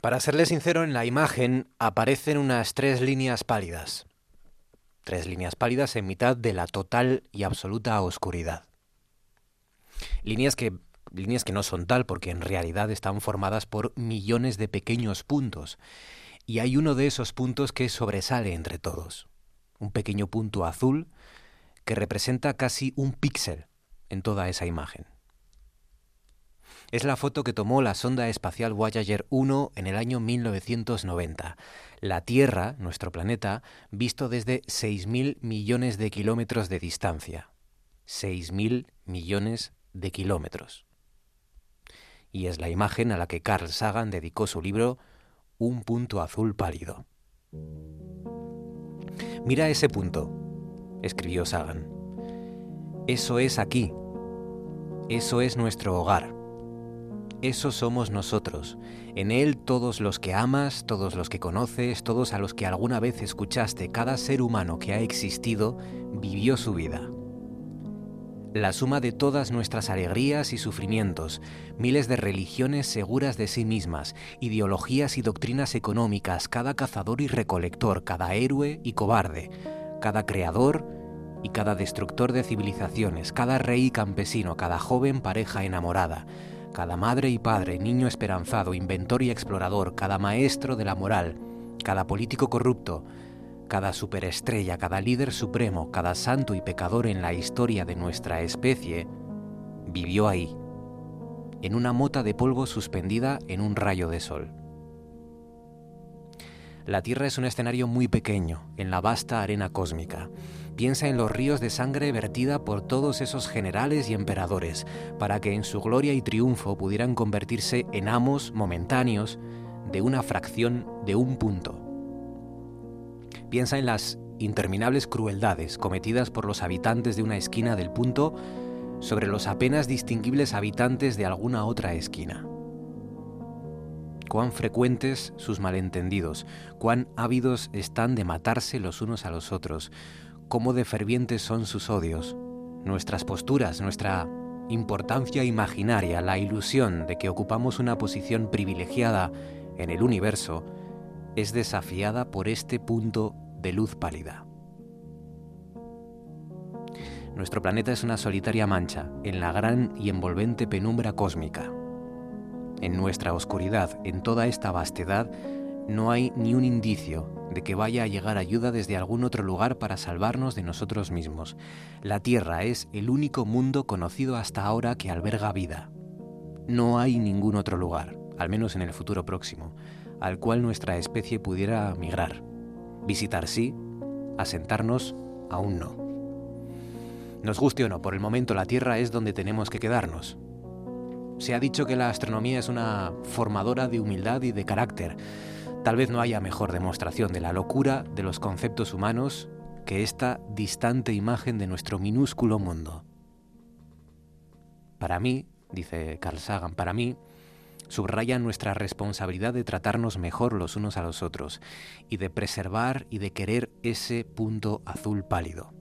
Para serle sincero, en la imagen aparecen unas tres líneas pálidas. Tres líneas pálidas en mitad de la total y absoluta oscuridad. Líneas que, líneas que no son tal porque en realidad están formadas por millones de pequeños puntos. Y hay uno de esos puntos que sobresale entre todos. Un pequeño punto azul que representa casi un píxel en toda esa imagen. Es la foto que tomó la sonda espacial Voyager 1 en el año 1990. La Tierra, nuestro planeta, visto desde 6.000 millones de kilómetros de distancia. 6.000 millones de kilómetros. Y es la imagen a la que Carl Sagan dedicó su libro Un punto azul pálido. Mira ese punto, escribió Sagan. Eso es aquí. Eso es nuestro hogar. Eso somos nosotros. En Él todos los que amas, todos los que conoces, todos a los que alguna vez escuchaste, cada ser humano que ha existido, vivió su vida. La suma de todas nuestras alegrías y sufrimientos, miles de religiones seguras de sí mismas, ideologías y doctrinas económicas, cada cazador y recolector, cada héroe y cobarde, cada creador y cada destructor de civilizaciones, cada rey y campesino, cada joven pareja enamorada, cada madre y padre, niño esperanzado, inventor y explorador, cada maestro de la moral, cada político corrupto, cada superestrella, cada líder supremo, cada santo y pecador en la historia de nuestra especie, vivió ahí, en una mota de polvo suspendida en un rayo de sol. La Tierra es un escenario muy pequeño, en la vasta arena cósmica, Piensa en los ríos de sangre vertida por todos esos generales y emperadores, para que en su gloria y triunfo pudieran convertirse en amos momentáneos de una fracción de un punto. Piensa en las interminables crueldades cometidas por los habitantes de una esquina del punto sobre los apenas distinguibles habitantes de alguna otra esquina. Cuán frecuentes sus malentendidos, cuán ávidos están de matarse los unos a los otros, cómo de fervientes son sus odios, nuestras posturas, nuestra importancia imaginaria, la ilusión de que ocupamos una posición privilegiada en el universo, es desafiada por este punto de luz pálida. Nuestro planeta es una solitaria mancha en la gran y envolvente penumbra cósmica. En nuestra oscuridad, en toda esta vastedad, no hay ni un indicio de que vaya a llegar ayuda desde algún otro lugar para salvarnos de nosotros mismos. La Tierra es el único mundo conocido hasta ahora que alberga vida. No hay ningún otro lugar, al menos en el futuro próximo, al cual nuestra especie pudiera migrar. Visitar sí, asentarnos aún no. Nos guste o no, por el momento la Tierra es donde tenemos que quedarnos. Se ha dicho que la astronomía es una formadora de humildad y de carácter, Tal vez no haya mejor demostración de la locura de los conceptos humanos que esta distante imagen de nuestro minúsculo mundo. Para mí, dice Carl Sagan, para mí, subraya nuestra responsabilidad de tratarnos mejor los unos a los otros y de preservar y de querer ese punto azul pálido,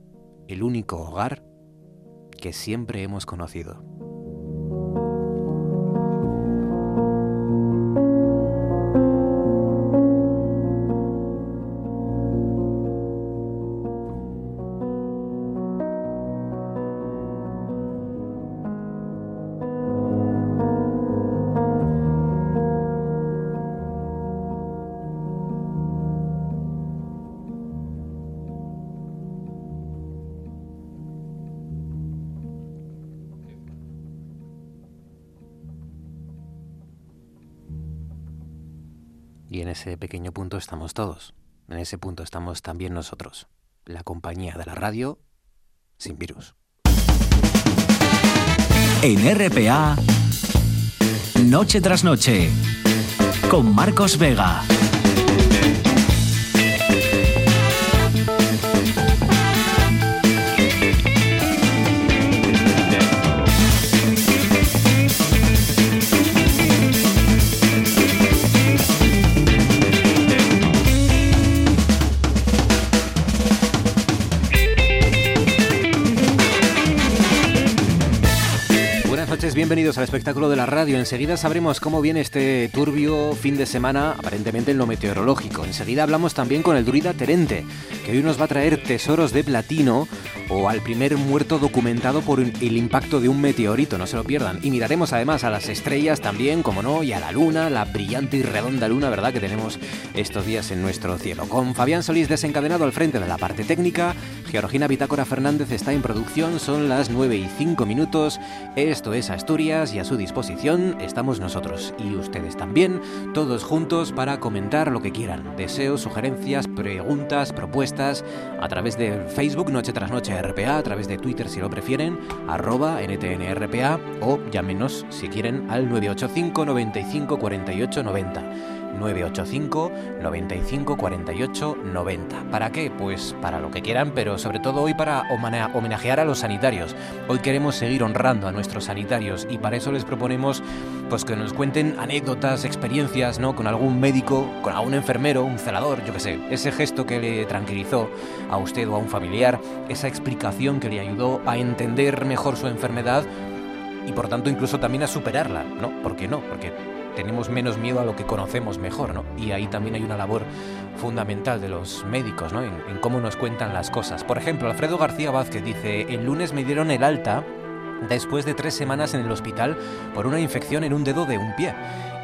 el único hogar que siempre hemos conocido. En ese pequeño punto estamos todos. En ese punto estamos también nosotros, la compañía de la radio sin virus. En RPA, Noche tras Noche, con Marcos Vega. Bienvenidos al espectáculo de la radio. Enseguida sabremos cómo viene este turbio fin de semana, aparentemente en lo meteorológico. Enseguida hablamos también con el druida Terente, que hoy nos va a traer tesoros de platino o al primer muerto documentado por el impacto de un meteorito, no se lo pierdan. Y miraremos además a las estrellas también, como no, y a la luna, la brillante y redonda luna, ¿verdad?, que tenemos estos días en nuestro cielo. Con Fabián Solís desencadenado al frente de la parte técnica, Georgina Bitácora Fernández está en producción, son las 9 y 5 minutos. Esto es Asturias y a su disposición estamos nosotros y ustedes también, todos juntos para comentar lo que quieran. Deseos, sugerencias, preguntas, propuestas a través de Facebook Noche tras Noche RPA, a través de Twitter si lo prefieren, arroba NTNRPA o llámenos si quieren al 985 95 48 90. 985 95 48 90. ¿Para qué? Pues para lo que quieran, pero sobre todo hoy para homenajear a los sanitarios. Hoy queremos seguir honrando a nuestros sanitarios y para eso les proponemos pues que nos cuenten anécdotas, experiencias, ¿no? Con algún médico, con algún enfermero, un celador, yo qué sé. Ese gesto que le tranquilizó a usted o a un familiar, esa explicación que le ayudó a entender mejor su enfermedad y por tanto incluso también a superarla, ¿no? ¿Por qué no? Porque tenemos menos miedo a lo que conocemos mejor, ¿no? Y ahí también hay una labor fundamental de los médicos, ¿no? En, en cómo nos cuentan las cosas. Por ejemplo, Alfredo García Vázquez dice, el lunes me dieron el alta después de tres semanas en el hospital por una infección en un dedo de un pie.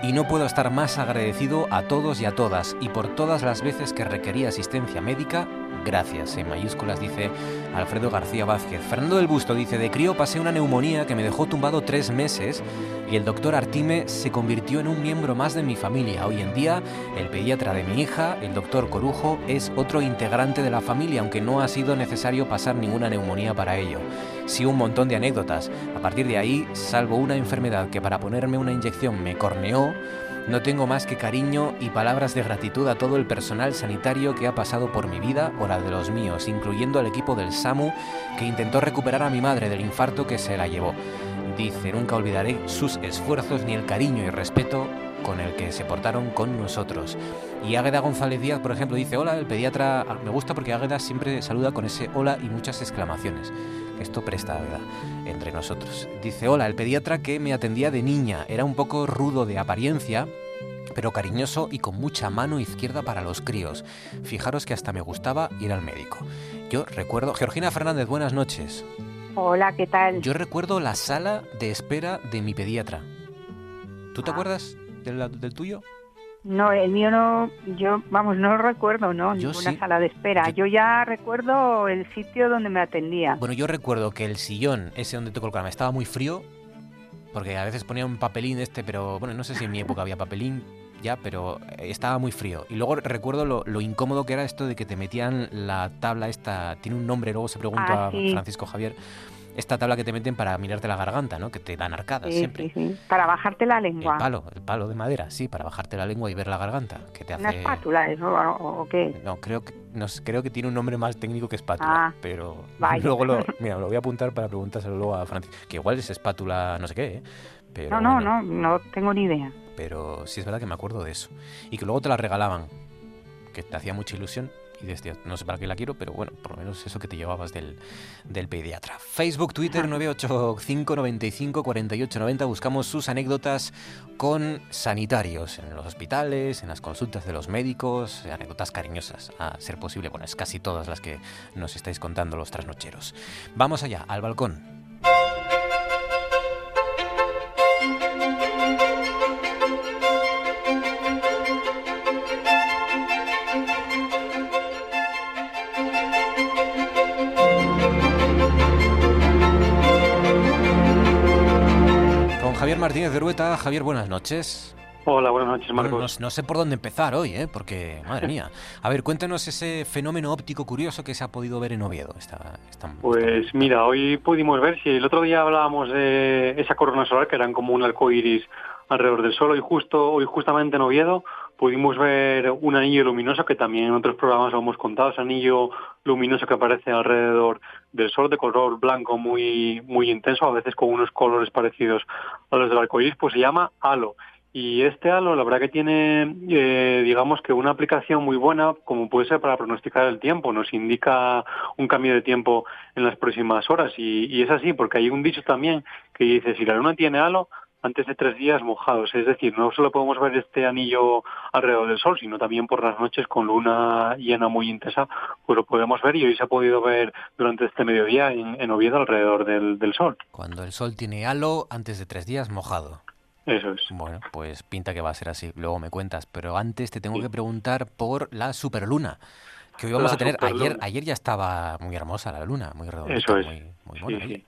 Y no puedo estar más agradecido a todos y a todas y por todas las veces que requería asistencia médica Gracias, en mayúsculas dice Alfredo García Vázquez. Fernando del Busto dice, de crío pasé una neumonía que me dejó tumbado tres meses y el doctor Artime se convirtió en un miembro más de mi familia. Hoy en día, el pediatra de mi hija, el doctor Corujo, es otro integrante de la familia, aunque no ha sido necesario pasar ninguna neumonía para ello. Sí, un montón de anécdotas. A partir de ahí, salvo una enfermedad que para ponerme una inyección me corneó, no tengo más que cariño y palabras de gratitud a todo el personal sanitario que ha pasado por mi vida o la de los míos, incluyendo al equipo del SAMU que intentó recuperar a mi madre del infarto que se la llevó. Dice, nunca olvidaré sus esfuerzos ni el cariño y respeto con el que se portaron con nosotros. Y Águeda González Díaz, por ejemplo, dice, hola, el pediatra, me gusta porque Águeda siempre saluda con ese hola y muchas exclamaciones. Esto presta Águeda entre nosotros. Dice, hola, el pediatra que me atendía de niña era un poco rudo de apariencia, pero cariñoso y con mucha mano izquierda para los críos. Fijaros que hasta me gustaba ir al médico. Yo recuerdo... Georgina Fernández, buenas noches. Hola, ¿qué tal? Yo recuerdo la sala de espera de mi pediatra. ¿Tú te ah. acuerdas del, del tuyo? No, el mío no, yo, vamos, no lo recuerdo, ¿no? Ninguna sala de espera. Yo... ya recuerdo el sitio donde me atendía. Bueno, yo recuerdo que el sillón, ese donde te colocaban, estaba muy frío, porque a veces ponía un papelín este, pero bueno, no sé si en mi época había papelín ya, pero estaba muy frío. Y luego recuerdo lo, incómodo que era esto de que te metían la tabla esta, tiene un nombre, luego se preguntó ah, a Francisco Javier esta tabla que te meten para mirarte la garganta, ¿no? Que te dan arcadas siempre. Sí, sí. Para bajarte la lengua. El palo, el palo de madera, sí, para bajarte la lengua y ver la garganta. Que te hace... ¿Una espátula eso o, qué? No, creo que, no, creo que tiene un nombre más técnico que espátula. Ah, pero luego lo, mira, lo voy a apuntar para preguntárselo luego a Francis. Que igual es espátula no sé qué, ¿eh? Pero, no, no, no, no tengo ni idea. Pero sí es verdad que me acuerdo de eso. Y que luego te la regalaban, que te hacía mucha ilusión y decía, no sé para qué la quiero, pero bueno, por lo menos eso que te llevabas del, del pediatra. Facebook, Twitter 985 95 48 90. Buscamos sus anécdotas con sanitarios en los hospitales, en las consultas de los médicos, anécdotas cariñosas, a ser posible. Bueno, es casi todas las que nos estáis contando los trasnocheros. Vamos allá, al balcón. Martínez de Rueta. Javier, buenas noches. Hola, buenas noches, Marcos. no, sé por dónde empezar hoy, ¿eh? porque, madre mía. A ver, cuéntanos ese fenómeno óptico curioso que se ha podido ver en Oviedo. pues mira, hoy pudimos ver, si el otro día hablábamos de esa corona solar, que eran como un arco iris alrededor del Sol, y justo, hoy justamente en Oviedo pudimos ver un anillo luminoso que también en otros programas lo hemos contado, ese anillo luminoso que aparece alrededor del Sol de color blanco muy, muy intenso, a veces con unos colores parecidos a los del arcoíris, pues se llama halo. y este halo, la verdad que tiene, eh, digamos que una aplicación muy buena, como puede ser para pronosticar el tiempo. Nos indica un cambio de tiempo en las próximas horas. Y, y es así, porque hay un dicho también que dice, si la luna tiene halo, antes de tres días mojados. Es decir, no solo podemos ver este anillo alrededor del Sol, sino también por las noches con luna llena muy intensa, pues lo podemos ver y hoy se ha podido ver durante este mediodía en, en Oviedo alrededor del, del Sol. Cuando el Sol tiene halo, antes de tres días mojado. Eso es. Bueno, pues pinta que va a ser así. Luego me cuentas. Pero antes te tengo que preguntar por la superluna que hoy vamos a tener. Ayer, ayer ya estaba muy hermosa la luna, muy redonda. Eso es. Muy, muy buena. Sí, sí.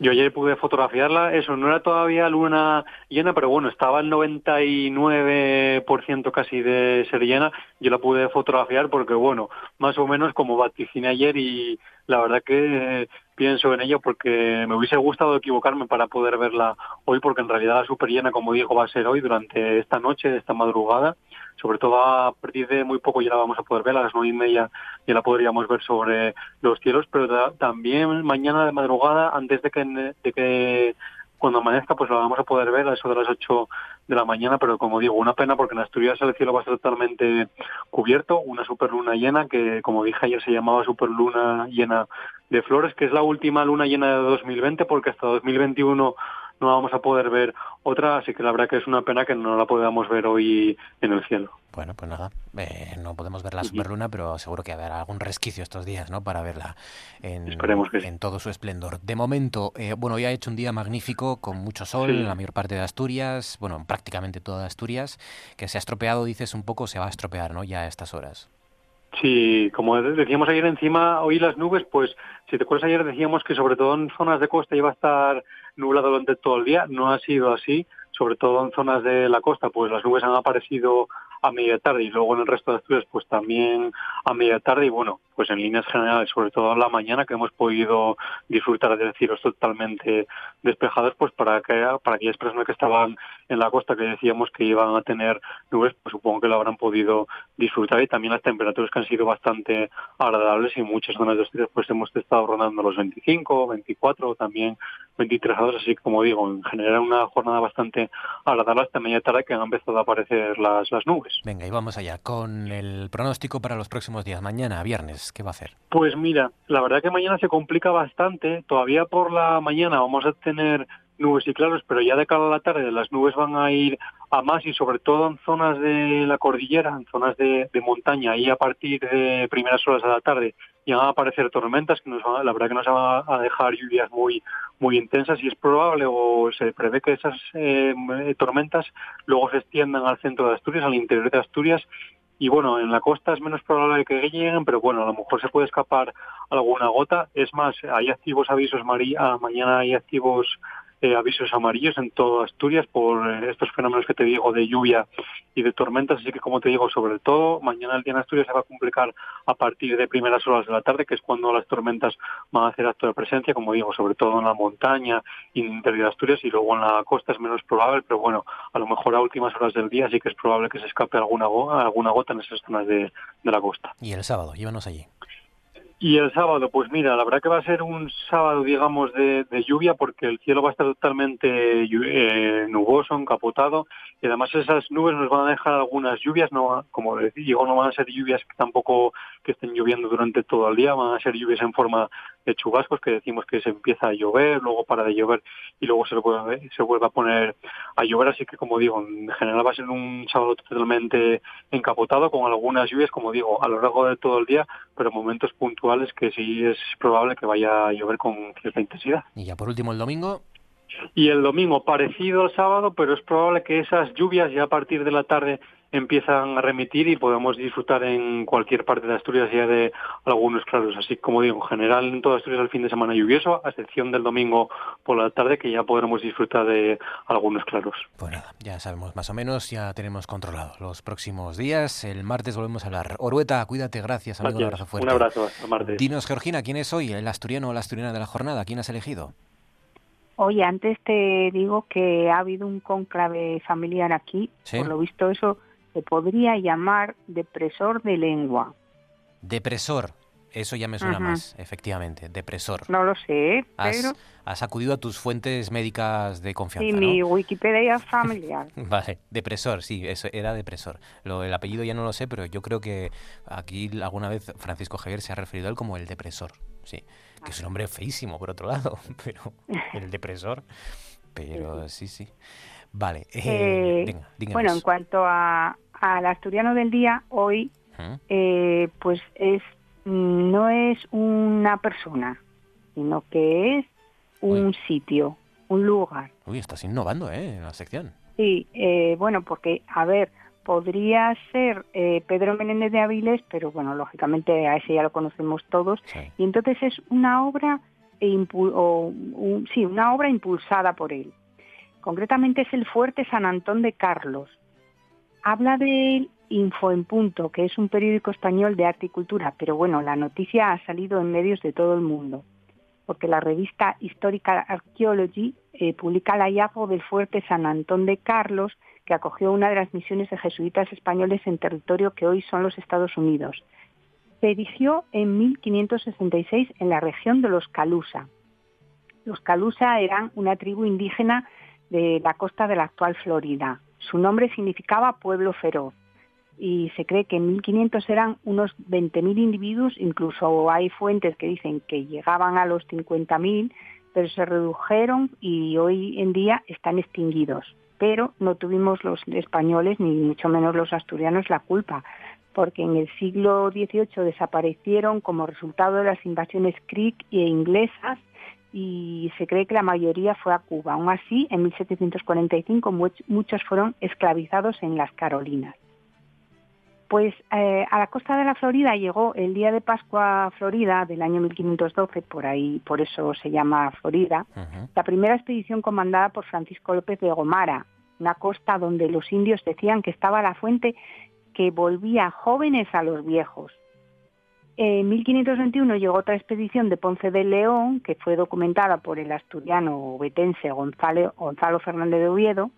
Yo ayer pude fotografiarla, eso no era todavía luna llena, pero bueno, estaba el 99% casi de ser llena. Yo la pude fotografiar porque, bueno, más o menos como vaticiné ayer y la verdad que pienso en ello porque me hubiese gustado equivocarme para poder verla hoy, porque en realidad la super llena, como digo, va a ser hoy durante esta noche, esta madrugada. Sobre todo a partir de muy poco ya la vamos a poder ver, a las nueve y media ya la podríamos ver sobre los cielos, pero también mañana de madrugada, antes de que, de que cuando amanezca, pues la vamos a poder ver a eso de las 8 de la mañana, pero como digo, una pena porque en Asturias el cielo va a estar totalmente cubierto, una superluna llena que, como dije ayer, se llamaba superluna llena de flores, que es la última luna llena de 2020 porque hasta 2021 no vamos a poder ver otra, así que la verdad que es una pena que no la podamos ver hoy en el cielo. Bueno, pues nada, eh, no podemos ver la superluna, pero seguro que habrá algún resquicio estos días, ¿no? Para verla en, en todo su esplendor. De momento, eh, bueno, hoy ha hecho un día magnífico con mucho sol en la mayor parte de Asturias, bueno, prácticamente toda Asturias, que se ha estropeado, dices, un poco se va a estropear, ¿no? Ya a estas horas. Sí, como decíamos ayer encima, hoy las nubes, pues si te acuerdas ayer decíamos que sobre todo en zonas de costa iba a estar nublado durante todo el día, no ha sido así, sobre todo en zonas de la costa, pues las nubes han aparecido a media tarde y luego en el resto de Asturias pues también a media tarde y bueno, pues en líneas generales, sobre todo en la mañana que hemos podido disfrutar de cielos totalmente despejados, pues para que para aquellas personas que estaban en la costa que decíamos que iban a tener nubes, pues supongo que lo habrán podido disfrutar y también las temperaturas que han sido bastante agradables y en muchas zonas de Asturias pues hemos estado rondando los 25, 24, también 23 grados, así que como digo, en general una jornada bastante agradable hasta media tarde que han empezado a aparecer las, las nubes. Venga, y vamos allá con el pronóstico para los próximos días. Mañana, viernes, ¿qué va a hacer? Pues mira, la verdad que mañana se complica bastante. Todavía por la mañana vamos a tener nubes y claros, pero ya de cara a la tarde las nubes van a ir a más y sobre todo en zonas de la cordillera, en zonas de, de montaña y a partir de primeras horas de la tarde ya van a aparecer tormentas que nos van, la verdad que nos van a dejar lluvias muy muy intensas y es probable o se prevé que esas eh, tormentas luego se extiendan al centro de Asturias, al interior de Asturias y bueno, en la costa es menos probable que lleguen, pero bueno, a lo mejor se puede escapar alguna gota. Es más, hay activos avisos, María, mañana hay activos eh, avisos amarillos en toda Asturias por eh, estos fenómenos que te digo de lluvia y de tormentas, así que como te digo, sobre todo mañana el día en Asturias se va a complicar a partir de primeras horas de la tarde, que es cuando las tormentas van a hacer acto de presencia, como digo, sobre todo en la montaña interior de Asturias y luego en la costa es menos probable, pero bueno, a lo mejor a últimas horas del día sí que es probable que se escape alguna, alguna gota en esas zonas de, de la costa. Y el sábado, llévanos allí. Y el sábado, pues mira, la verdad que va a ser un sábado, digamos, de, lluvia porque el cielo va a estar totalmente eh, nuboso, encapotado y además esas nubes nos van a dejar algunas lluvias, no como digo, no van a ser lluvias que tampoco que estén lloviendo durante todo el día, van a ser lluvias en forma de chubascos que decimos que se empieza a llover, luego para de llover y luego se vuelve, se vuelve a poner a llover, así que como digo, en general va a ser un sábado totalmente encapotado con algunas lluvias, como digo, a lo largo de todo el día, pero momentos puntuales que sí es probable que vaya a llover con cierta intensidad. Y ya por último el domingo. Y el domingo parecido al sábado, pero es probable que esas lluvias ya a partir de la tarde empiezan a remitir y podemos disfrutar en cualquier parte de Asturias ya de algunos claros. Así como digo, en general en toda Asturias el fin de semana lluvioso, a excepción del domingo por la tarde que ya podremos disfrutar de algunos claros. Pues nada, ya sabemos más o menos, ya tenemos controlado los próximos días. El martes volvemos a hablar. Orueta, cuídate, gracias, amigo, un abrazo fuerte. Un abrazo, hasta martes. Dinos, Georgina, ¿quién es hoy el asturiano o la asturiana de la jornada? ¿Quién has elegido? Oye, antes te digo que ha habido un conclave familiar aquí. ¿Sí? Por lo visto, eso se podría llamar depresor de lengua. Depresor. Eso ya me suena más, efectivamente, depresor. No lo sé, pero... Has, acudido a tus fuentes médicas de confianza, Sí, mi Wikipedia familiar. vale, depresor, sí, eso era depresor. Lo, el apellido ya no lo sé, pero yo creo que aquí alguna vez Francisco Javier se ha referido a él como el depresor, sí. Que es un hombre feísimo, por otro lado, pero el depresor... Pero sí, sí. Vale, eh, eh, Bueno, en cuanto a, al asturiano del día, hoy, eh, pues es no es una persona, sino que es un sitio, un lugar. Uy, estás innovando, ¿eh? En la sección. Sí, bueno, porque, a ver, podría ser Pedro Menéndez de Avilés, pero bueno, lógicamente a ese ya lo conocemos todos. Y entonces es una obra, o, sí, una obra impulsada por él. Concretamente es el Fuerte San Antón de Carlos. Habla de él Info en Punto, que es un periódico español de arte y cultura, pero bueno, la noticia ha salido en medios de todo el mundo, porque la revista Historical Archaeology eh, publica el hallazgo del Fuerte San Antón de Carlos, que acogió una de las misiones de jesuitas españoles en territorio que hoy son los Estados Unidos. Se erigió en 1566 en la región de los Calusa. Los Calusa eran una tribu indígena de la costa de la actual Florida. Su nombre significaba pueblo feroz y se cree que en 1500 eran unos 20.000 individuos, incluso hay fuentes que dicen que llegaban a los 50.000, pero se redujeron y hoy en día están extinguidos. Pero no tuvimos los españoles, ni mucho menos los asturianos, la culpa, porque en el siglo XVIII desaparecieron como resultado de las invasiones creek e inglesas y se cree que la mayoría fue a Cuba. Aún así, en 1745 muchos fueron esclavizados en las Carolinas. Pues eh, a la costa de la Florida llegó el día de Pascua Florida del año 1512, por ahí, por eso se llama Florida, la primera expedición comandada por Francisco López de Gomara, una costa donde los indios decían que estaba la fuente que volvía jóvenes a los viejos. En 1521 llegó otra expedición de Ponce de León, que fue documentada por el asturiano Gonzalo, Gonzalo Fernández de Oviedo,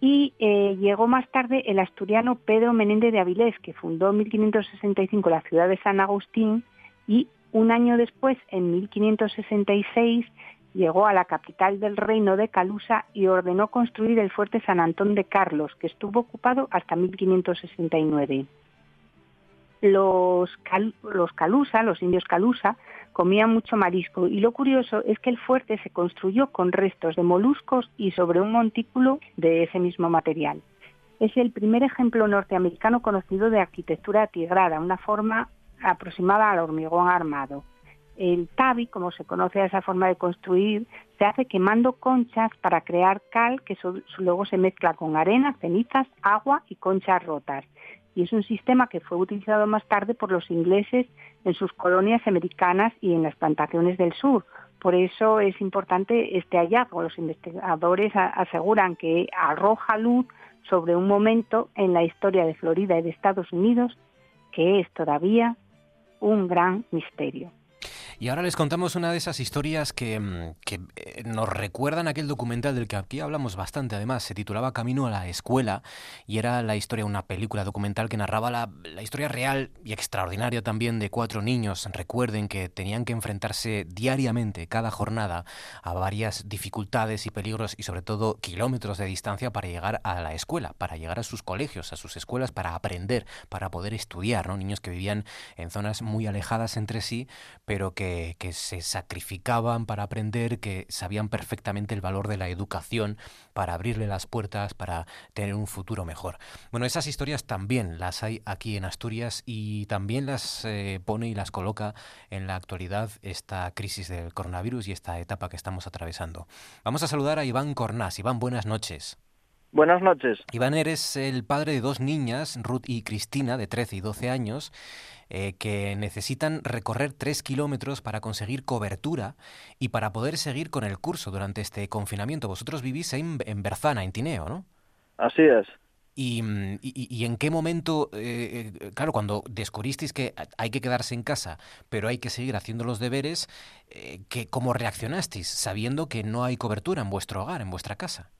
y eh, llegó más tarde el asturiano Pedro Menéndez de Avilés, que fundó en 1565 la ciudad de San Agustín y un año después, en 1566, llegó a la capital del reino de Calusa y ordenó construir el fuerte San Antón de Carlos, que estuvo ocupado hasta 1569 los, los Calusa, los indios Calusa, comían mucho marisco y lo curioso es que el fuerte se construyó con restos de moluscos y sobre un montículo de ese mismo material. Es el primer ejemplo norteamericano conocido de arquitectura tigrada, una forma aproximada al hormigón armado. El tabi, como se conoce a esa forma de construir, se hace quemando conchas para crear cal que luego se mezcla con arena, cenizas, agua y conchas rotas y es un sistema que fue utilizado más tarde por los ingleses en sus colonias americanas y en las plantaciones del sur. Por eso es importante este hallazgo. Los investigadores aseguran que arroja luz sobre un momento en la historia de Florida y de Estados Unidos que es todavía un gran misterio. Y ahora les contamos una de esas historias que, mm, eh, nos recuerdan aquel documental del que aquí hablamos bastante. Además, se titulaba Camino a la Escuela y era la historia, una película documental que narraba la, la historia real y extraordinaria también de cuatro niños. Recuerden que tenían que enfrentarse diariamente, cada jornada, a varias dificultades y peligros y sobre todo kilómetros de distancia para llegar a la escuela, para llegar a sus colegios, a sus escuelas, para aprender, para poder estudiar. ¿no? Niños que vivían en zonas muy alejadas entre sí, pero que que, se sacrificaban para aprender, que sabían perfectamente el valor de la educación para abrirle las puertas, para tener un futuro mejor. Bueno, esas historias también las hay aquí en Asturias y también las eh, pone y las coloca en la actualidad esta crisis del coronavirus y esta etapa que estamos atravesando. Vamos a saludar a Iván Cornás. Iván, buenas noches. Buenas noches. Iván, eres el padre de dos niñas, Ruth y Cristina, de 13 y 12 años, eh, que necesitan recorrer tres kilómetros para conseguir cobertura y para poder seguir con el curso durante este confinamiento. Vosotros vivís en, en Berzana, en Tineo, ¿no? Así es. ¿Y, y, en qué momento, eh, eh, claro, cuando descubristeis que hay que quedarse en casa, pero hay que seguir haciendo los deberes, que, ¿cómo reaccionasteis sabiendo que no hay cobertura en vuestro hogar, en vuestra casa?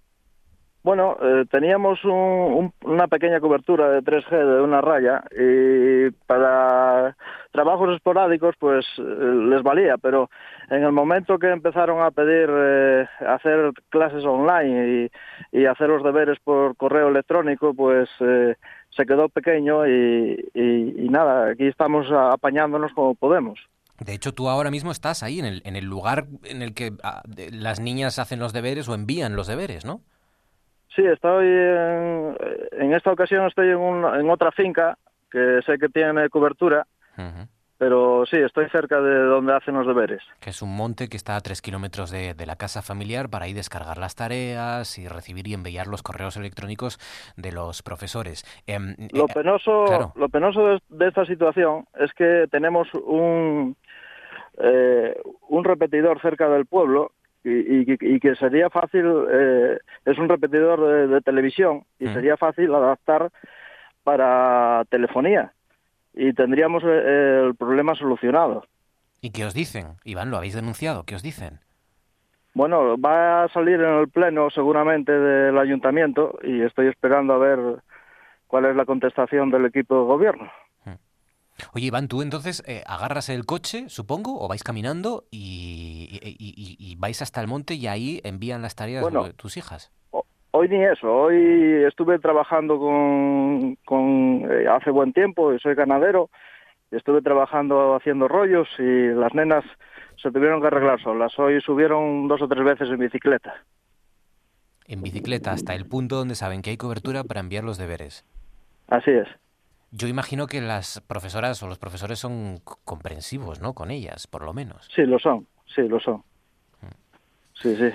Bueno, eh, teníamos una pequeña cobertura de 3G de una raya y para trabajos esporádicos pues eh, les valía, pero en el momento que empezaron a pedir eh, hacer clases online y, hacer los deberes por correo electrónico, pues se quedó pequeño y, y, nada, aquí estamos apañándonos como podemos. De hecho, tú ahora mismo estás ahí, en el, en el lugar en el que ah, las niñas hacen los deberes o envían los deberes, ¿no? Sí, estoy en, esta ocasión estoy en, en, otra finca que sé que tiene cobertura, pero sí, estoy cerca de donde hacen los deberes. Que es un monte que está a tres kilómetros de, la casa familiar para ahí descargar las tareas y recibir y enviar los correos electrónicos de los profesores. Em, lo, eh, penoso, lo penoso de, esta situación es que tenemos un, eh, un repetidor cerca del pueblo y, que sería fácil, eh, es un repetidor de, televisión y mm. sería fácil adaptar para telefonía y tendríamos eh, el problema solucionado. ¿Y qué os dicen? Iván, lo habéis denunciado, ¿qué os dicen? Bueno, va a salir en el pleno seguramente del ayuntamiento y estoy esperando a ver cuál es la contestación del equipo de gobierno. Oye, Iván, tú entonces eh, agarras el coche, supongo, o vais caminando y, vais hasta el monte y ahí envían las tareas de tus hijas. Hoy ni eso, hoy estuve trabajando con, eh, hace buen tiempo, soy ganadero, estuve trabajando haciendo rollos y las nenas se tuvieron que arreglar solas. Hoy subieron dos o tres veces en bicicleta. En bicicleta hasta el punto donde saben que hay cobertura para enviar los deberes. Así es. Yo imagino que las profesoras o los profesores son comprensivos, ¿no? Con ellas, por lo menos. Sí, lo son, sí, lo son. Mm. Sí, sí.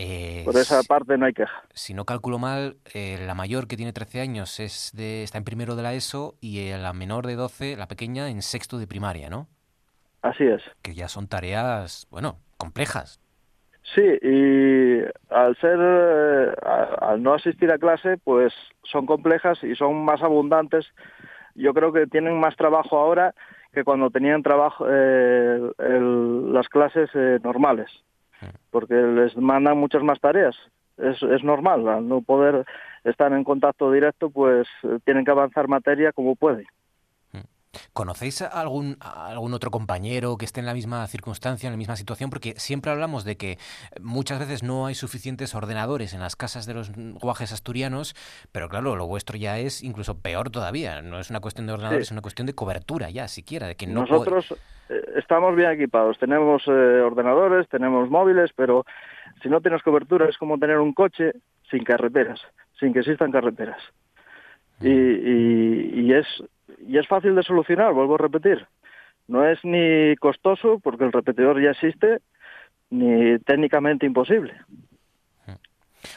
Eh, por esa parte no hay queja. Si no calculo mal, eh, la mayor que tiene 13 años es de, está en primero de la ESO y eh, la menor de 12, la pequeña, en sexto de primaria, ¿no? Así es. Que ya son tareas, bueno, complejas. Sí, y al ser, al no asistir a clase, pues son complejas y son más abundantes yo creo que tienen más trabajo ahora que cuando tenían trabajo eh, las clases eh, normales, porque les mandan muchas más tareas. Es, es normal, al no poder estar en contacto directo, pues eh, tienen que avanzar materia como pueden. ¿Conocéis a algún, algún otro compañero que esté en la misma circunstancia, en la misma situación? Porque siempre hablamos de que muchas veces no hay suficientes ordenadores en las casas de los guajes asturianos, pero claro, lo vuestro ya es incluso peor todavía. No es una cuestión de ordenadores, es una cuestión de cobertura ya, siquiera. De que no Nosotros eh, estamos bien equipados. Tenemos eh, ordenadores, tenemos móviles, pero si no tienes cobertura es como tener un coche sin carreteras, sin que existan carreteras. Mm. Y, y, es y es fácil de solucionar, vuelvo a repetir. No es ni costoso, porque el repetidor ya existe, ni técnicamente imposible.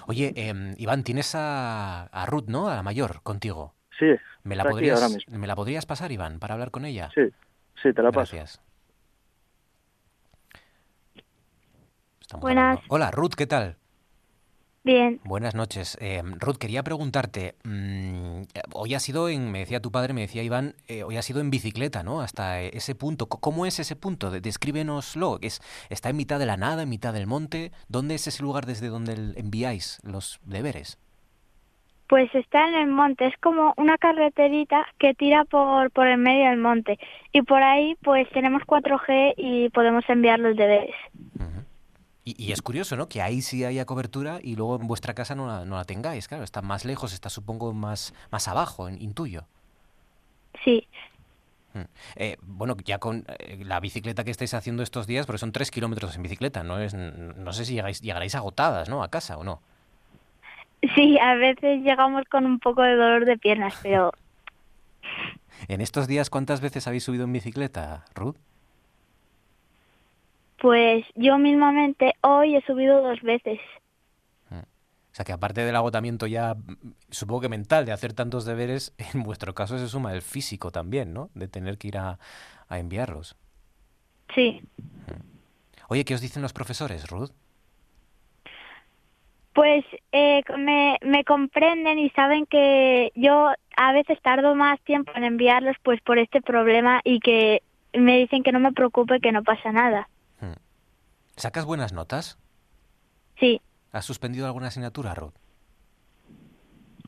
Oye, em, Iván, tienes a, Ruth, ¿no? A la mayor, contigo. Sí. ¿Me la, podrías, ¿Me la podrías pasar, Iván, para hablar con ella? Sí, sí, te la paso. Gracias. Buenas. Hola, Ruth, ¿qué tal? Bien. Buenas noches. Eh, Ruth, quería preguntarte, mm, hoy ha sido en, me decía tu padre, me decía Iván, eh, hoy ha sido en bicicleta, ¿no? Hasta ese punto. ¿Cómo es ese punto? Descríbenoslo. ¿Es, ¿Está en mitad de la nada, en mitad del monte? ¿Dónde es ese lugar desde donde enviáis los deberes? Pues está en el monte, es como una carreterita que tira por, por el medio del monte. Y por ahí pues tenemos 4G y podemos enviar los deberes. Y, es curioso, ¿no? Que ahí sí haya cobertura y luego en vuestra casa no la, no la tengáis, claro. Está más lejos, está supongo más, más abajo, intuyo. Sí. Mm. Eh, bueno, ya con eh, la bicicleta que estáis haciendo estos días, porque son tres kilómetros en bicicleta, no es, no sé si llegáis, llegaréis agotadas, ¿no? A casa o no. Sí, a veces llegamos con un poco de dolor de piernas, pero... En estos días, ¿cuántas veces habéis subido en bicicleta, Ruth? Pues yo mismamente hoy he subido dos veces. Mm. O sea que aparte del agotamiento ya, supongo que mental, de hacer tantos deberes, en vuestro caso se suma el físico también, ¿no? De tener que ir a, enviarlos. Sí. Mm. Oye, ¿qué os dicen los profesores, Ruth? Pues eh, me, me comprenden y saben que yo a veces tardo más tiempo en enviarlos pues por este problema y que me dicen que no me preocupe, que no pasa nada. ¿Sacas buenas notas? Sí. ¿Has suspendido alguna asignatura, Ruth?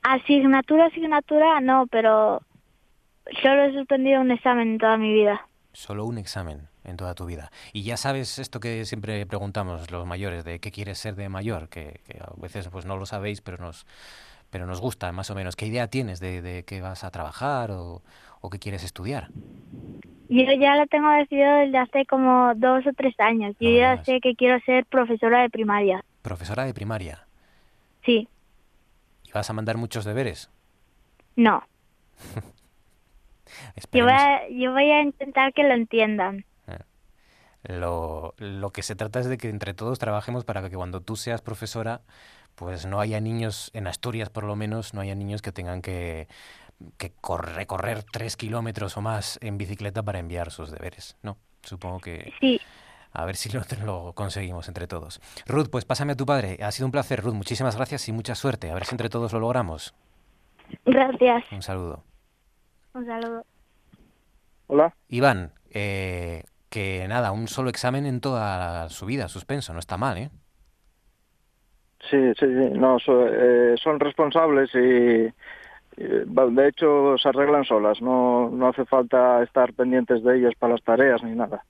Asignatura, asignatura, no, pero solo he suspendido un examen en toda mi vida. Solo un examen en toda tu vida. Y ya sabes esto que siempre preguntamos los mayores, de qué quieres ser de mayor, que, a veces pues no lo sabéis, pero nos, pero nos gusta más o menos. ¿Qué idea tienes de, de qué vas a trabajar o, o qué quieres estudiar? Yo ya lo tengo decidido desde hace como dos o tres años. Yo ya sé que quiero ser profesora de primaria. ¿Profesora de primaria? Sí. ¿Y vas a mandar muchos deberes? No. yo, voy a, yo voy a intentar que lo entiendan. Eh, lo, lo que se trata es de que entre todos trabajemos para que cuando tú seas profesora, pues no haya niños, en Asturias por lo menos, no haya niños que tengan que que recorrer tres kilómetros o más en bicicleta para enviar sus deberes, ¿no? Supongo que... Sí. A ver si lo, lo, conseguimos entre todos. Ruth, pues pásame a tu padre. Ha sido un placer, Ruth. Muchísimas gracias y mucha suerte. A ver si entre todos lo logramos. Gracias. Un saludo. Un saludo. Hola. Iván, eh, que nada, un solo examen en toda su vida, suspenso. No está mal, ¿eh? Sí, sí, sí. No, eh, son responsables y de hecho, se arreglan solas, no, no hace falta estar pendientes de ellas para las tareas ni nada.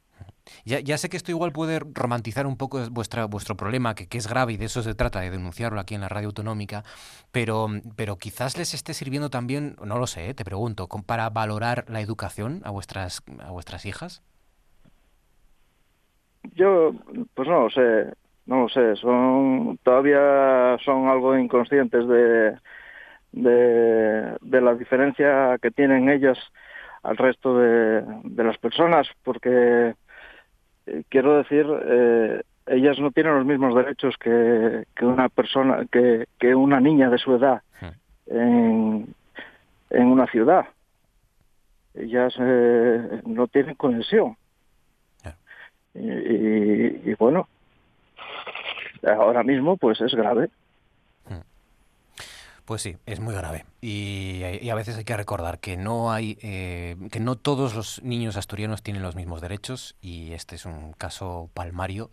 Ya, ya, sé que esto igual puede romantizar un poco vuestra, vuestro problema, que, que, es grave y de eso se trata, de denunciarlo aquí en la radio autonómica, pero, pero quizás les esté sirviendo también, no lo sé, te pregunto, para valorar la educación a vuestras, a vuestras hijas. Yo, pues no lo sé, no lo sé, son, todavía son algo inconscientes de, de, de la diferencia que tienen ellas al resto de, de las personas, porque eh, quiero decir, eh, ellas no tienen los mismos derechos que, que una persona, que, que, una niña de su edad en, en una ciudad. Ellas eh, no tienen conexión. Y, y, y, bueno, ahora mismo pues es grave. Pues sí, es muy grave. Y, a veces hay que recordar que no hay, eh, que no todos los niños asturianos tienen los mismos derechos y este es un caso palmario.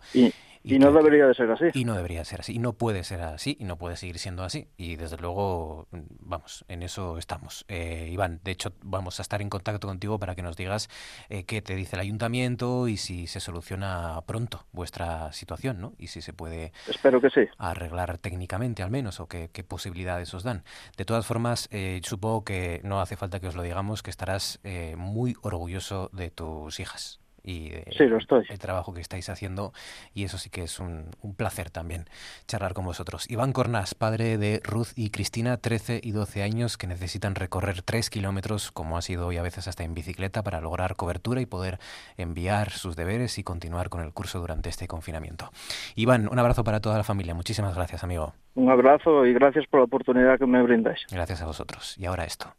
No debería de ser así. Y no debería ser así. Y no puede ser así y no puede seguir siendo así. Y desde luego, vamos, en eso estamos. Eh, Iván, de hecho, vamos a estar en contacto contigo para que nos digas eh, qué te dice el ayuntamiento y si se soluciona pronto vuestra situación, ¿no? Y si se puede Espero que sí. arreglar técnicamente al menos o qué, qué posibilidades os dan. De todas formas, eh, supongo que no hace falta que os lo digamos, que estarás muy orgulloso de tus hijas y el trabajo que estáis haciendo y eso sí que es un, placer también charlar con vosotros. Iván Cornás, padre de Ruth y Cristina, 13 y 12 años, que necesitan recorrer 3 kilómetros, como ha sido hoy a veces hasta en bicicleta, para lograr cobertura y poder enviar sus deberes y continuar con el curso durante este confinamiento. Iván, un abrazo para toda la familia. Muchísimas gracias, amigo. Un abrazo y gracias por la oportunidad que me brindáis. Gracias a vosotros. Y ahora esto.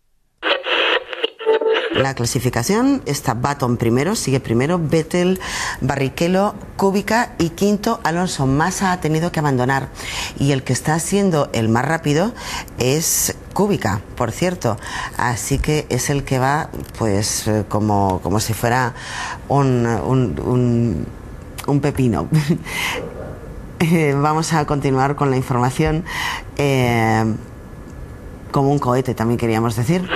La clasificación está Baton primero, sigue primero Vettel, Barrichello, Kubica y quinto Alonso. Massa ha tenido que abandonar y el que está siendo el más rápido es Kubica, por cierto. Así que es el que va pues eh, como, como si fuera un, un, pepino. Eh, vamos a continuar con la información. Eh, como un cohete, también queríamos decir.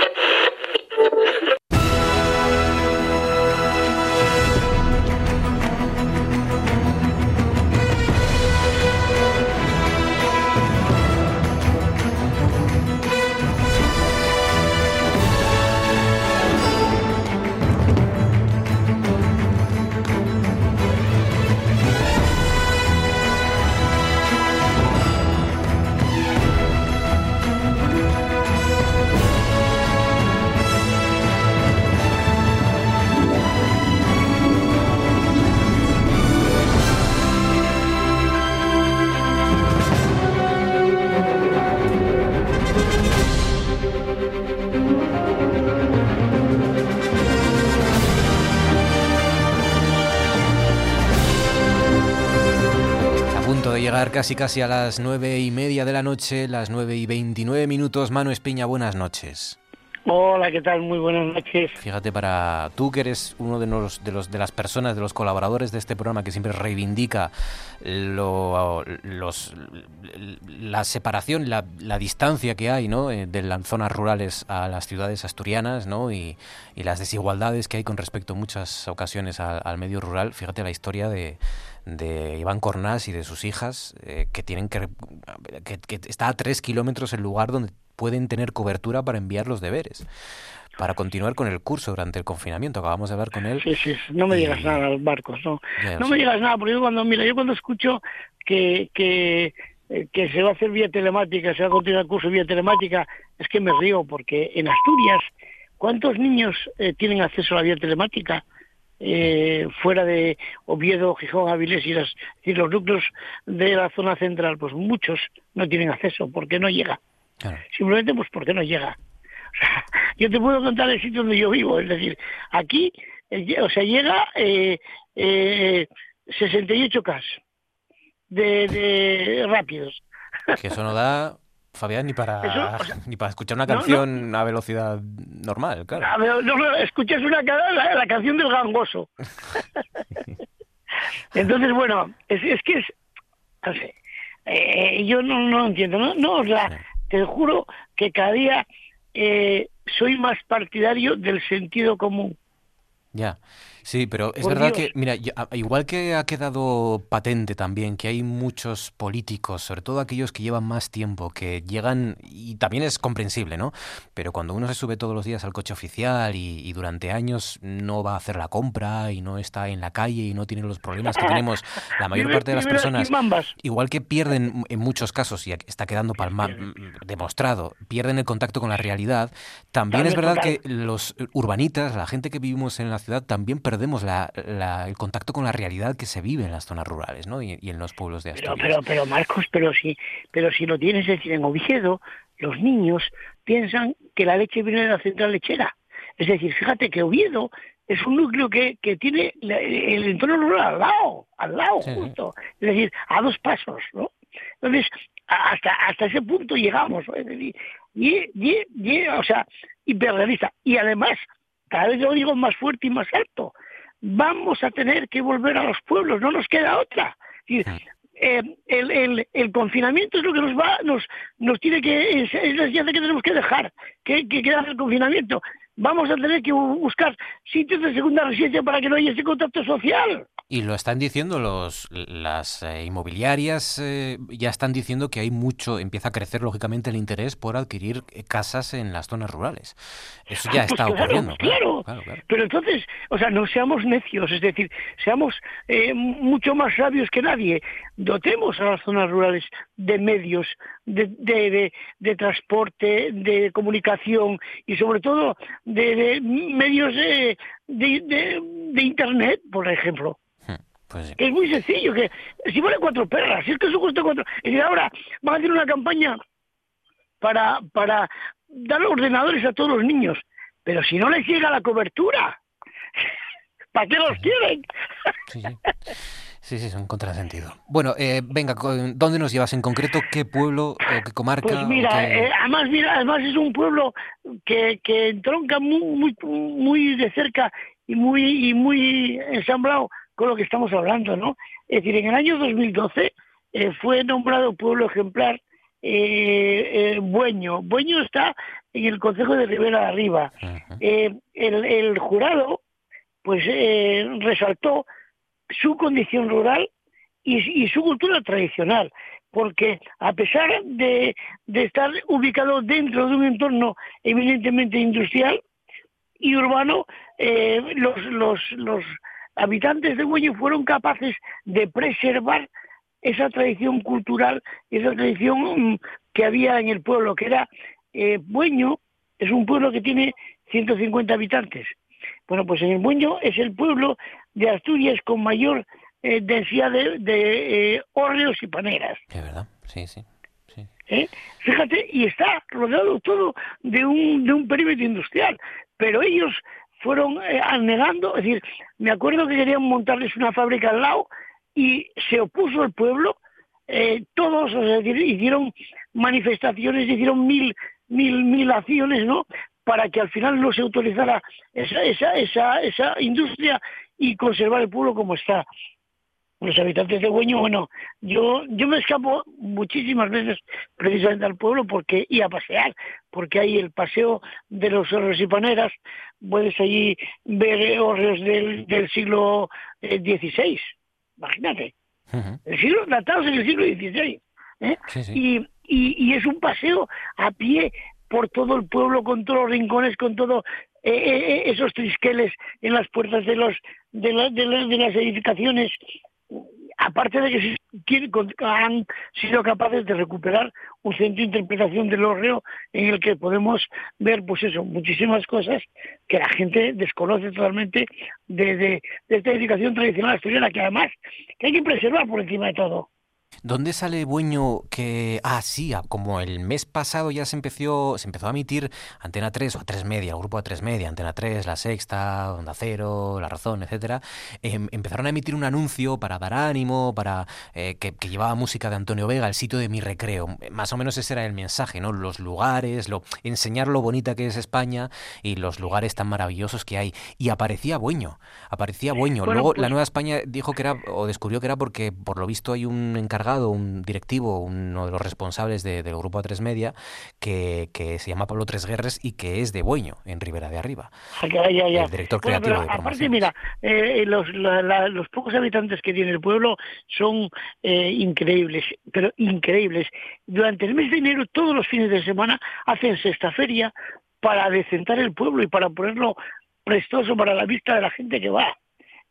Casi casi a las nueve y media de la noche, las nueve y veintinueve minutos. Manu Espiña, buenas noches. Hola, ¿qué tal? Muy buenas noches. Fíjate, para tú que eres uno de los, de los de las personas, de los colaboradores de este programa que siempre reivindica lo, los, la separación, la, la, distancia que hay ¿no? Eh, de las zonas rurales a las ciudades asturianas ¿no? y, y las desigualdades que hay con respecto en muchas ocasiones al, al medio rural. Fíjate la historia de, de Iván Cornás y de sus hijas, eh, que tienen que, que, que, está a tres kilómetros el lugar donde pueden tener cobertura para enviar los deberes, para continuar con el curso durante el confinamiento. Acabamos de hablar con él. Sí, sí, no me digas nada, Marcos, no. no me digas nada, porque yo cuando, mira, yo cuando escucho que, que, eh, que se va a hacer vía telemática, se va a continuar el curso vía telemática, es que me río, porque en Asturias, ¿cuántos niños eh, tienen acceso a la vía telemática? Eh, fuera de Oviedo, Gijón, Avilés y, las, y los núcleos de la zona central, pues muchos no tienen acceso porque no llega. Claro. Simplemente pues porque no llega. O sea, yo te puedo contar el sitio donde yo vivo, es decir, aquí, eh, o sea, llega eh, eh, 68 K de, de rápidos. Que eso no da, Fabián, ni para, eso, o sea, ni para escuchar una canción no, no. a velocidad normal, claro. A ver, no, escuchas una, la, la, canción del gangoso. Entonces, bueno, es, es que es, no sé, eh, yo no, no entiendo, no, no la, te juro que cada día eh, soy más partidario del sentido común. Ya. Sí, pero es Por verdad Dios. que, mira, igual que ha quedado patente también que hay muchos políticos, sobre todo aquellos que llevan más tiempo, que llegan, y también es comprensible, ¿no? Pero cuando uno se sube todos los días al coche oficial y, y durante años no va a hacer la compra y no está en la calle y no tiene los problemas que tenemos la mayor parte de las personas, igual que pierden en muchos casos, y está quedando palma, demostrado, pierden el contacto con la realidad, también, es verdad que los urbanitas, la gente que vivimos en la ciudad, también perdemos perdemos la, la, el contacto con la realidad que se vive en las zonas rurales ¿no? y, y en los pueblos de Asturias. Pero, pero, pero Marcos, pero si, pero si lo tienes, es decir, en Oviedo, los niños piensan que la leche viene de la central lechera. Es decir, fíjate que Oviedo es un núcleo que, que tiene el entorno rural al lado, al lado, sí, justo. Es decir, a dos pasos, ¿no? Entonces, hasta, hasta ese punto llegamos, ¿no? Es decir, y, y, y, o sea, hiperrealista. Y además, cada vez lo digo más fuerte y más alto, vamos a tener que volver a los pueblos, no nos queda otra. Eh, el, el, el, confinamiento es lo que nos va, nos, nos tiene que, es, es la enseñanza que tenemos que dejar, que, que queda el confinamiento. Vamos a tener que buscar sitios de segunda residencia para que no haya ese contacto social. Y lo están diciendo los las eh, inmobiliarias eh, ya están diciendo que hay mucho empieza a crecer lógicamente el interés por adquirir eh, casas en las zonas rurales. Eso ya ah, pues está claro, ocurriendo. Claro, claro, claro, Pero entonces, o sea, no seamos necios, es decir, seamos eh, mucho más sabios que nadie. Dotemos a las zonas rurales de medios de, de, de, de transporte, de comunicación y sobre todo de, medios de, de internet, por ejemplo. Pues sí. Es muy sencillo, que si vale cuatro perras, si es que eso cuesta cuatro... Y ahora van a hacer una campaña para, para dar ordenadores a todos los niños, pero si no les llega la cobertura, ¿para qué los quieren? Sí, sí. Sí, sí, es un contrasentido. Bueno, eh, venga, ¿dónde nos llevas en concreto? ¿Qué pueblo o qué comarca? Pues mira, qué... eh, además, mira, además es un pueblo que, que entronca muy, muy, muy de cerca y muy, y muy ensamblado con lo que estamos hablando, ¿no? Es decir, en el año 2012 eh, fue nombrado pueblo ejemplar eh, eh, Bueño. Bueño está en el Consejo de Ribera de Arriba. -huh. el, el, jurado, pues, resaltó su condición rural y, y, su cultura tradicional, porque a pesar de, de estar ubicado dentro de un entorno eminentemente industrial y urbano, los, los, los habitantes de Bueño fueron capaces de preservar esa tradición cultural, esa tradición que había en el pueblo, que era eh, Bueño, es un pueblo que tiene 150 habitantes. Bueno, pues en el Bueño es el pueblo de Asturias con mayor eh, densidad de, de eh, hórreos y paneras. Es verdad, sí, sí. sí. ¿Eh? Fíjate, y está rodeado todo de un, de un perímetro industrial, pero ellos fueron eh, negando, es decir, me acuerdo que querían montarles una fábrica al lado y se opuso el pueblo, eh, todos hicieron manifestaciones, hicieron mil, mil, mil acciones, ¿no? para que al final no se autorizara esa, esa, esa, esa industria y conservar el pueblo como está los habitantes de Güeño, bueno, yo yo me escapo muchísimas veces precisamente al pueblo porque y a pasear, porque hay el paseo de los horros y paneras, puedes allí ver horros del, del siglo XVI, eh, imagínate, el siglo datados en el siglo XVI, ¿eh? Y, y, y, es un paseo a pie por todo el pueblo, con todos los rincones, con todo eh, esos trisqueles en las puertas de los de, de las edificaciones aparte de que han sido capaces de recuperar un centro de interpretación del horreo en el que podemos ver, pues eso, muchísimas cosas que la gente desconoce totalmente de, de, de esta edificación tradicional asturiana, que además que hay que preservar por encima de todo. ¿Dónde sale Bueño que... Ah, sí, como el mes pasado ya se empezó, se empezó a emitir Antena 3 o A3 Media, el grupo A3 Media, Antena 3, La Sexta, Onda Cero, La Razón, etcétera, em, empezaron a emitir un anuncio para dar ánimo, para eh, que, llevaba música de Antonio Vega, el sitio de mi recreo. Más o menos ese era el mensaje, ¿no? Los lugares, lo, enseñar lo bonita que es España y los lugares tan maravillosos que hay. Y aparecía Bueño, aparecía Bueño. Luego la pues Nueva España dijo que era, o descubrió que era porque por lo visto hay un encargado un directivo, uno de los responsables del grupo A3 Media, que, se llama Pablo Tres Guerres y que es de Bueño, en Ribera de Arriba. Ah, el director creativo de Aparte, mira, eh, los, los pocos habitantes que tiene el pueblo son eh, increíbles, pero increíbles. Durante el mes de enero, todos los fines de semana, hacen esta feria para decentar el pueblo y para ponerlo prestoso para la vista de la gente que va.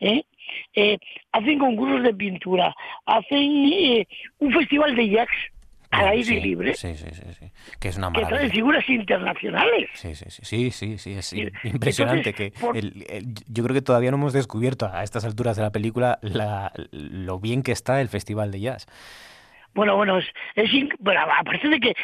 ¿eh? Eh, hacen concursos de pintura, hacen eh, un festival de jazz al aire libre. Sí, sí, sí, Que es una maravilla. Que trae figuras internacionales. Sí, sí, sí, sí, sí, es impresionante. que yo creo que todavía no hemos descubierto a estas alturas de la película lo bien que está el festival de jazz. Bueno, bueno, es, es bueno, aparte de que,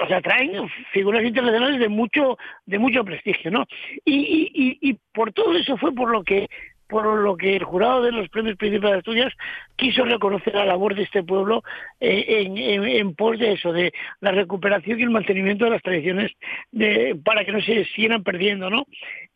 o sea, traen figuras internacionales de mucho, de mucho prestigio, ¿no? Y, y, y por todo eso fue por lo que por lo que el jurado de los premios Príncipes de Asturias quiso reconocer la labor de este pueblo eh, en, pos de eso, de la recuperación y el mantenimiento de las tradiciones de, para que no se siguieran perdiendo, ¿no?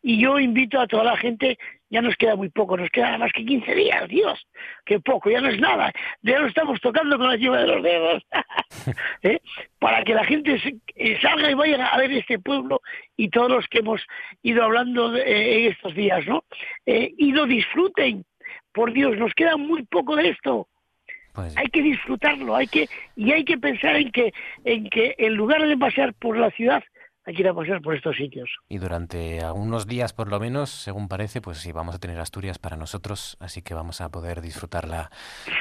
Y yo invito a toda la gente, ya nos queda muy poco, nos queda más que 15 días, Dios, qué poco, ya no es nada, ya lo estamos tocando con la lleva de los dedos, ¿Eh? para que la gente eh, salga y vaya a ver este pueblo y todos los que hemos ido hablando en estos días, ¿no? y lo disfruten, por Dios, nos queda muy poco de esto. Pues hay que disfrutarlo, hay que y hay que pensar en que en que en lugar de pasear por la ciudad hay que ir a pasear por estos sitios. Y durante algunos días, por lo menos, según parece, pues sí, vamos a tener Asturias para nosotros, así que vamos a poder disfrutarla,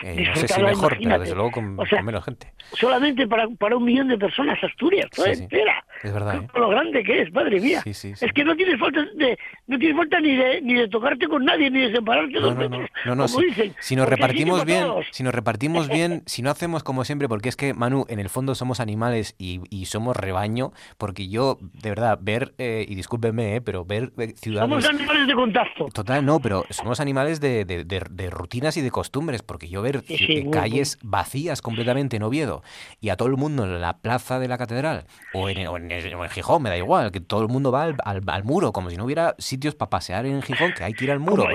eh, no sé si mejor, pero desde luego con, menos gente. Solamente para, para un millón de personas Asturias, toda entera. Es verdad. ¿eh? Lo grande que es, madre mía. es que no tienes falta de, no tienes falta ni de, ni de tocarte con nadie, ni de separarte no, no, no, no, si, nos repartimos bien, si nos repartimos bien, si no hacemos como siempre, porque es que, Manu, en el fondo somos animales y, y somos rebaño, porque yo de verdad, ver, eh, y discúlpenme, eh, pero ver eh, ciudades... Somos animales de contacto. Total, no, pero somos animales de, de, rutinas y de costumbres, porque yo ver calles vacías completamente en Oviedo y a todo el mundo en la plaza de la catedral o en, en, Gijón, me da igual, que todo el mundo va al, al, muro, como si no hubiera sitios para pasear en Gijón, que hay que ir al muro.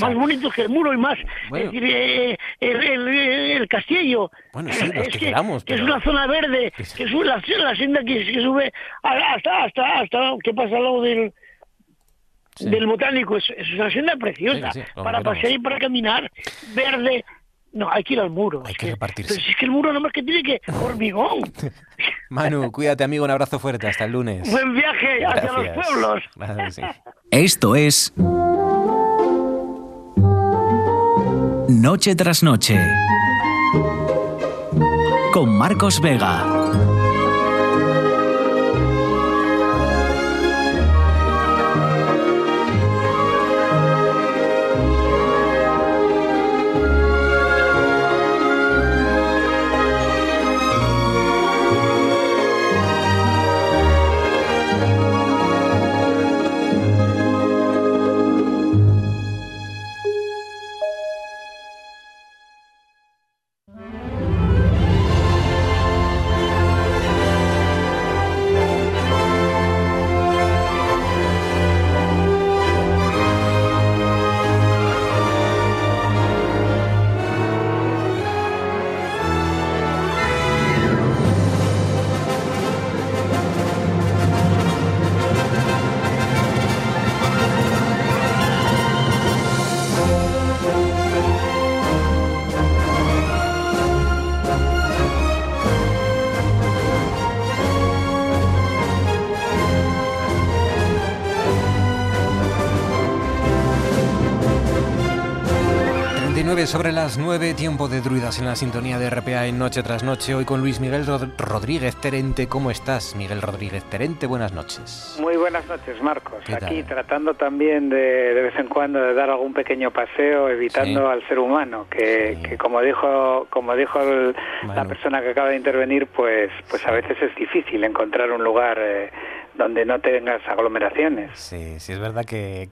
más bonito que el muro y más... Es decir, el, el, castillo. Bueno, sí, los que, queramos. es una zona verde, que es la, la senda que, que sube hasta, hasta, hasta, ¿qué pasa al lado del, del botánico? Es, es, una senda preciosa para pasear y para caminar, verde. No, hay que ir al muro. Hay que, repartirse. Pero si es que el muro nomás que tiene que hormigón. Manu, cuídate amigo, un abrazo fuerte, hasta el lunes. Buen viaje hacia los pueblos. Esto es Noche tras Noche con Marcos Vega. Sobre las 9, tiempo de druidas en la sintonía de RPA en Noche tras Noche. Hoy con Luis Miguel Rodríguez Terente. ¿Cómo estás, Miguel Rodríguez Terente? Buenas noches. Muy buenas noches, Marcos. Aquí tratando también de, de vez en cuando de dar algún pequeño paseo, evitando al ser humano, que, como dijo, como dijo la persona que acaba de intervenir, pues, pues a veces es difícil encontrar un lugar. Eh, donde no tengas aglomeraciones. Sí, sí, es verdad que,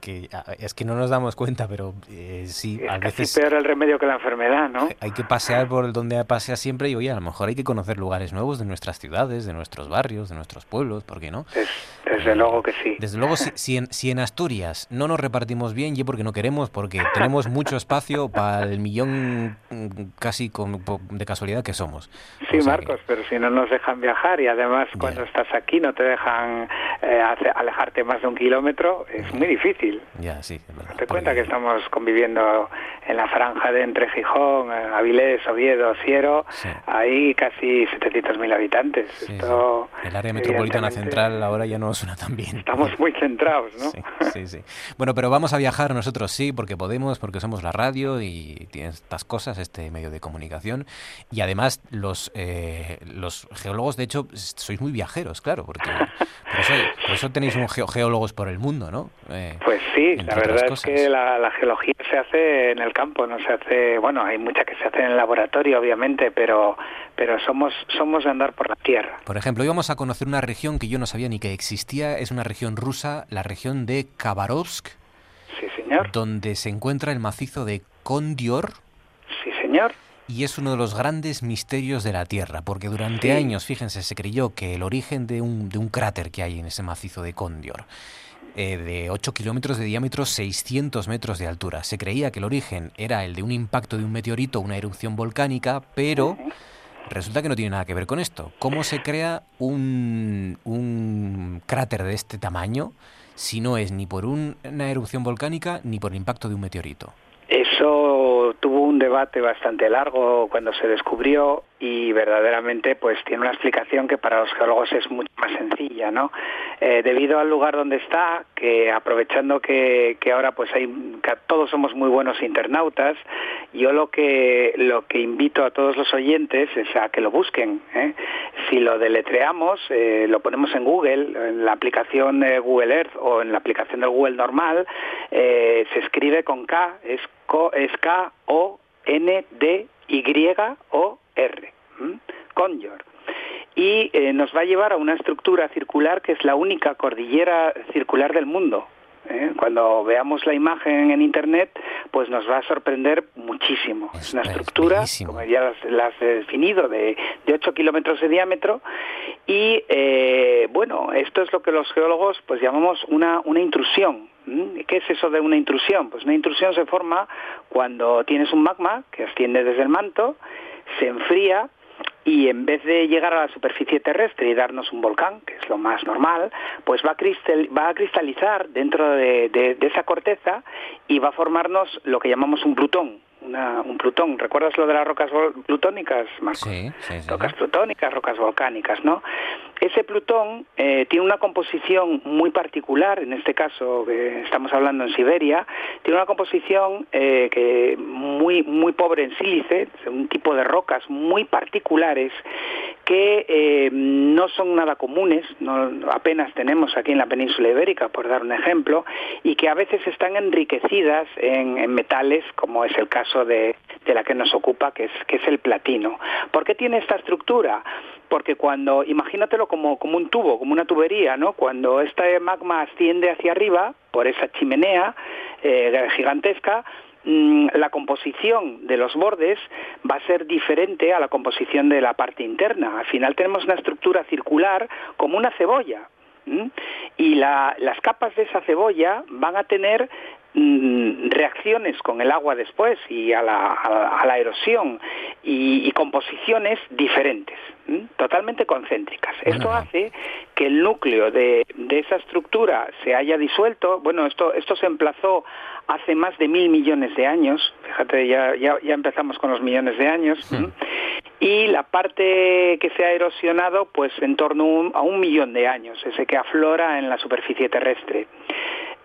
es que no nos damos cuenta, pero eh, sí, a veces... peor el remedio que la enfermedad, ¿no? Hay que pasear por donde pasea siempre y, oye, a lo mejor hay que conocer lugares nuevos de nuestras ciudades, de nuestros barrios, de nuestros pueblos, ¿por qué no? Desde luego que sí. Desde luego, si, en, si en Asturias no nos repartimos bien, y porque no queremos, porque tenemos mucho espacio para el millón mm, casi con, de casualidad que somos. Sí, Marcos, pero si no nos dejan viajar y además cuando estás aquí no te dejan eh, alejarte más de un kilómetro es muy difícil. Ya, sí. Te cuenta que estamos conviviendo en la franja de entre Gijón, eh, Avilés, Oviedo, Siero, hay casi 700.000 habitantes. Esto, El área metropolitana central ahora ya no suena tan bien. Estamos muy centrados, ¿no? Sí, sí, Bueno, pero vamos a viajar nosotros sí, porque podemos, porque somos la radio y tiene estas cosas, este medio de comunicación. Y además los, eh, los geólogos, de hecho, sois muy viajeros, claro, porque por eso, tenéis un geólogos por el mundo, ¿no? Eh, pues sí, la verdad es que la, geología se hace en el campo, no se hace, bueno, hay mucha que se hace en el laboratorio, obviamente, pero, pero somos, somos de andar por la tierra. Por ejemplo, hoy vamos a conocer una región que yo no sabía ni que existía, es una región rusa, la región de Khabarovsk. Sí, señor. Donde se encuentra el macizo de Kondior. Sí, señor y es uno de los grandes misterios de la Tierra, porque durante años, fíjense, se creyó que el origen de un, de un cráter que hay en ese macizo de Condior, eh, de 8 kilómetros de diámetro, 600 metros de altura, se creía que el origen era el de un impacto de un meteorito, una erupción volcánica, pero... Resulta que no tiene nada que ver con esto. ¿Cómo se crea un, un cráter de este tamaño si no es ni por una erupción volcánica ni por el impacto de un meteorito? Eso tuvo un debate bastante largo cuando se descubrió y verdaderamente pues tiene una explicación que para los geólogos es mucho más sencilla, ¿no? Eh, debido al lugar donde está, que aprovechando que, que ahora pues hay que todos somos muy buenos internautas, yo lo que lo que invito a todos los oyentes es a que lo busquen. ¿eh? Si lo deletreamos, eh, lo ponemos en Google, en la aplicación de Google Earth o en la aplicación de Google normal, se escribe con K, es, es K O N D Y O R, Conjor. Y eh, nos va a llevar a una estructura circular que es la única cordillera circular del mundo. ¿eh? Cuando veamos la imagen en internet, pues nos va a sorprender muchísimo. Es, una estructura, como ya la has definido, de, de 8 kilómetros de diámetro. Y eh, bueno, esto es lo que los geólogos pues llamamos una, una intrusión. ¿Qué es eso de una intrusión? Pues una intrusión se forma cuando tienes un magma que asciende desde el manto se enfría y en vez de llegar a la superficie terrestre y darnos un volcán, que es lo más normal, pues va a, cristalizar dentro de, esa corteza y va a formarnos lo que llamamos un plutón, un plutón. ¿Recuerdas lo de las rocas plutónicas, Marcos? Sí, sí, Rocas plutónicas, rocas volcánicas, ¿no? Ese plutón eh, tiene una composición muy particular, en este caso que estamos hablando en Siberia, tiene una composición eh, que muy, muy pobre en sílice, un tipo de rocas muy particulares que eh, no son nada comunes, apenas tenemos aquí en la península ibérica, por dar un ejemplo, y que a veces están enriquecidas en, en metales, como es el caso de, de la que nos ocupa, que es, que es el platino. ¿Por qué tiene esta estructura? Porque cuando, imagínatelo como, como un tubo, como una tubería, ¿no? Cuando este magma asciende hacia arriba, por esa chimenea eh, gigantesca, mm, la composición de los bordes va a ser diferente a la composición de la parte interna. Al final tenemos una estructura circular como una cebolla. Y las capas de esa cebolla van a tener reacciones con el agua después y a la, a la erosión y, composiciones diferentes, totalmente concéntricas. Esto hace que el núcleo de, de, esa estructura se haya disuelto. Bueno, esto, esto se emplazó hace más de mil millones de años. Fíjate, ya, ya, ya empezamos con los millones de años. Y la parte que se ha erosionado, pues en torno a un millón de años, ese que aflora en la superficie terrestre.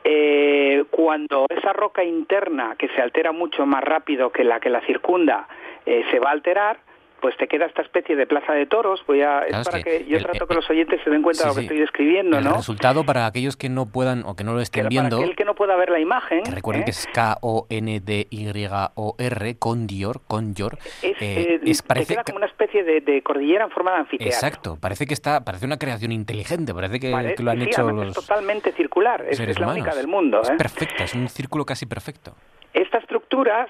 Eh, Cuando esa roca interna, que se altera mucho más rápido que la que la circunda, eh, se va a alterar, pues te queda esta especie de plaza de toros. Voy a, es para que, yo trato que los oyentes se den cuenta de lo que estoy describiendo, el ¿no? resultado para aquellos que no puedan o que no lo estén viendo. Para aquel que no pueda ver la imagen. Que recuerden ¿eh? que es K-O-N-D-Y-O-R, Condior, Condior. Es, eh, es parece queda como una especie de, de, cordillera en forma de anfiteatro. Exacto, parece que está, parece una creación inteligente, parece que, parece, que lo han sí, hecho los. Es totalmente circular, es, es la única del mundo. Es ¿eh? perfecta, es un círculo casi perfecto. Esta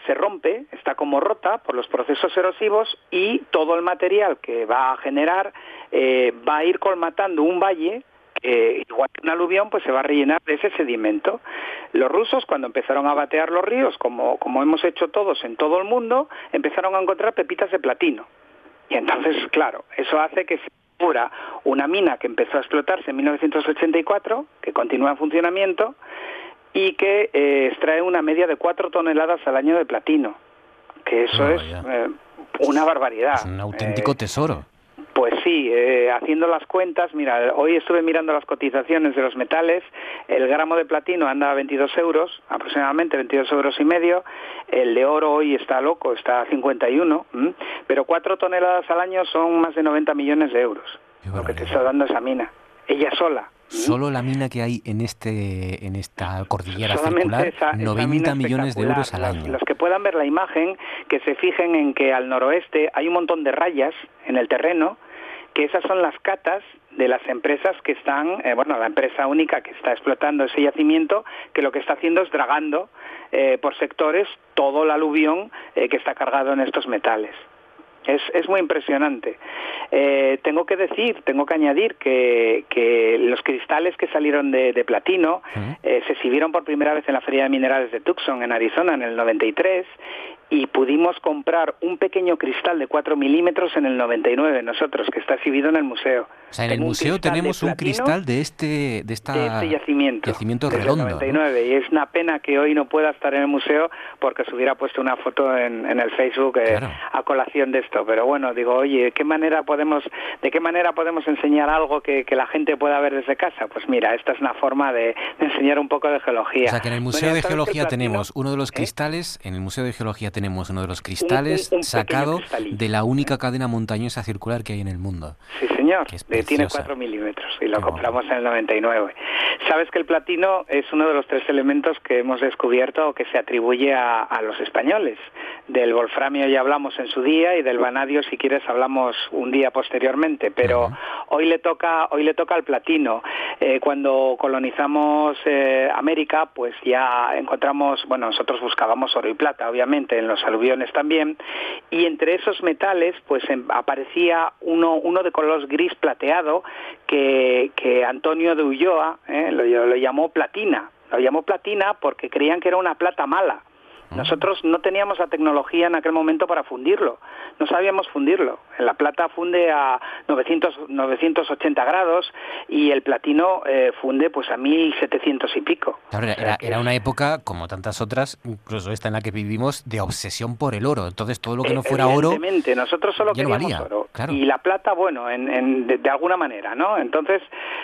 se rompe, está como rota por los procesos erosivos y todo el material que va a generar eh, va a ir colmatando un valle eh, igual que un aluvión, pues se va a rellenar de ese sedimento. Los rusos, cuando empezaron a batear los ríos, como, como hemos hecho todos en todo el mundo, empezaron a encontrar pepitas de platino. Y entonces, claro, eso hace que se descubra una mina que empezó a explotarse en 1984, que continúa en funcionamiento, y que eh, extrae una media de 4 toneladas al año de platino, que eso Oh, es eh, una barbaridad. Es un auténtico Eh, tesoro. pues sí, eh, haciendo las cuentas, mira, hoy estuve mirando las cotizaciones de los metales, el gramo de platino anda a 22 euros, aproximadamente 22 euros y medio, el de oro hoy está loco, está a 51, ¿m? pero 4 toneladas al año son más de 90 millones de euros, lo que te está dando esa mina, ella sola. Solo la mina que hay en este en esta cordillera Solamente circular, esa- esa 90 mina millones de euros al Los- año. Los que puedan ver la imagen, que se fijen en que al noroeste hay un montón de rayas en el terreno, que esas son las catas de las empresas que están, eh, bueno, la empresa única que está explotando ese yacimiento, que lo que está haciendo es dragando eh, por sectores todo el aluvión eh, que está cargado en estos metales. Es, es muy impresionante. Eh, tengo que decir, tengo que añadir que, que los cristales que salieron de, de platino eh, se exhibieron por primera vez en la Feria de Minerales de Tucson, en Arizona, en el 93, y pudimos comprar un pequeño cristal de 4 milímetros en el 99, nosotros, que está exhibido en el museo. O sea, en el Tengo museo tenemos un cristal de este de esta de este yacimiento, yacimiento redondo. ¿no? 99 y es una pena que hoy no pueda estar en el museo porque se hubiera puesto una foto en, en el Facebook eh, a colación de esto pero bueno digo oye qué manera podemos de qué manera podemos enseñar algo que, que la gente pueda ver desde casa pues mira esta es una forma de, de enseñar un poco de geología O sea, que en el Museo Bueno, de ¿sabes que el Geología tenemos uno de los cristales, en el Museo de Geología tenemos uno de los cristales un sacado de la única cadena montañosa circular que hay en el mundo. Sí, señor. Tiene preciosa. 4 milímetros y lo compramos en el 99. Sabes que el platino es uno de los tres elementos que hemos descubierto o que se atribuye a, a los españoles. Del wolframio ya hablamos en su día y del vanadio, si quieres, hablamos un día posteriormente. Pero hoy le toca hoy le toca al platino. Eh, cuando colonizamos eh, América, pues ya encontramos, bueno, nosotros buscábamos oro y plata, obviamente, en los aluviones también, y entre esos metales, pues em- aparecía uno, uno de color gris plateado que, que Antonio de Ulloa eh, lo, lo llamó platina. Lo llamó platina porque creían que era una plata mala. Nosotros no teníamos la tecnología en aquel momento para fundirlo, no sabíamos fundirlo. La plata funde a 900, 980 grados y el platino eh, funde pues a 1700 y pico. Claro, era, era- era una época, como tantas otras, incluso esta en la que vivimos, de obsesión por el oro. Entonces, todo lo que no fuera oro, Evidentemente, nosotros solo no queríamos valía, oro. claro. Y la plata, bueno, en, en- de, de alguna manera, ¿no? Entonces,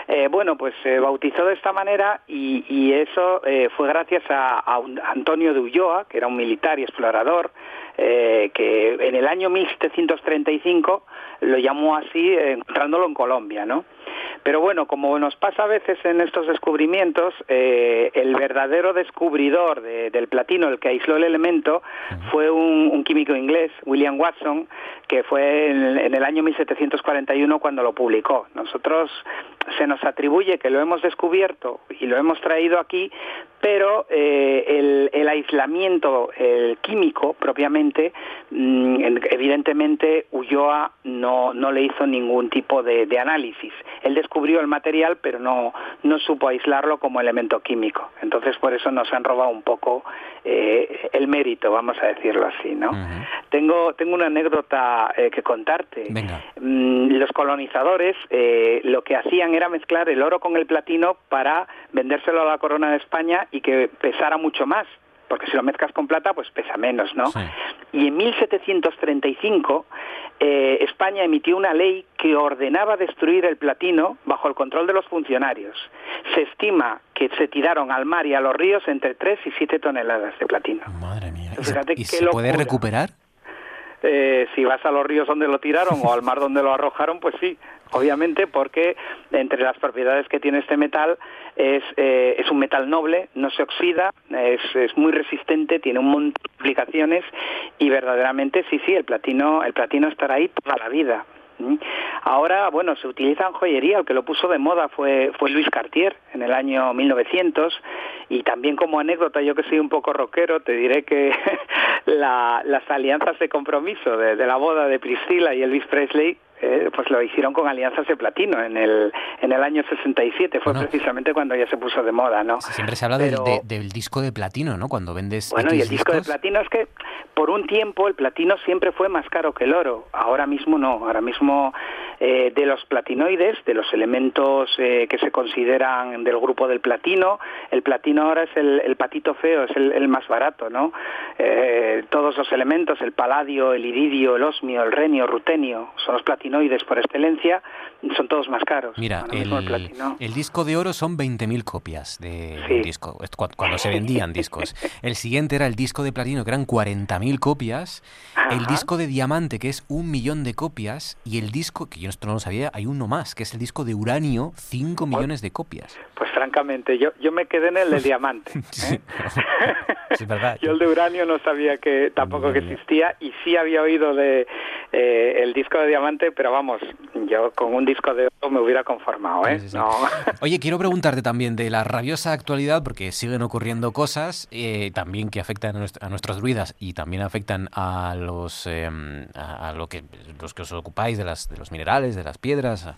eh, bueno, pues se bautizó de esta manera y, y eso eh, fue gracias a, a Antonio de Ulloa, que era un militar y explorador, eh, que en el año 1735 lo llamó así, eh, encontrándolo en Colombia, ¿no? Pero bueno, como nos pasa a veces en estos descubrimientos, eh, el verdadero descubridor de- del platino, el que aisló el elemento, fue un, un químico inglés, William Watson, que fue en, en el año 1741 cuando lo publicó. Nosotros se nos atribuye que lo hemos descubierto y lo hemos traído aquí, pero eh, el, el aislamiento el químico propiamente, mm, en- evidentemente Ulloa no, no le hizo ningún tipo de, de análisis. Él descubrió el material, pero no, no supo aislarlo como elemento químico. Entonces, por eso nos han robado un poco eh, el mérito, vamos a decirlo así, ¿no? Tengo, tengo una anécdota eh, que contarte. Venga. Mm, los colonizadores eh, lo que hacían era mezclar el oro con el platino para vendérselo a la corona de España y que pesara mucho más, porque si lo mezclas con plata pues pesa menos, ¿no? Y en 1735 eh, España emitió una ley que ordenaba destruir el platino bajo el control de los funcionarios. Se estima que se tiraron al mar y a los ríos entre 3 y 7 toneladas de platino. Madre mía. ¿Y, se puede recuperar? Eh, si vas a los ríos donde lo tiraron o al mar donde lo arrojaron, pues sí, obviamente porque entre las propiedades que tiene este metal es, eh, es un metal noble, no se oxida, es, es, muy resistente, tiene un montón de aplicaciones y verdaderamente sí, sí, el platino, el platino estará ahí toda la vida. Ahora, bueno, se utiliza en joyería, el que lo puso de moda fue, fue Luis Cartier en el año 1900 y también como anécdota, yo que soy un poco rockero, te diré que las alianzas de compromiso de, de la boda de Priscilla y Elvis Presley eh, pues lo hicieron con alianzas de platino en el, en el año 67, fue precisamente cuando ya se puso de moda, ¿no? Siempre se habla del, del, disco de platino, ¿no? Cuando vendes Bueno, y el disco de platino es que por un tiempo el platino siempre fue más caro que el oro, ahora mismo no, ahora mismo eh, de los platinoides, de los elementos eh, que se consideran del grupo del platino, el platino ahora es el, patito feo, es el, más barato, ¿no? todos los elementos, el paladio, el iridio, el osmio, el renio, rutenio, son los platinos por excelencia son todos más caros. Mira, el, disco de oro son 20.000 copias de disco, cuando se vendían discos. El siguiente era el disco de platino, que eran 40.000 copias. El disco de diamante, que es un millón de copias. Y el disco, que yo esto no lo sabía, hay uno más, que es el disco de uranio, 5 millones de copias. Pues francamente, yo, yo me quedé en el de diamante. ¿eh? verdad. yo el de uranio no sabía que tampoco que existía y sí había oído de eh, el disco de diamante, pero vamos, yo con un disco de oro me hubiera conformado, ¿eh? Oye, quiero preguntarte también de la rabiosa actualidad, porque siguen ocurriendo cosas eh, también que afectan a, nuestros druidas y también afectan a los em, a, lo que los que os ocupáis de las de los minerales, de las piedras,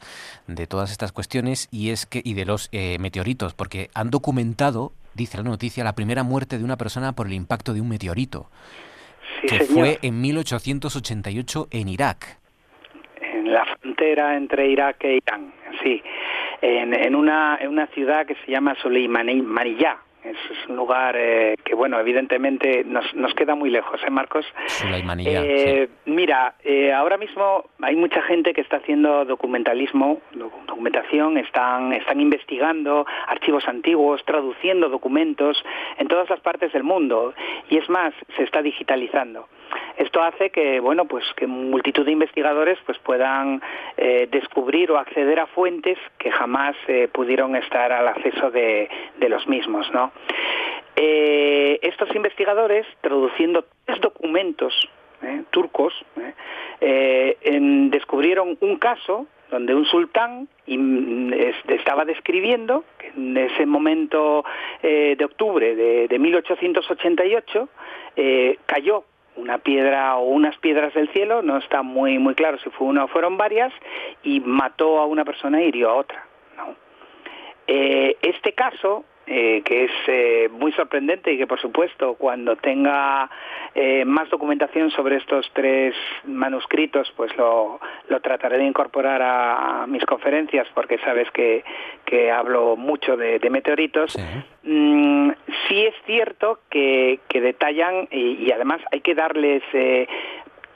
de todas estas cuestiones y es que y de los eh, meteoritos, porque han documentado, dice la noticia, la primera muerte de una persona por el impacto de un meteorito. que fue en 1888 en Irak la frontera entre Irak e Irán, sí, en, en, una, en una ciudad que se llama Soleimaniyah, es, un lugar eh, que, bueno, evidentemente nos, nos queda muy lejos, ¿eh, Marcos? Eh, mira, eh, ahora mismo hay mucha gente que está haciendo documentalismo, documentación, están, están investigando archivos antiguos, traduciendo documentos en todas las partes del mundo. Y es más, se está digitalizando. Esto hace que, bueno, pues que multitud de investigadores pues puedan descubrir o acceder a fuentes que jamás pudieron estar al acceso de, de los mismos, ¿no? Eh, estos investigadores, traduciendo tres documentos eh, turcos, eh, descubrieron un caso donde un sultán estaba describiendo que en ese momento de octubre de, de 1888 cayó una piedra o unas piedras del cielo, no está muy muy claro si fue una o fueron varias, y mató a una persona e hirió a otra. este caso eh, que es eh, muy sorprendente y que por supuesto cuando tenga eh, más documentación sobre estos tres manuscritos pues lo, lo trataré de incorporar a, mis conferencias porque sabes que, que hablo mucho de, meteoritos mm, sí. es cierto que, que detallan y, y, además hay que darles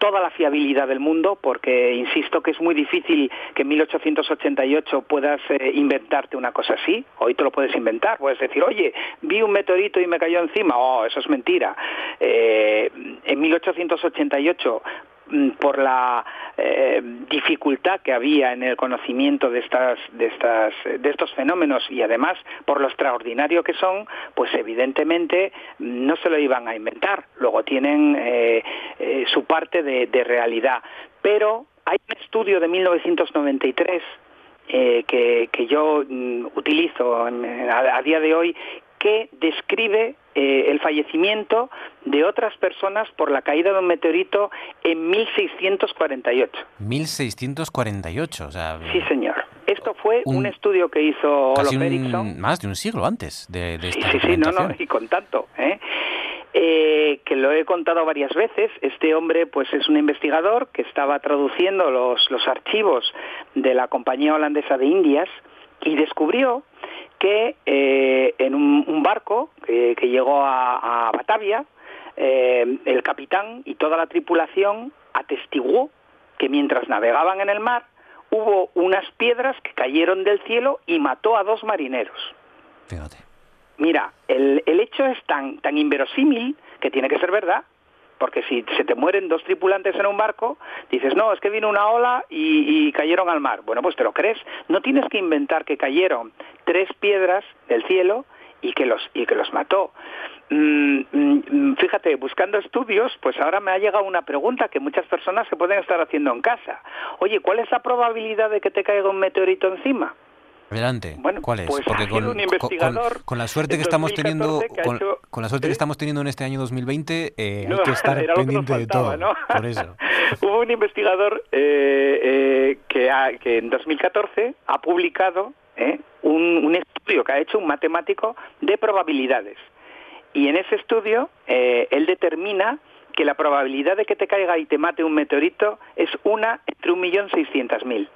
toda la fiabilidad del mundo, porque insisto que es muy difícil que en 1888 puedas eh, inventarte una cosa así. Hoy te lo puedes inventar, puedes decir, oye, vi un meteorito y me cayó encima. Oh, eso es mentira. Eh, en 1888 Mm, por la eh, dificultad que había en el conocimiento de estas de estas de estos fenómenos y además por lo extraordinario que son pues evidentemente no se lo iban a inventar. Luego tienen eh, eh, su parte de, realidad. Pero hay un estudio de 1993 que, que, yo mm, utilizo a, día de hoy que describe eh, el fallecimiento de otras personas por la caída de un meteorito en 1648. 1648, o sea... Sí, señor. Esto fue un, estudio que hizo casi más de un siglo antes de, de esta Sí, sí, sí, no, no, y con tanto, ¿eh? Eh, que lo he contado varias veces. Este hombre, pues, es un investigador que estaba traduciendo los, los archivos de la compañía holandesa de Indias y descubrió que eh, en un, barco que, llegó a, Batavia, eh, el capitán y toda la tripulación atestiguó que mientras navegaban en el mar hubo unas piedras que cayeron del cielo y mató a dos marineros. Fíjate. Mira, el, el hecho es tan, tan inverosímil que tiene que ser verdad. Porque si se te mueren dos tripulantes en un barco, dices, no, es que vino una ola y, cayeron al mar. Bueno, pues te lo crees. No tienes que inventar que cayeron tres piedras del cielo y que los, y que los mató. Mm, mm, fíjate, buscando estudios, pues ahora me ha llegado una pregunta que muchas personas se pueden estar haciendo en casa. Oye, ¿cuál es la probabilidad de que te caiga un meteorito encima? Adelante. Bueno, ¿Cuál es? Pues Porque con, un investigador con, con, la suerte que estamos teniendo, que con, hecho, con, la suerte ¿eh? que estamos teniendo en este año 2020, eh, no, hay que estar pendiente de todo. ¿no? Por eso. Hubo un investigador eh, eh, que, ha, que, en 2014 ha publicado ¿eh? un, un, estudio que ha hecho un matemático de probabilidades. Y en ese estudio eh, él determina que la probabilidad de que te caiga y te mate un meteorito es una entre un millón seiscientas mil.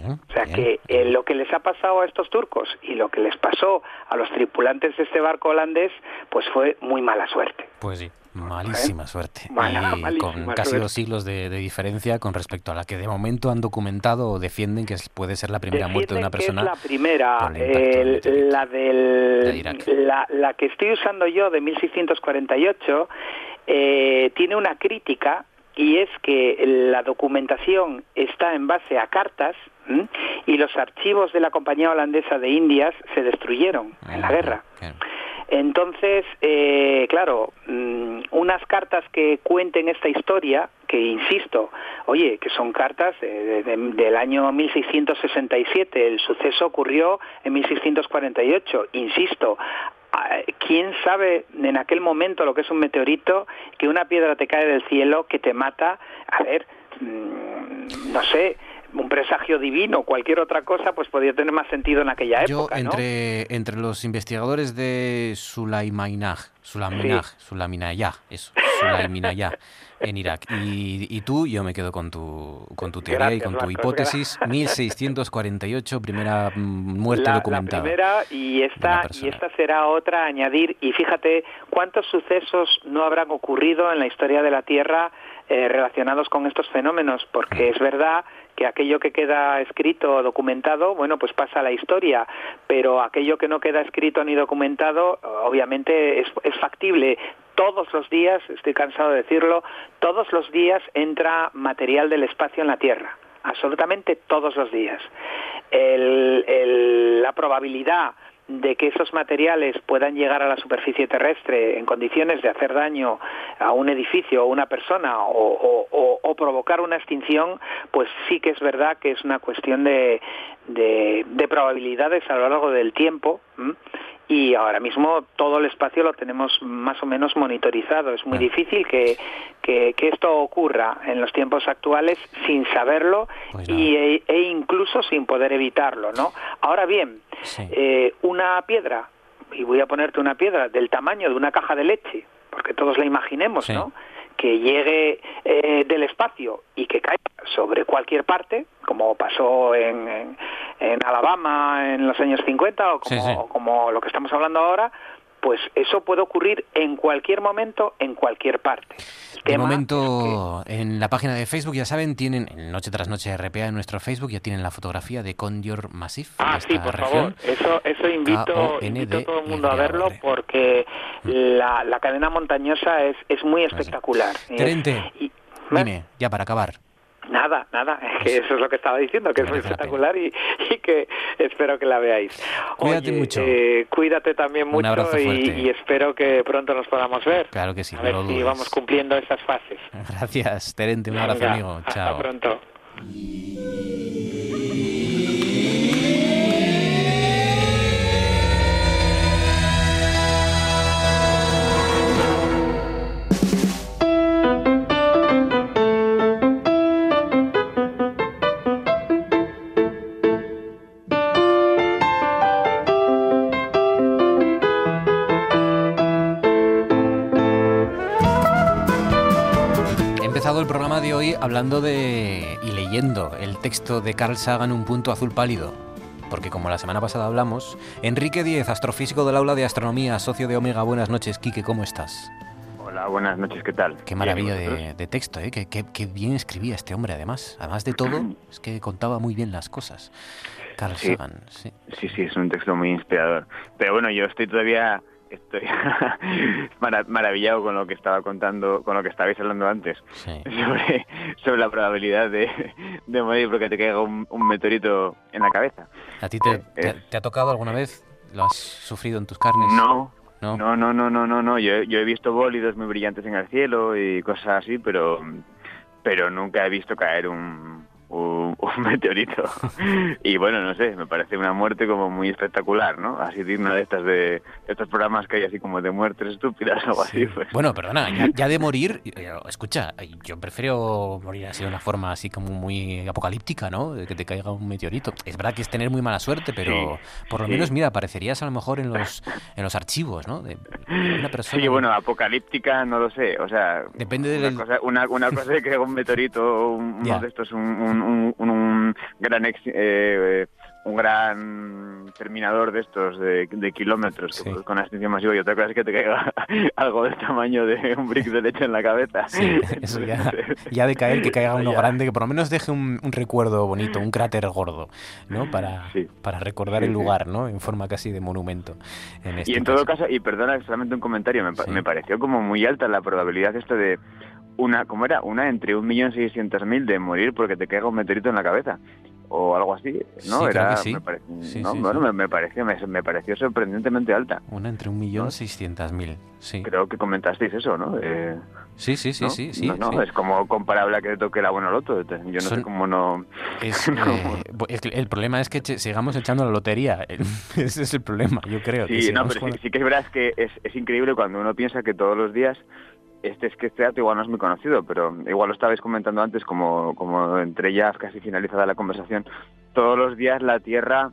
Bien, o sea bien, que eh, lo que les ha pasado a estos turcos y lo que les pasó a los tripulantes de este barco holandés, pues fue muy mala suerte. Pues sí, malísima ¿Eh? suerte. Mala, y malísima con casi suerte. dos siglos de, de, diferencia con respecto a la que de momento han documentado o defienden que puede ser la primera Defienden muerte de una persona. Que es la primera, eh, la del, de la, la, que estoy usando yo de 1648 eh, tiene una crítica y es que la documentación está en base a cartas ¿m? y los archivos de la compañía holandesa de Indias se destruyeron en la guerra. Entonces, eh, claro, mmm, unas cartas que cuenten esta historia, que insisto, oye, que son cartas de, de, del año 1667, el suceso ocurrió en 1648, insisto, ¿Quién sabe en aquel momento lo que es un meteorito, que una piedra te cae del cielo, que te mata? A ver, mmm, no sé, un presagio divino, cualquier otra cosa, pues podría tener más sentido en aquella Yo, época. entre, ¿no? entre los investigadores de Sulaimanaj, Sulaimanaj, sí. Sulaiminayah, eso, Sulaiminayah, en Irak, y, y, tú, yo me quedo con tu, con tu teoría gracias, y con tu hipótesis. gracias. 1648, primera muerte la, documentada. La primera y esta, y esta será otra a añadir. Y fíjate cuántos sucesos no habrán ocurrido en la historia de la Tierra eh, relacionados con estos fenómenos, porque es verdad que aquello que queda escrito o documentado, bueno, pues pasa a la historia, pero aquello que no queda escrito ni documentado, obviamente es, es factible. Todos los días, estoy cansado de decirlo, todos los días entra material del espacio en la Tierra, absolutamente todos los días. La probabilidad de que esos materiales puedan llegar a la superficie terrestre en condiciones de hacer daño a un edificio o una persona o, provocar una extinción, pues sí que es verdad que es una cuestión de, de, de probabilidades a lo largo del tiempo. Y ahora mismo todo el espacio lo tenemos más o menos monitorizado. Es muy difícil que, que, que, esto ocurra en los tiempos actuales sin saberlo Pues y, e, e, incluso sin poder evitarlo, ¿no? Ahora bien, Sí. eh, una piedra, y voy a ponerte una piedra del tamaño de una caja de leche, porque todos la imaginemos, Sí. ¿no? Que llegue eh, del espacio y que caiga sobre cualquier parte, como pasó en, en, en Alabama en los años 50 o como, Sí, sí. o como lo que estamos hablando ahora, pues eso puede ocurrir en cualquier momento, en cualquier parte. El De momento, en la página de Facebook, ya saben, tienen, en Noche tras Noche RPA en nuestro Facebook, ya tienen la fotografía de Conjur Massif. Ah, de sí, esta por región. favor. Eso, eso invito, a todo el mundo a verlo porque la, la cadena montañosa es, es muy espectacular. Terente, dime, ya para acabar. Nada, nada, es que eso es lo que estaba diciendo, que es muy espectacular y, y que espero que la veáis. Cuídate mucho. eh, cuídate también Un mucho abrazo y, y espero que pronto nos podamos ver. Claro que sí, a ver si dudes. vamos cumpliendo esas fases. Gracias, Terente, un abrazo, Venga, amigo. Hasta Chao. pronto. Hablando de y leyendo el texto de Carl Sagan Un punto azul pálido. Porque como la semana pasada hablamos, Enrique Díez, astrofísico del aula de astronomía, socio de Omega. Buenas noches, Quique, ¿cómo estás? Hola, buenas noches, ¿qué tal? Qué maravilla de, texto, ¿eh? Qué, qué, bien escribía este hombre, además. Además de todo, es que contaba muy bien las cosas. Carl sí. Sagan, sí. Sí, sí, es un texto muy inspirador. Pero bueno, yo estoy todavía estoy maravillado con lo que estaba contando, con lo que estabais hablando antes, sobre, sobre la probabilidad de, de, morir porque te caiga un, meteorito en la cabeza. ¿A ti te, te, ha tocado alguna vez? ¿Lo has sufrido en tus carnes? No, no, no, no, no, no, no. no. Yo, yo he visto bólidos muy brillantes en el cielo y cosas así, pero, pero nunca he visto caer un, un, meteorito. y bueno, no sé, me parece una muerte como muy espectacular, ¿no? Así digna de estas de estos programas que hay así como de muertes estúpidas o algo así. Pues. Bueno, perdona, ya, de morir, eh, escucha, yo prefiero morir así de una forma así como muy apocalíptica, ¿no? De que te caiga un meteorito. Es verdad que es tener muy mala suerte, pero por lo menos, mira, aparecerías a lo mejor en los en los archivos, ¿no? De una persona. Sí, bueno, apocalíptica no lo sé, o sea, depende de una, cosa, una, una cosa que un meteorito, uno de estos, un un, un, gran eh, un gran terminador de estos de, kilómetros con extinción masiva y otra cosa es que te caiga algo del tamaño de un brick de leche en la cabeza. eso ya, de caer, que caiga uno grande, que por lo menos deje un, recuerdo bonito, un cráter gordo, ¿no? Para, para recordar el lugar, ¿no? En forma casi de monumento. En y en todo caso, y perdona solamente un comentario, me, me pareció como muy alta la probabilidad esto de una, ¿cómo era? Una entre un millón seiscientos mil de morir porque te caiga un meteorito en la cabeza o algo así, ¿no? era, me, no, bueno, me, pareció, me, pareció sorprendentemente alta. Una entre un millón seiscientos mil, sí. Creo que comentasteis eso, ¿no? Eh, sí, sí, sí, sí, sí, no, es como comparable a que toque la buena loto. Yo no sé cómo no... Eh, el problema es que sigamos echando la lotería. Ese es el problema, yo creo. Sí, no, pero sí, que es verdad que es, es increíble cuando uno piensa que todos los días este es que este dato igual no es muy conocido, pero igual lo estabais comentando antes, como, como entre ya casi finalizada la conversación, todos los días la Tierra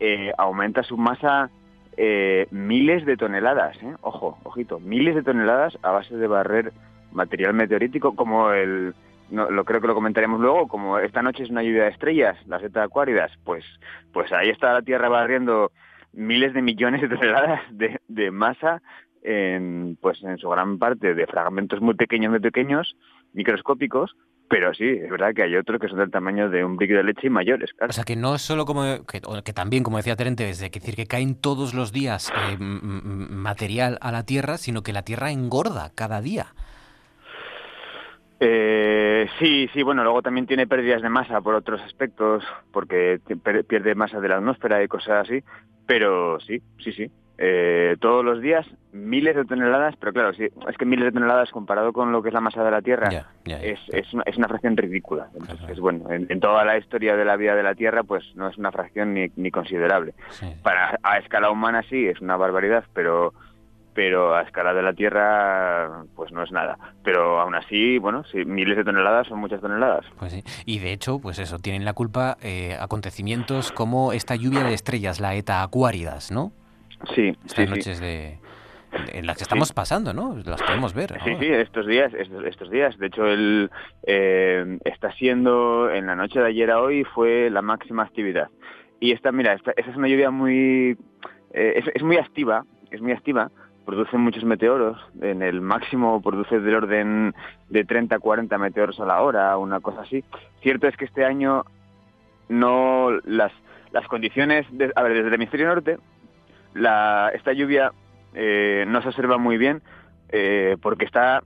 eh, aumenta su masa eh, miles de toneladas, ¿eh? ojo, ojito, miles de toneladas a base de barrer material meteorítico, como el, no, lo creo que lo comentaremos luego, como esta noche es una lluvia de estrellas, las zeta acuáridas, pues, pues ahí está la Tierra barriendo miles de millones de toneladas de, de masa en, pues en su gran parte de fragmentos muy pequeños, muy pequeños, microscópicos, pero sí, es verdad que hay otros que son del tamaño de un brick de leche y mayores. O sea, que no es solo como, que, que también, como decía Terente, es decir, que caen todos los días eh, material a la Tierra, sino que la Tierra engorda cada día. Eh, sí, sí, bueno, luego también tiene pérdidas de masa por otros aspectos, porque pierde masa de la atmósfera y cosas así, pero sí, sí, sí, eh, todos los días miles de toneladas, pero claro, sí, es que miles de toneladas comparado con lo que es la masa de la Tierra es, es, una, es, una, fracción ridícula. Entonces, bueno, en, toda la historia de la vida de la Tierra, pues no es una fracción ni, ni considerable. Para a escala humana sí es una barbaridad, pero pero a escala de la Tierra pues no es nada. Pero aún así, bueno, sí, miles de toneladas son muchas toneladas. Pues sí. Y de hecho, pues eso, tienen la culpa eh, acontecimientos como esta lluvia de estrellas, la ETA Acuáridas, ¿no? Sí, Estas noches de en las que estamos pasando, ¿no? Las podemos ver. Sí, sí, estos días, estos, días. De hecho, el, eh, está siendo, en la noche de ayer a hoy fue la máxima actividad. Y esta, mira, esta, es una lluvia muy, eh, es, muy activa, es muy activa, produce muchos meteoros, en el máximo produce del orden de 30 a 40 meteoros a la hora, una cosa así. Cierto es que este año no las, las condiciones, a ver, desde el hemisferio norte, la, esta lluvia eh, no se observa muy bien eh, porque está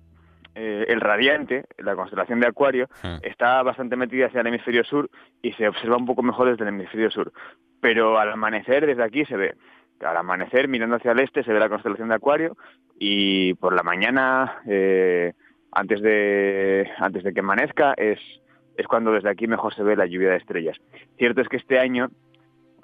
eh, el radiante, la constelación de Acuario, hmm. está bastante metida hacia el hemisferio sur y se observa un poco mejor desde el hemisferio sur. Pero al amanecer desde aquí se ve. Al amanecer, mirando hacia el este, se ve la constelación de Acuario y por la mañana, antes, de, antes de que amanezca, es, es cuando desde aquí mejor se ve la lluvia de estrellas. Cierto es que este año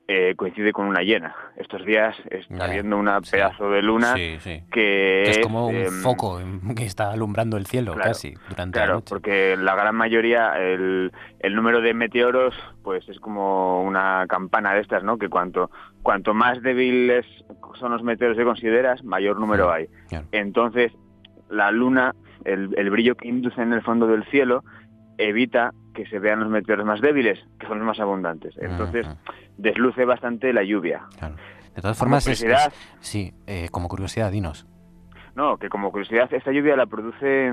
eh, coincide con una llena. Estos días está viendo una pedazo de luna que es, como un em, foco que está alumbrando el cielo casi durante la noche. porque la gran mayoría, el, el, número de meteoros, pues es como una campana de estas, ¿no? Que cuanto cuanto más débiles son los meteoros que consideras, mayor número hay. Entonces, la luna, el, el brillo que induce en el fondo del cielo, evita que se vean los meteoros más débiles, que son los más abundantes. Entonces, desluce bastante la lluvia. De todas formas, sí, eh, como curiosidad, dinos. No, que como curiosidad, esta lluvia la produce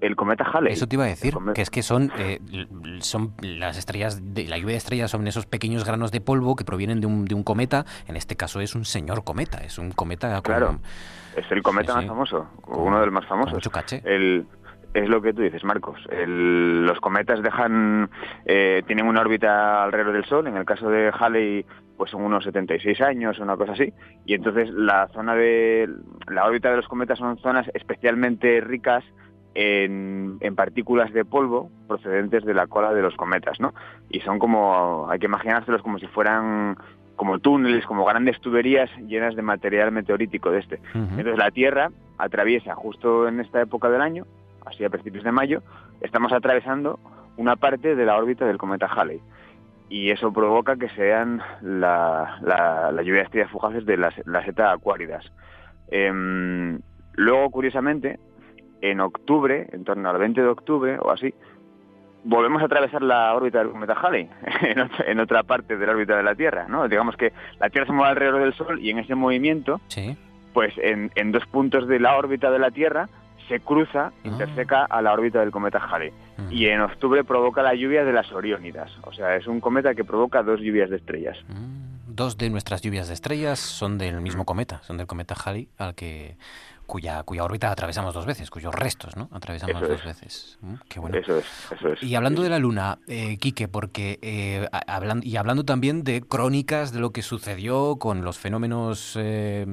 el cometa Halley. Eso te iba a decir, que es que son, eh, son las estrellas, de, la lluvia de estrellas son esos pequeños granos de polvo que provienen de un, de un cometa, en este caso es un señor cometa, es un cometa Claro, es el cometa más famoso, uno de los más famosos. Mucho caché. El, es lo que tú dices, Marcos. los cometas dejan, eh, tienen una órbita alrededor del Sol. En el caso de Halley, pues son unos 76 años, una cosa así. Y entonces la zona de la órbita de los cometas son zonas especialmente ricas en, partículas de polvo procedentes de la cola de los cometas, ¿no? Y son como, hay que imaginárselos como si fueran como túneles, como grandes tuberías llenas de material meteorítico de este. Entonces la Tierra atraviesa justo en esta época del año, así a principios de mayo, estamos atravesando una parte de la órbita del cometa Halley. Y eso provoca que sean la, la, lluvia de estrellas fugaces de las, las ETA acuáridas. Em, luego, curiosamente, en octubre, en torno al 20 de octubre o así, volvemos a atravesar la órbita del cometa Halley, en otra, parte de la órbita de la Tierra, ¿no? Digamos que la Tierra se mueve alrededor del Sol y en ese movimiento, pues en, dos puntos de la órbita de la Tierra se cruza, ah. interseca a la órbita del cometa Halley. Mm. Y en octubre provoca la lluvia de las Oriónidas. O sea, es un cometa que provoca dos lluvias de estrellas. Mm. Dos de nuestras lluvias de estrellas son del mismo mm. cometa, son del cometa Halley, al que cuya, cuya órbita atravesamos dos veces, cuyos restos, ¿no? Atravesamos dos veces. Mm, qué bueno. Eso es, eso es. Y hablando de la Luna, eh, Quique, porque eh, hablando, y hablando también de crónicas de lo que sucedió con los fenómenos eh,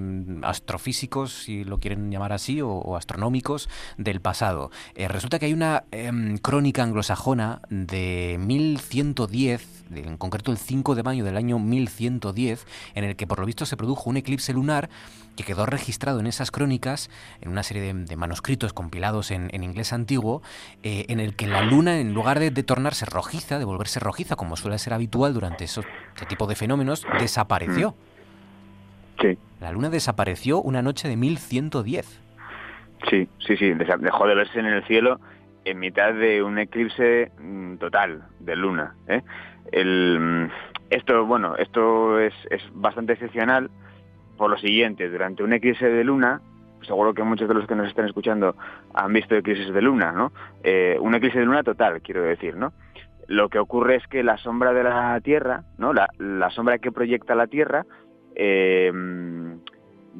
astrofísicos, si lo quieren llamar así, o, astronómicos del pasado. Eh, resulta que hay una em, crónica anglosajona de 1110, en concreto el 5 de mayo del año 1110, en el que por lo visto se produjo un eclipse lunar que quedó registrado en esas crónicas, en una serie de, manuscritos compilados en, inglés antiguo, eh, en el que la luna, en lugar de, tornarse rojiza, de volverse rojiza, como suele ser habitual durante esos, este tipo de fenómenos, desapareció. Sí. La luna desapareció una noche de 1110. Sí, sí, sí, dejó de verse en el cielo en mitad de un eclipse mm, total de luna. ¿eh? El, mm, esto, bueno, esto es, es bastante excepcional por lo siguiente, durante un eclipse de luna, seguro que muchos de los que nos están escuchando han visto eclipses de luna, ¿no? Eh, un eclipse de luna total, quiero decir, ¿no? Lo que ocurre es que la sombra de la Tierra, ¿no? La, sombra que proyecta la Tierra eh,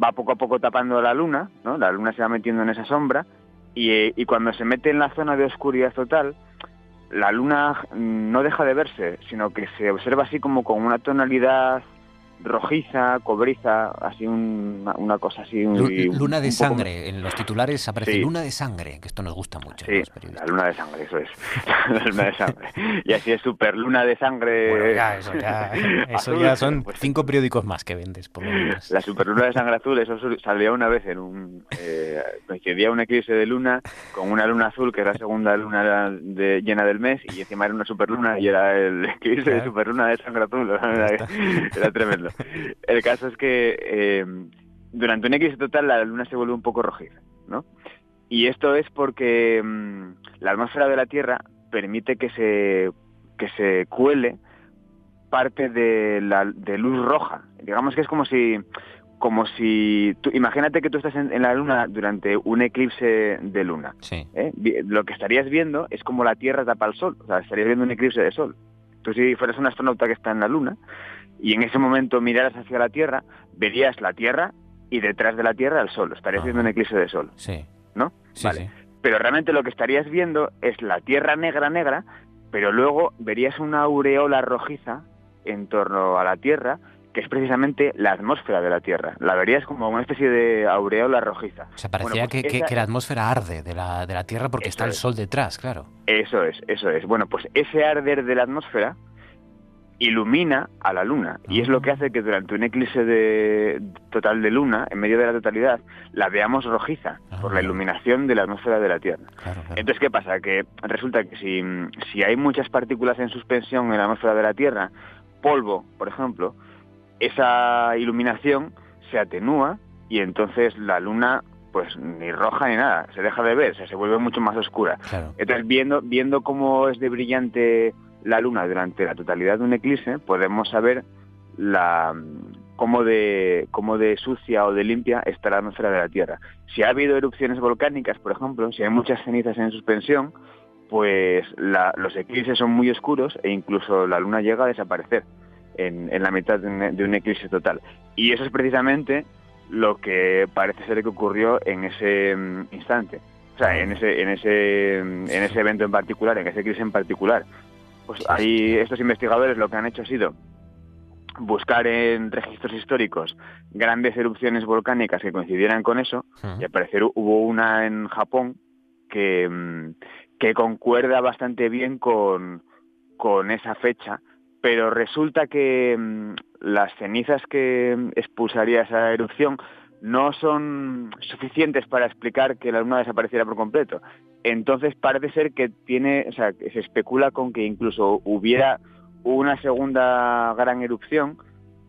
va poco a poco tapando la Luna, ¿no? La Luna se va metiendo en esa sombra y, y cuando se mete en la zona de oscuridad total, la Luna no deja de verse, sino que se observa así como con una tonalidad rojiza, cobriza, así una cosa así. luna de sangre, en los titulares aparece luna de sangre, que esto nos gusta mucho. Sí, la luna de sangre, eso es. la luna de sangre. Y así es super luna de sangre. Bueno, ya, eso ya, eso ya son pues cinco periódicos más que vendes, por lo menos. La superluna de sangre azul, eso salía una vez en un. Eh, coincidía un eclipse de luna con una luna azul, que era la segunda luna de, llena del mes, y encima era una superluna y era el eclipse de superluna de sangre azul. era tremendo. El caso es que eh, durante un eclipse total la luna se vuelve un poco rojiza, ¿no? Y esto es porque mm, la atmósfera de la Tierra permite que se, que se cuele parte de, la, de luz roja. Digamos que es como si como si tú, imagínate que tú estás en, la luna durante un eclipse de luna sí. ¿eh? lo que estarías viendo es como la tierra tapa el sol o sea estarías viendo un eclipse de sol tú si fueras un astronauta que está en la luna y en ese momento miraras hacia la Tierra, verías la Tierra y detrás de la Tierra el Sol. Estarías viendo un eclipse de Sol. Sí. ¿No? Sí, vale. Pero realmente lo que estarías viendo es la Tierra negra, negra, pero luego verías una aureola rojiza en torno a la Tierra, que es precisamente la atmósfera de la Tierra. La verías como una especie de aureola rojiza. O sea, parecía pues que, la atmósfera arde de la, de la Tierra porque está el Sol detrás, claro. Eso es, eso es. Bueno, pues ese arder de la atmósfera ilumina a la luna y es lo que hace que durante un eclipse de, total de luna, en medio de la totalidad, la veamos rojiza por la iluminación de la atmósfera de la Tierra. Entonces, ¿qué pasa? Que resulta que si, si hay muchas partículas en suspensión en la atmósfera de la Tierra, polvo, por ejemplo, esa iluminación se atenúa y entonces la luna pues ni roja ni nada, se deja de ver, se vuelve mucho más oscura. Entonces, viendo, viendo cómo es de brillante la Luna durante la totalidad de un eclipse, podemos saber la cómo de, cómo de sucia o de limpia está la atmósfera de la Tierra. Si ha habido erupciones volcánicas, por ejemplo, si hay muchas cenizas en suspensión, pues los eclipses son muy oscuros e incluso la luna llega a desaparecer en, la mitad de un, eclipse total. Y eso es precisamente lo que parece ser que ocurrió en ese mm, instante. O sea, en ese, en ese, mm, en ese evento en particular, en ese eclipse en particular. Pues ahí estos investigadores lo que han hecho ha sido buscar en registros históricos grandes erupciones volcánicas que coincidieran con eso, y al parecer hubo una en Japón que, mm, que concuerda bastante bien con, con esa fecha, pero resulta que mm, las cenizas que expulsaría esa erupción no son suficientes para explicar que la luna desapareciera por completo. Entonces parece ser que tiene, o sea, se especula con que incluso hubiera una segunda gran erupción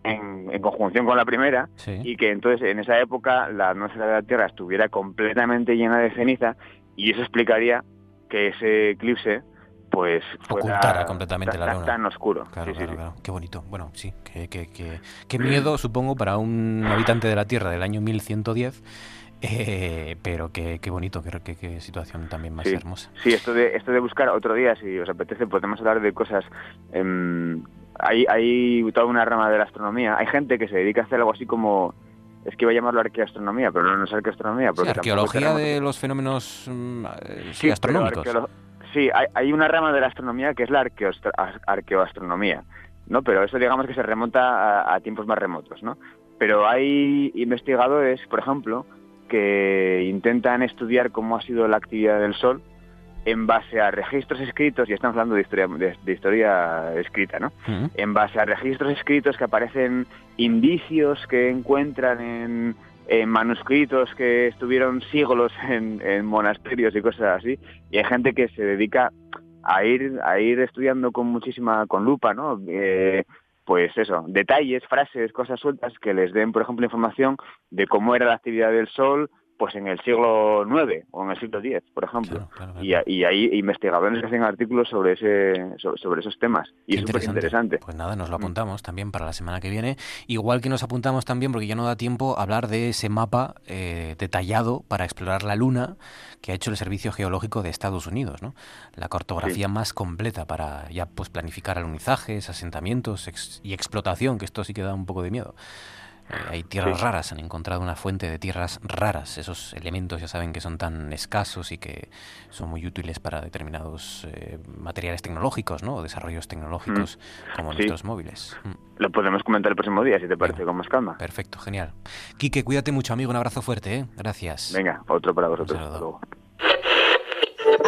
en, conjunción con la primera y que entonces en esa época la atmósfera de la Tierra estuviera completamente llena de ceniza y eso explicaría que ese eclipse pues ocultara completamente la luna. Tan oscuro. Claro, claro, claro. Qué bonito. Bueno, sí, qué, qué, qué, miedo, supongo, para un habitante de la Tierra del año 1110. Eh, pero qué, qué bonito, qué, qué, situación también más hermosa. Sí, esto de, esto de buscar otro día, si os apetece, podemos hablar de cosas... Em, hay, hay toda una rama de la astronomía. Hay gente que se dedica a hacer algo así como es que iba a llamarlo arqueoastronomía, pero no, es arqueoastronomía. Porque arqueología de los fenómenos mm, sí, astronómicos. Sí, hay, una rama de la astronomía que es la arqueoastronomía, ¿no? Pero eso digamos que se remonta a, tiempos más remotos, ¿no? Pero hay investigadores, por ejemplo, que intentan estudiar cómo ha sido la actividad del Sol en base a registros escritos, y estamos hablando de historia, de, historia escrita, ¿no? En base a registros escritos que aparecen indicios que encuentran en, manuscritos que estuvieron siglos en, monasterios y cosas así, y hay gente que se dedica a ir, a ir estudiando con muchísima, con lupa, ¿no? Eh, pues eso, detalles, frases, cosas sueltas que les den, por ejemplo, información de cómo era la actividad del Sol, pues en el siglo IX o en el siglo X, por ejemplo. Y, hay investigadores que hacen artículos sobre ese sobre, esos temas. Y es súper interesante. Pues nada, nos lo mm. apuntamos también para la semana que viene. Igual que nos apuntamos también, porque ya no da tiempo, a hablar de ese mapa eh, detallado para explorar la Luna que ha hecho el Servicio Geológico de Estados Unidos. ¿no? La cartografía más completa para ya pues planificar alunizajes, asentamientos y explotación, que esto sí que da un poco de miedo. Hay tierras raras, han encontrado una fuente de tierras raras. Esos elementos ya saben que son tan escasos y que son muy útiles para determinados eh, materiales tecnológicos, ¿no? O desarrollos tecnológicos mm. como nuestros móviles. Mm. Lo podemos comentar el próximo día, si te parece, con más calma. Perfecto, genial. Quique, cuídate mucho, amigo. Un abrazo fuerte, ¿eh? Gracias. Venga, otro para vosotros.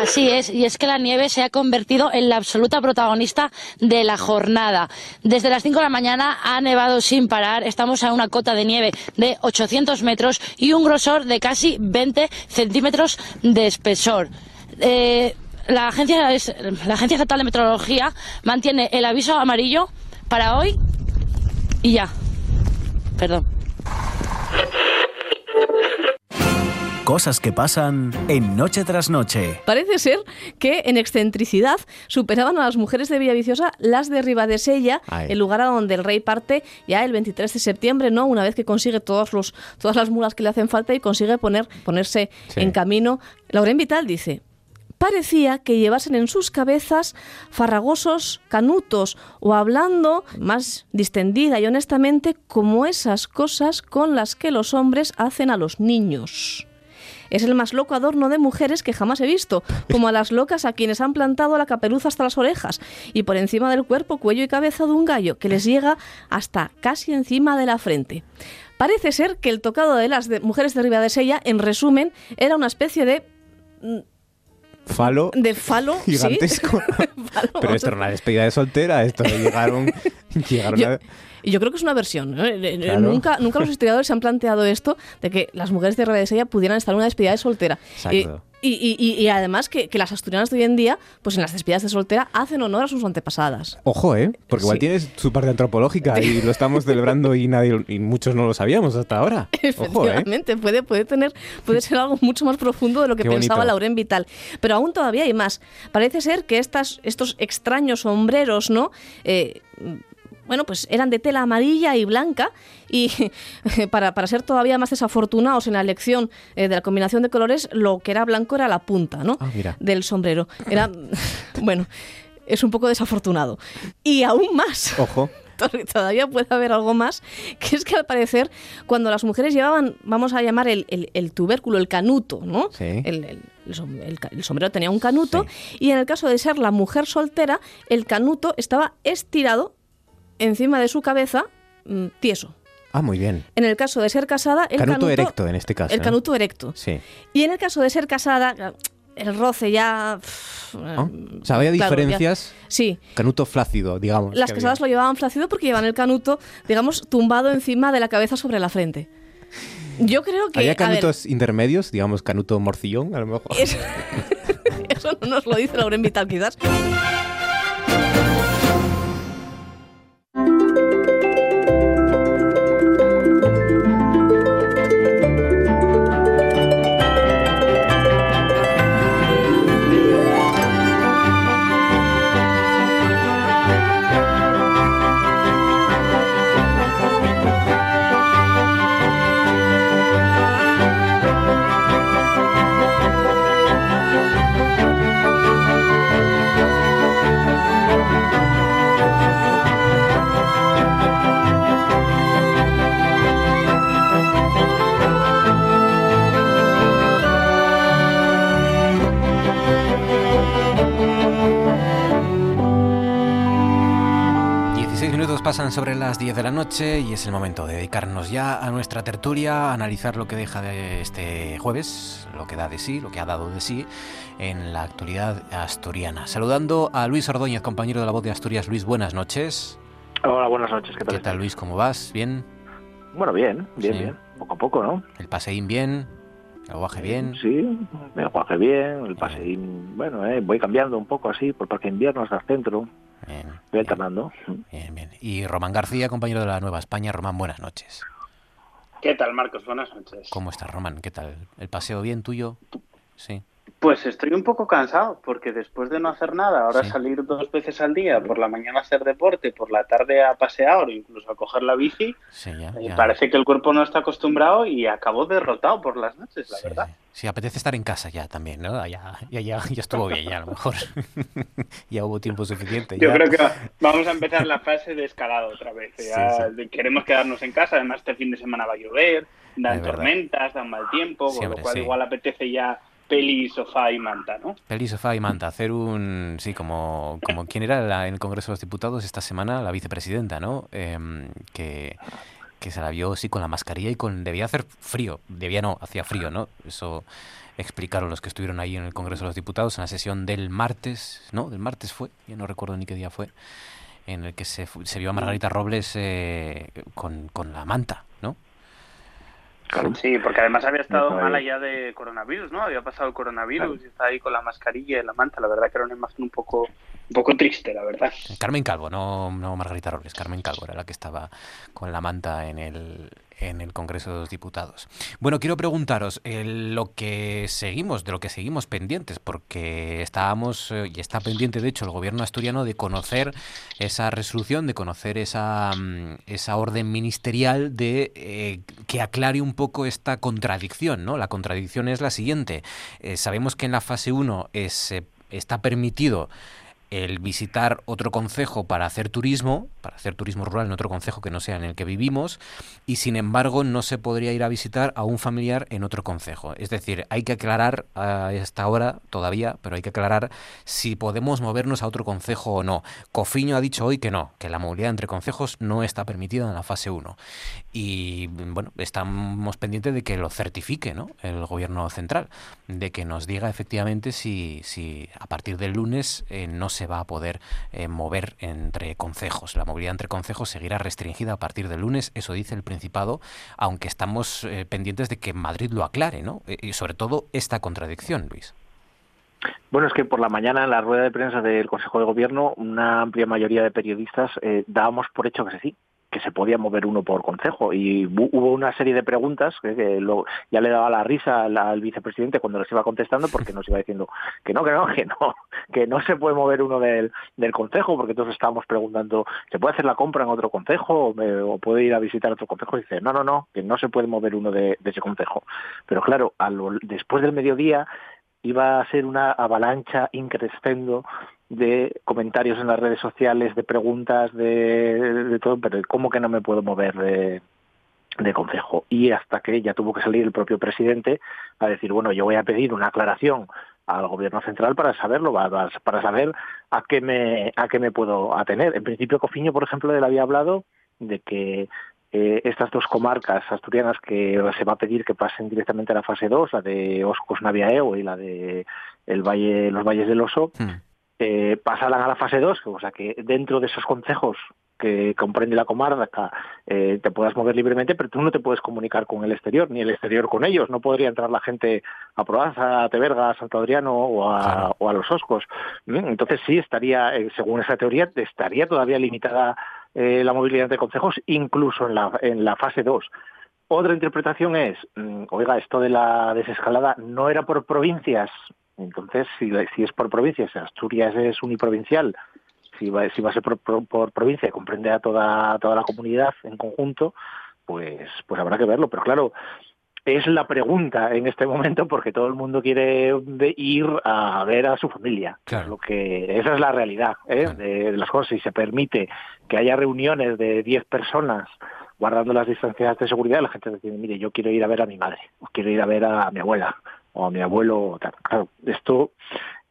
Así es, y es que la nieve se ha convertido en la absoluta protagonista de la jornada. Desde las 5 de la mañana ha nevado sin parar, estamos a una cota de nieve de 800 metros y un grosor de casi 20 centímetros de espesor. Eh, la, agencia, la Agencia Estatal de Meteorología mantiene el aviso amarillo para hoy y ya. Perdón. Cosas que pasan en Noche tras Noche. Parece ser que en excentricidad superaban a las mujeres de Villaviciosa las de Ribadesella, el lugar a donde el rey parte ya el 23 de septiembre, ¿no? Una vez que consigue todos los, todas las mulas que le hacen falta y consigue poner, ponerse en camino. Lauren Vital dice, parecía que llevasen en sus cabezas farragosos canutos o hablando más distendida y honestamente como esas cosas con las que los hombres hacen a los niños. Es el más loco adorno de mujeres que jamás he visto, como a las locas a quienes han plantado la caperuza hasta las orejas y por encima del cuerpo, cuello y cabeza de un gallo que les llega hasta casi encima de la frente. Parece ser que el tocado de las mujeres de Ribadesella, en resumen, era una especie de mm, falo de falo gigantesco. Pero esto era una despedida de soltera, esto llegaron, llegaron a... Y yo creo que es una versión. Nunca, nunca los historiadores se han planteado esto de que las mujeres de Redesella pudieran estar en una despedida de soltera. Exacto. Y, y, además que, las asturianas de hoy en día, pues en las despedidas de soltera, hacen honor a sus antepasadas. Ojo, ¿eh? Porque igual tienes su parte antropológica y lo estamos celebrando y nadie y muchos no lo sabíamos hasta ahora. ¿eh? Efectivamente, puede, puede, tener, puede ser algo mucho más profundo de lo que pensaba Lauren Vital. Pero aún todavía hay más. Parece ser que estas, estos extraños sombreros, ¿no? Eh, bueno, pues eran de tela amarilla y blanca y para, para ser todavía más desafortunados en la elección eh, de la combinación de colores, lo que era blanco era la punta, ¿no? Ah, Del sombrero. Era, bueno, es un poco desafortunado. Y aún más. Ojo. Todavía puede haber algo más, que es que al parecer cuando las mujeres llevaban, vamos a llamar el, el, tubérculo, el canuto, ¿no? El, el, sombrero tenía un canuto y en el caso de ser la mujer soltera, el canuto estaba estirado encima de su cabeza, mm, tieso. Ah, muy bien. En el caso de ser casada, el canuto, erecto en este caso. El canuto erecto. Sí. Y en el caso de ser casada, el roce ya. ¿Ah? O sea, había diferencias. sí. Canuto flácido, digamos. Las casadas lo llevaban flácido porque llevan el canuto, digamos, tumbado encima de la cabeza sobre la frente. Yo creo que. ¿Había canutos intermedios, digamos, canuto morcillón, a lo mejor? Eso, no nos lo dice Lauren Vital, quizás. Pasan sobre las 10 de la noche y es el momento de dedicarnos ya a nuestra tertulia, a analizar lo que deja de este jueves, lo que da de sí, lo que ha dado de sí en la actualidad asturiana. Saludando a Luis Ordóñez, compañero de la voz de Asturias. Luis, buenas noches. Hola, buenas noches. ¿Qué tal? ¿Qué tal, Luis? ¿Cómo vas? ¿Bien? Bueno, bien, bien, bien. Poco a poco, ¿no? El paseín bien. ¿El guaje bien? Sí, el guaje bien, el paseín, bueno, eh, voy cambiando un poco así, por parque invierno hasta el centro. Bien, voy alternando. Bien, bien. Y Román García, compañero de la Nueva España. Román, buenas noches. ¿Qué tal, Marcos? Buenas noches. ¿Cómo estás, Román? ¿Qué tal? ¿El paseo bien tuyo? Sí. Pues estoy un poco cansado, porque después de no hacer nada, ahora salir dos veces al día, por la mañana a hacer deporte, por la tarde a pasear o incluso a coger la bici, eh, parece que el cuerpo no está acostumbrado y acabo derrotado por las noches, la verdad. Sí. apetece estar en casa ya también, ¿no? Ya, ya, ya, estuvo bien, ya a lo mejor. ya hubo tiempo suficiente. Yo creo que vamos a empezar la fase de escalado otra vez. Ya queremos quedarnos en casa, además este fin de semana va a llover, dan tormentas, dan mal tiempo, con lo cual igual apetece ya peli, sofá y manta, ¿no? Peli, sofá y manta. Hacer un... Sí, como, como quien era en el Congreso de los Diputados esta semana, la vicepresidenta, ¿no? Em, que, que se la vio, sí, con la mascarilla y con... Debía hacer frío. Debía no, hacía frío, ¿no? Eso explicaron los que estuvieron ahí en el Congreso de los Diputados en la sesión del martes, ¿no? Del martes fue, ya no recuerdo ni qué día fue, en el que se, se vio a Margarita Robles eh, con, con la manta, Sí, porque además había estado mal allá de coronavirus, ¿no? Había pasado el coronavirus y está ahí con la mascarilla y la manta. La verdad que era una imagen un poco, un poco triste, la verdad. Carmen Calvo, no, no Margarita Robles. Carmen Calvo era la que estaba con la manta en el, en el Congreso de los Diputados. Bueno, quiero preguntaros eh, lo que seguimos, de lo que seguimos pendientes, porque estábamos eh, y está pendiente, de hecho, el gobierno asturiano de conocer esa resolución, de conocer esa, mm, esa orden ministerial de eh, que aclare un poco esta contradicción, ¿no? La contradicción es la siguiente. sabemos que en la fase 1 es, está permitido el visitar otro concejo para hacer turismo, para hacer turismo rural en otro concejo que no sea en el que vivimos, y sin embargo no se podría ir a visitar a un familiar en otro concejo. Es decir, hay que aclarar a esta hora todavía, pero hay que aclarar si podemos movernos a otro concejo o no. Cofiño ha dicho hoy que no, que la movilidad entre concejos no está permitida en la fase 1. Y bueno, estamos pendientes de que lo certifique ¿no? el gobierno central, de que nos diga efectivamente si, si a partir del lunes eh, no se va a poder eh, mover entre concejos. La movilidad entre concejos seguirá restringida a partir del lunes, eso dice el Principado, aunque estamos eh, pendientes de que Madrid lo aclare, ¿no? Eh, y sobre todo esta contradicción, Luis. Bueno, es que por la mañana en la rueda de prensa del Consejo de Gobierno una amplia mayoría de periodistas dábamos por hecho que sí, que se podía mover uno por consejo y hubo una serie de preguntas que, lo, ya le daba la risa al, vicepresidente cuando les iba contestando porque nos iba diciendo que no, que no, que no, que no se puede mover uno del, del consejo porque entonces estábamos preguntando, ¿se puede hacer la compra en otro consejo o, puede ir a visitar otro consejo? Y dice, no, no, no, que no se puede mover uno de, ese consejo. Pero claro, después del mediodía iba a ser una avalancha increscendo de comentarios en las redes sociales, de preguntas, de, todo, pero ¿cómo que no me puedo mover de, de consejo? Y hasta que ya tuvo que salir el propio presidente a decir, bueno, yo voy a pedir una aclaración al gobierno central para saberlo, para saber a qué me a qué me puedo atener. En principio, Cofiño, por ejemplo, él había hablado de que eh, estas dos comarcas asturianas que se va a pedir que pasen directamente a la fase 2, la de Oscos Naviaeo y la de el Valle, los Valles del Oso, hmm eh, pasarán a la fase 2, o sea que dentro de esos consejos que comprende la comarca eh, te puedas mover libremente, pero tú no te puedes comunicar con el exterior, ni el exterior con ellos. No podría entrar la gente a Proaza, a Teverga, a Santo Adriano o a, o a los Oscos. Entonces sí estaría, eh, según esa teoría, estaría todavía limitada eh, la movilidad de consejos, incluso en la, en la fase 2. Otra interpretación es, mm, oiga, esto de la desescalada no era por provincias, entonces, si, si es por provincia, si Asturias es uniprovincial, si va, si va a ser por, por, provincia y comprende a toda, toda la comunidad en conjunto, pues, pues habrá que verlo. Pero claro, es la pregunta en este momento porque todo el mundo quiere ir a ver a su familia. Claro. Lo que, esa es la realidad ¿eh? de, las cosas. Si se permite que haya reuniones de 10 personas guardando las distancias de seguridad, la gente dice, mire, yo quiero ir a ver a mi madre, o quiero ir a ver a mi abuela, o a mi abuelo. Claro, esto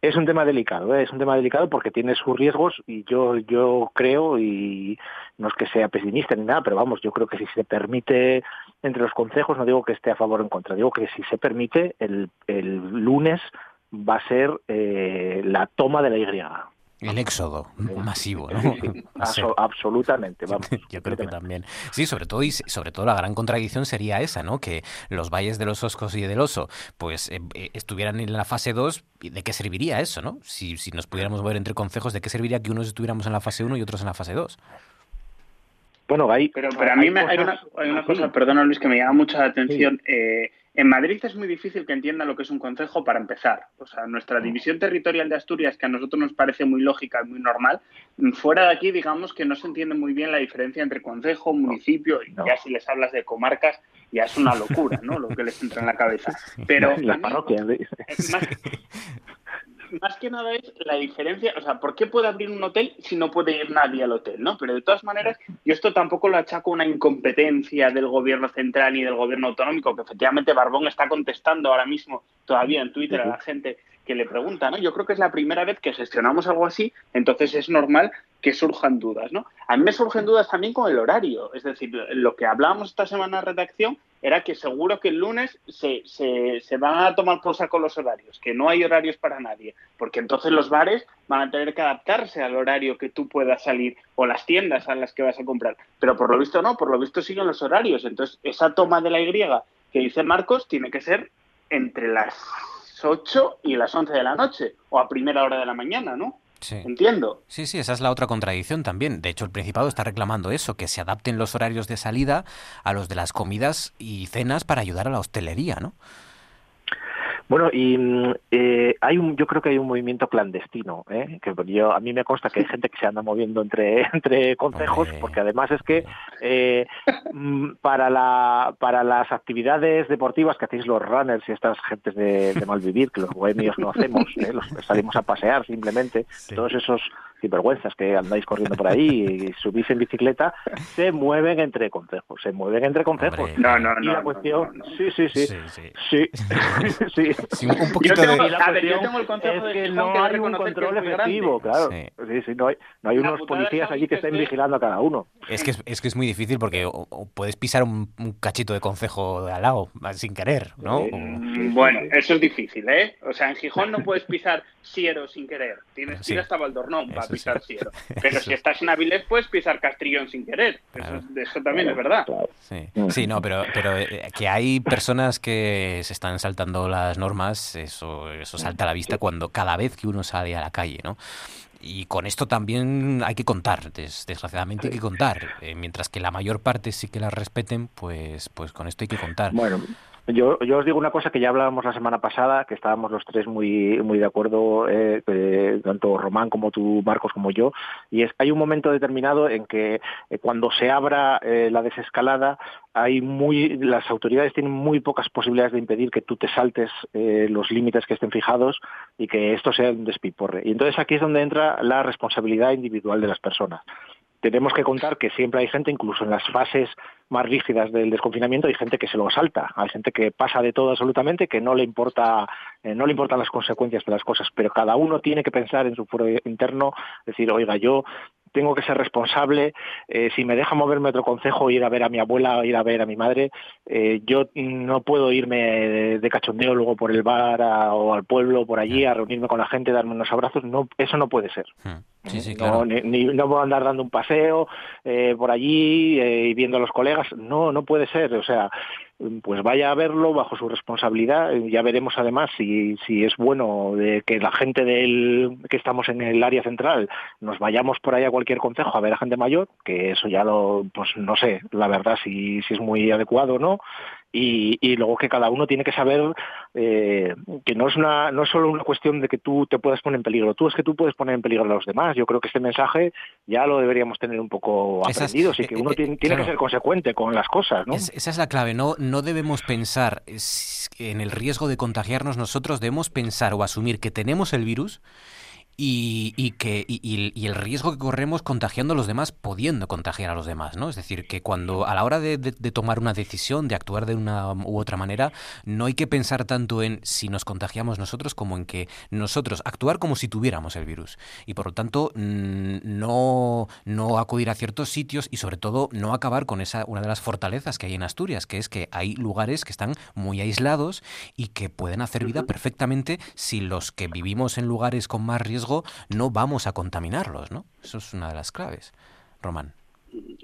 es un tema delicado, ¿eh? es un tema delicado porque tiene sus riesgos y yo yo creo y no es que sea pesimista ni nada, pero vamos, yo creo que si se permite entre los consejos, no digo que esté a favor o en contra, digo que si se permite el, el lunes va a ser eh, la toma de la Y. El éxodo masivo, ¿no? absolutamente, vamos. Yo creo que también. Sí, sobre todo y sobre todo la gran contradicción sería esa, ¿no? Que los valles de los Oscos y del Oso, pues eh, eh, estuvieran en la fase 2, ¿de qué serviría eso, no? Si, si nos pudiéramos mover entre concejos, ¿de qué serviría que unos estuviéramos en la fase 1 y otros en la fase 2? Bueno, ahí... Pero, pero a mí me, hay una, hay una cosa, perdona Luis, que me llama mucha atención. Eh, en Madrid es muy difícil que entienda lo que es un concejo para empezar. O sea, nuestra mm. división territorial de Asturias, que a nosotros nos parece muy lógica y muy normal, mm, fuera de aquí, digamos que no se entiende muy bien la diferencia entre concejo, municipio, y ya si les hablas de comarcas, ya es una locura, ¿no? Lo que les entra en la cabeza. Pero la parroquia. Más, más que nada es la diferencia, o sea, ¿por qué puede abrir un hotel si no puede ir nadie al hotel, no? Pero de todas maneras, yo esto tampoco lo achaco a una incompetencia del gobierno central ni del gobierno autonómico, que efectivamente Barbón está contestando ahora mismo todavía en Twitter a la gente que le pregunta, ¿no? Yo creo que es la primera vez que gestionamos algo así, entonces es normal que surjan dudas, ¿no? A mí me surgen dudas también con el horario, es decir, lo que hablábamos esta semana en redacción era que seguro que el lunes se, se, se, van a tomar por saco los horarios, que no hay horarios para nadie, porque entonces los bares van a tener que adaptarse al horario que tú puedas salir o las tiendas a las que vas a comprar, pero por lo visto no, por lo visto siguen los horarios, entonces esa toma de la Y que dice Marcos tiene que ser entre las 8 y las 11 de la noche o a primera hora de la mañana, ¿no? Sí. Entiendo. Sí, sí, esa es la otra contradicción también. De hecho, el Principado está reclamando eso, que se adapten los horarios de salida a los de las comidas y cenas para ayudar a la hostelería, ¿no? Bueno, y mm, eh, hay un, yo creo que hay un movimiento clandestino, ¿eh? que yo a mí me consta que hay gente que se anda moviendo entre entre consejos, porque además es que eh, mm, para la para las actividades deportivas que hacéis los runners y estas gentes de, de malvivir que los bohemios no hacemos, ¿eh? los salimos a pasear simplemente, todos esos vergüenzas que andáis corriendo por ahí y subís en bicicleta, se mueven entre consejos, se mueven entre consejos. no, no, no. Y la cuestión, sí, sí, sí, sí, sí, un poquito yo tengo, de... a ver, yo tengo el consejo es que no hay un control efectivo, claro. Sí, sí, no hay, no hay unos policías allí que estén vigilando a cada uno. Es que es, es que es muy difícil porque puedes pisar un, cachito de concejo de al lado sin querer, ¿no? Bueno, eso es difícil, ¿eh? O sea, en Gijón no puedes pisar Siero sin querer. Tienes que ir hasta Valdornón para pisar Siero. Pero si estás en Avilés, puedes pisar Castrillón sin querer. Eso, también es verdad. Sí. sí, no, pero, pero eh, que hay personas que se están saltando las normas, eso, eso salta a la vista cuando cada vez que uno sale a la calle, ¿no? y con esto también hay que contar, desgraciadamente hay que contar. Eh, mientras que la mayor parte sí que la respeten, pues, pues con esto hay que contar. Bueno, yo, yo os digo una cosa que ya hablábamos la semana pasada, que estábamos los tres muy, muy de acuerdo, eh, eh, tanto Román como tú, Marcos, como yo, y es hay un momento determinado en que eh, cuando se abra la desescalada, hay muy, las autoridades tienen muy pocas posibilidades de impedir que tú te saltes los límites que estén fijados y que esto sea un despiporre. Y entonces aquí es donde entra la responsabilidad individual de las personas tenemos que contar que siempre hay gente, incluso en las fases más rígidas del desconfinamiento, hay gente que se lo salta, hay gente que pasa de todo absolutamente, que no le importa, eh, no le importan las consecuencias de las cosas, pero cada uno tiene que pensar en su foro interno, decir, oiga, yo tengo que ser responsable. Eh, si me deja moverme a otro consejo, ir a ver a mi abuela, ir a ver a mi madre, eh, yo no puedo irme de, cachondeo luego por el bar o al pueblo, por allí, a reunirme con la gente, darme unos abrazos. No, eso no puede ser. Hmm. Sí, sí, claro. no, ni, no puedo andar dando un paseo eh, por allí y viendo a los colegas. No, no puede ser. O sea, pues vaya a verlo bajo su responsabilidad. Ya veremos además si, si es bueno de que la gente del que estamos en el área central nos vayamos por ahí a cualquier consejo a ver a gente mayor, que eso ya lo, pues no sé, la verdad si, si es muy adecuado o no y, luego que cada uno tiene que saber eh, que no es una no es solo una cuestión de que tú te puedas poner en peligro tú es que tú puedes poner en peligro a los demás yo creo que este mensaje ya lo deberíamos tener un poco aprendido así que eh, uno eh, tiene, que ser consecuente con las cosas ¿no? esa es la clave no no debemos pensar en el riesgo de contagiarnos nosotros debemos pensar o asumir que tenemos el virus y, que, y, el riesgo que corremos contagiando a los demás, pudiendo contagiar a los demás, ¿no? Es decir, que cuando a la hora de, tomar una decisión, de actuar de una u otra manera, no hay que pensar tanto en si nos contagiamos nosotros como en que nosotros actuar como si tuviéramos el virus. Y por lo tanto, mm, no, no acudir a ciertos sitios y sobre todo no acabar con esa una de las fortalezas que hay en Asturias, que es que hay lugares que están muy aislados y que pueden hacer vida perfectamente si los que vivimos en lugares con más riesgo no vamos a contaminarlos, ¿no? Eso es una de las claves. Román.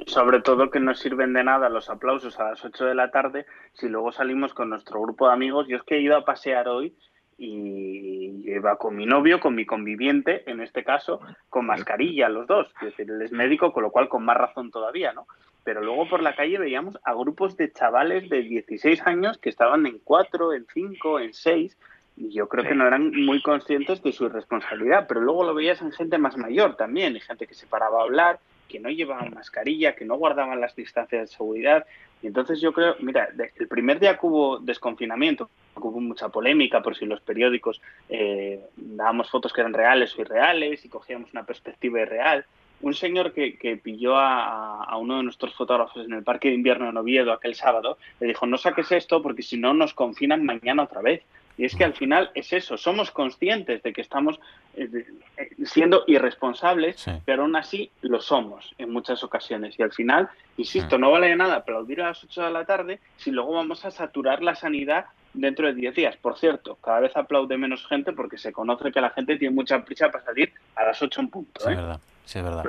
Sobre todo que no sirven de nada los aplausos a las 8 de la tarde si luego salimos con nuestro grupo de amigos. Yo es que he ido a pasear hoy y iba con mi novio, con mi conviviente, en este caso, con mascarilla los dos. Es decir, él es médico, con lo cual con más razón todavía, ¿no? Pero luego por la calle veíamos a grupos de chavales de 16 años que estaban en 4, en 5, en 6 yo creo que no eran muy conscientes de su irresponsabilidad, pero luego lo veías en gente más mayor también, y gente que se paraba a hablar, que no llevaban mascarilla, que no guardaban las distancias de seguridad. Y entonces yo creo, mira, el primer día que hubo desconfinamiento, hubo mucha polémica por si los periódicos eh, dábamos fotos que eran reales o irreales y cogíamos una perspectiva irreal. Un señor que, que pilló a, a, uno de nuestros fotógrafos en el parque de invierno en Oviedo aquel sábado, le dijo, no saques esto porque si no nos confinan mañana otra vez. Y es que al final es eso, somos conscientes de que estamos eh, eh, siendo irresponsables, pero aún así lo somos en muchas ocasiones. Y al final, insisto, no vale nada aplaudir a las 8 de la tarde si luego vamos a saturar la sanidad dentro de 10 días. Por cierto, cada vez aplaude menos gente porque se conoce que la gente tiene mucha prisa para salir a las 8 en punto. ¿eh? verdad. Sí, es verdad.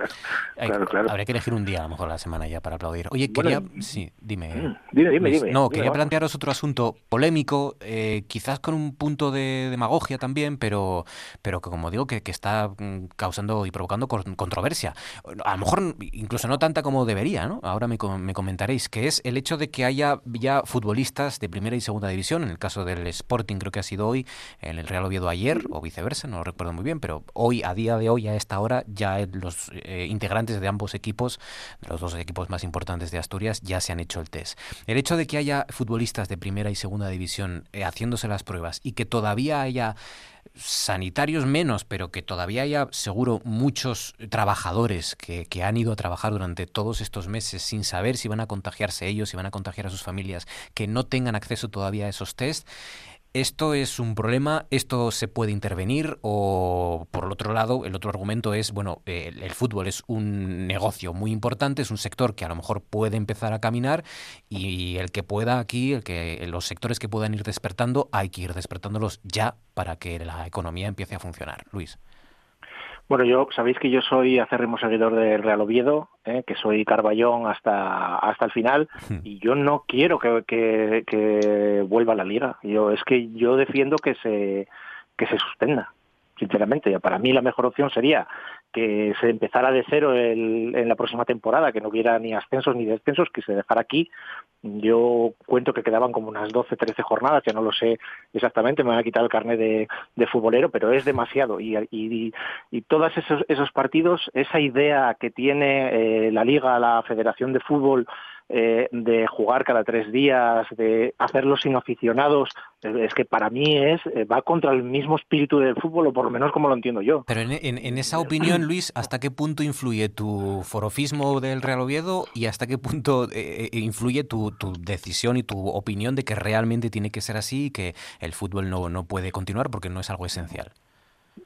Habría que elegir un día, a lo mejor, la semana ya para aplaudir. Oye, quería... sí, dime. Mm, dime, dime, dime. No, quería plantearos otro asunto polémico, eh, quizás con un punto de demagogia también, pero, pero que, como digo, que, que está mm, causando y provocando controversia. A lo mejor incluso no tanta como debería, ¿no? Ahora me, me comentaréis, que es el hecho de que haya ya futbolistas de primera y segunda división, en el caso del Sporting creo que ha sido hoy, en el Real Oviedo ayer, o viceversa, no lo recuerdo muy bien, pero hoy, a día de hoy, a esta hora, ya los eh, integrantes de ambos equipos, de los dos equipos más importantes de Asturias, ya se han hecho el test. El hecho de que haya futbolistas de primera y segunda división eh, haciéndose las pruebas y que todavía haya sanitarios menos, pero que todavía haya seguro muchos trabajadores que, que, han ido a trabajar durante todos estos meses sin saber si van a contagiarse ellos, si van a contagiar a sus familias, que no tengan acceso todavía a esos test, ¿Esto es un problema? ¿Esto se puede intervenir? O, por el otro lado, el otro argumento es, bueno, el, fútbol es un negocio muy importante, es un sector que a lo mejor puede empezar a caminar y el que pueda aquí, el que los sectores que puedan ir despertando, hay que ir despertándolos ya para que la economía empiece a funcionar. Luis. Bueno, yo sabéis que yo soy acérrimo seguidor del Real Oviedo, ¿eh? que soy Carballón hasta hasta el final hmm. y yo no quiero que, que, que, vuelva a la liga. Yo es que yo defiendo que se que se suspenda. Sinceramente, para mí la mejor opción sería que se empezara de cero en la próxima temporada, que no hubiera ni ascensos ni descensos, que se dejara aquí. Yo cuento que quedaban como unas 12, 13 jornadas, ya no lo sé exactamente, me van a quitar el carnet de, futbolero, pero es demasiado. Y, y, todos esos, esos, partidos, esa idea que tiene eh, la Liga, la Federación de Fútbol, eh, de jugar cada tres días, de hacerlo sin aficionados, eh, es que para mí es eh, va contra el mismo espíritu del fútbol, o por lo menos como lo entiendo yo. Pero en, esa opinión, Luis, ¿hasta qué punto influye tu forofismo del Real Oviedo y hasta qué punto influye tu, tu, decisión y tu opinión de que realmente tiene que ser así y que el fútbol no, no puede continuar porque no es algo esencial?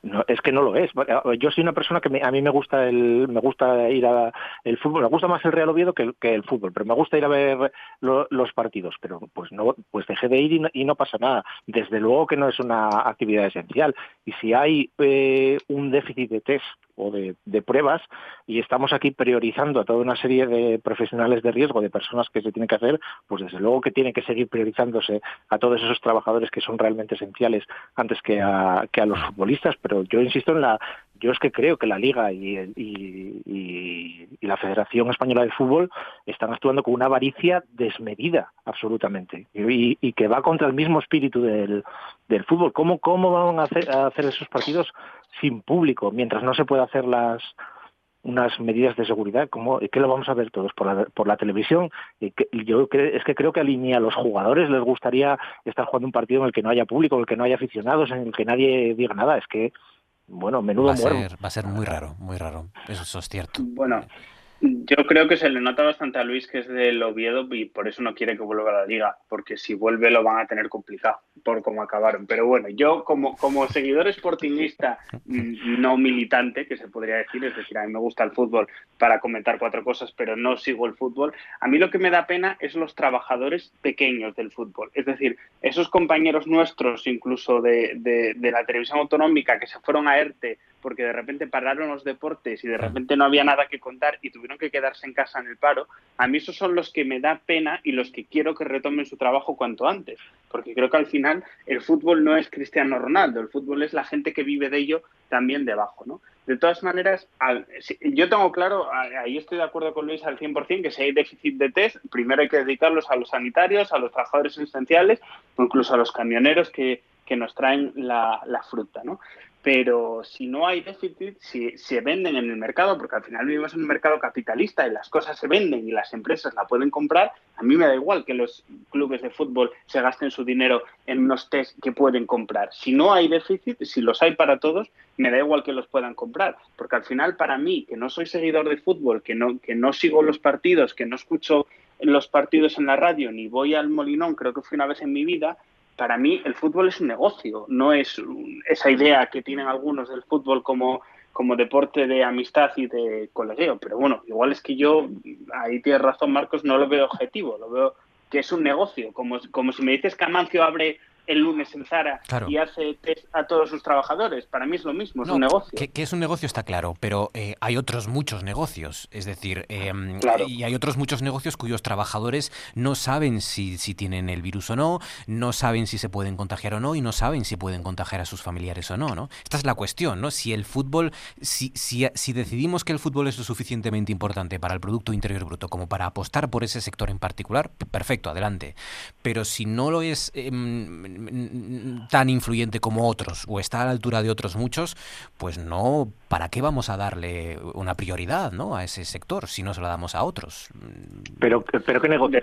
No, es que no lo es. Yo soy una persona que a mí me gusta el, me gusta ir a el fútbol, me gusta más el Real Oviedo que el, que el fútbol, pero me gusta ir a ver los partidos. Pero pues no, pues dejé de ir y no, pasa nada. Desde luego que no es una actividad esencial. Y si hay eh, un déficit de test o de, pruebas y estamos aquí priorizando a toda una serie de profesionales de riesgo, de personas que se tienen que hacer, pues desde luego que tiene que seguir priorizándose a todos esos trabajadores que son realmente esenciales antes que a, que a los futbolistas. Pero yo insisto en la, yo es que creo que la Liga y, y, la Federación Española de Fútbol están actuando con una avaricia desmedida, absolutamente, y, que va contra el mismo espíritu del, fútbol. ¿Cómo, cómo van a hacer, esos partidos sin público, mientras no se pueda hacer las unas medidas de seguridad, como que lo vamos a ver todos por la, por la televisión. Y que, yo es que creo que a los jugadores les gustaría estar jugando un partido en el que no haya público, en el que no haya aficionados, en el que nadie diga nada. Es que, bueno, menudo va a ser, Va a ser muy raro, muy raro. Eso es cierto. Bueno, yo creo que se le nota bastante a Luis que es del Oviedo y por eso no quiere que vuelva a la liga, porque si vuelve lo van a tener complicado por cómo acabaron. Pero bueno, yo como, como seguidor sportingista mm, no militante, que se podría decir, es decir, a mí me gusta el fútbol para comentar cuatro cosas, pero no sigo el fútbol, a mí lo que me da pena es los trabajadores pequeños del fútbol. Es decir, esos compañeros nuestros, incluso de, de la televisión autonómica, que se fueron a ERTE porque de repente pararon los deportes y de repente no había nada que contar y tuvieron que quedarse en casa en el paro, a mí esos son los que me da pena y los que quiero que retomen su trabajo cuanto antes, porque creo que al final el fútbol no es Cristiano Ronaldo, el fútbol es la gente que vive de ello también debajo, ¿no? De todas maneras, yo tengo claro, ahí estoy de acuerdo con Luis al 100%, que si hay déficit de test, primero hay que dedicarlos a los sanitarios, a los trabajadores esenciales, o incluso a los camioneros que, que nos traen la, la fruta, ¿no? Pero si no hay déficit, si se venden en el mercado, porque al final vivimos en un mercado capitalista y las cosas se venden y las empresas la pueden comprar, a mí me da igual que los clubes de fútbol se gasten su dinero en unos test que pueden comprar. Si no hay déficit, si los hay para todos, me da igual que los puedan comprar, porque al final para mí, que no soy seguidor de fútbol, que no, que no sigo los partidos, que no escucho los partidos en la radio, ni voy al Molinón, creo que fui una vez en mi vida, para mí el fútbol es un negocio, no es esa idea que tienen algunos del fútbol como, como deporte de amistad y de colegueo. Pero bueno, igual es que yo, ahí tienes razón Marcos, no lo veo objetivo, lo veo que es un negocio, como, como si me dices que Amancio abre el lunes en Zara y hace test a todos sus trabajadores. Para mí es lo mismo, es un negocio. Que, es un negocio está claro, pero eh, hay otros muchos negocios. Es decir, em, y hay otros muchos negocios cuyos trabajadores no saben si, si tienen el virus o no, no saben si se pueden contagiar o no y no saben si pueden contagiar a sus familiares o no. ¿no? Esta es la cuestión, ¿no? Si el fútbol, si, si, si decidimos que el fútbol es lo suficientemente importante para el Producto Interior Bruto como para apostar por ese sector en particular, perfecto, adelante. Pero si no lo es... Em, tan influyente como otros o está a la altura de otros muchos, pues no, ¿para qué vamos a darle una prioridad ¿no? a ese sector si no se la damos a otros? Pero, pero ¿qué negocio?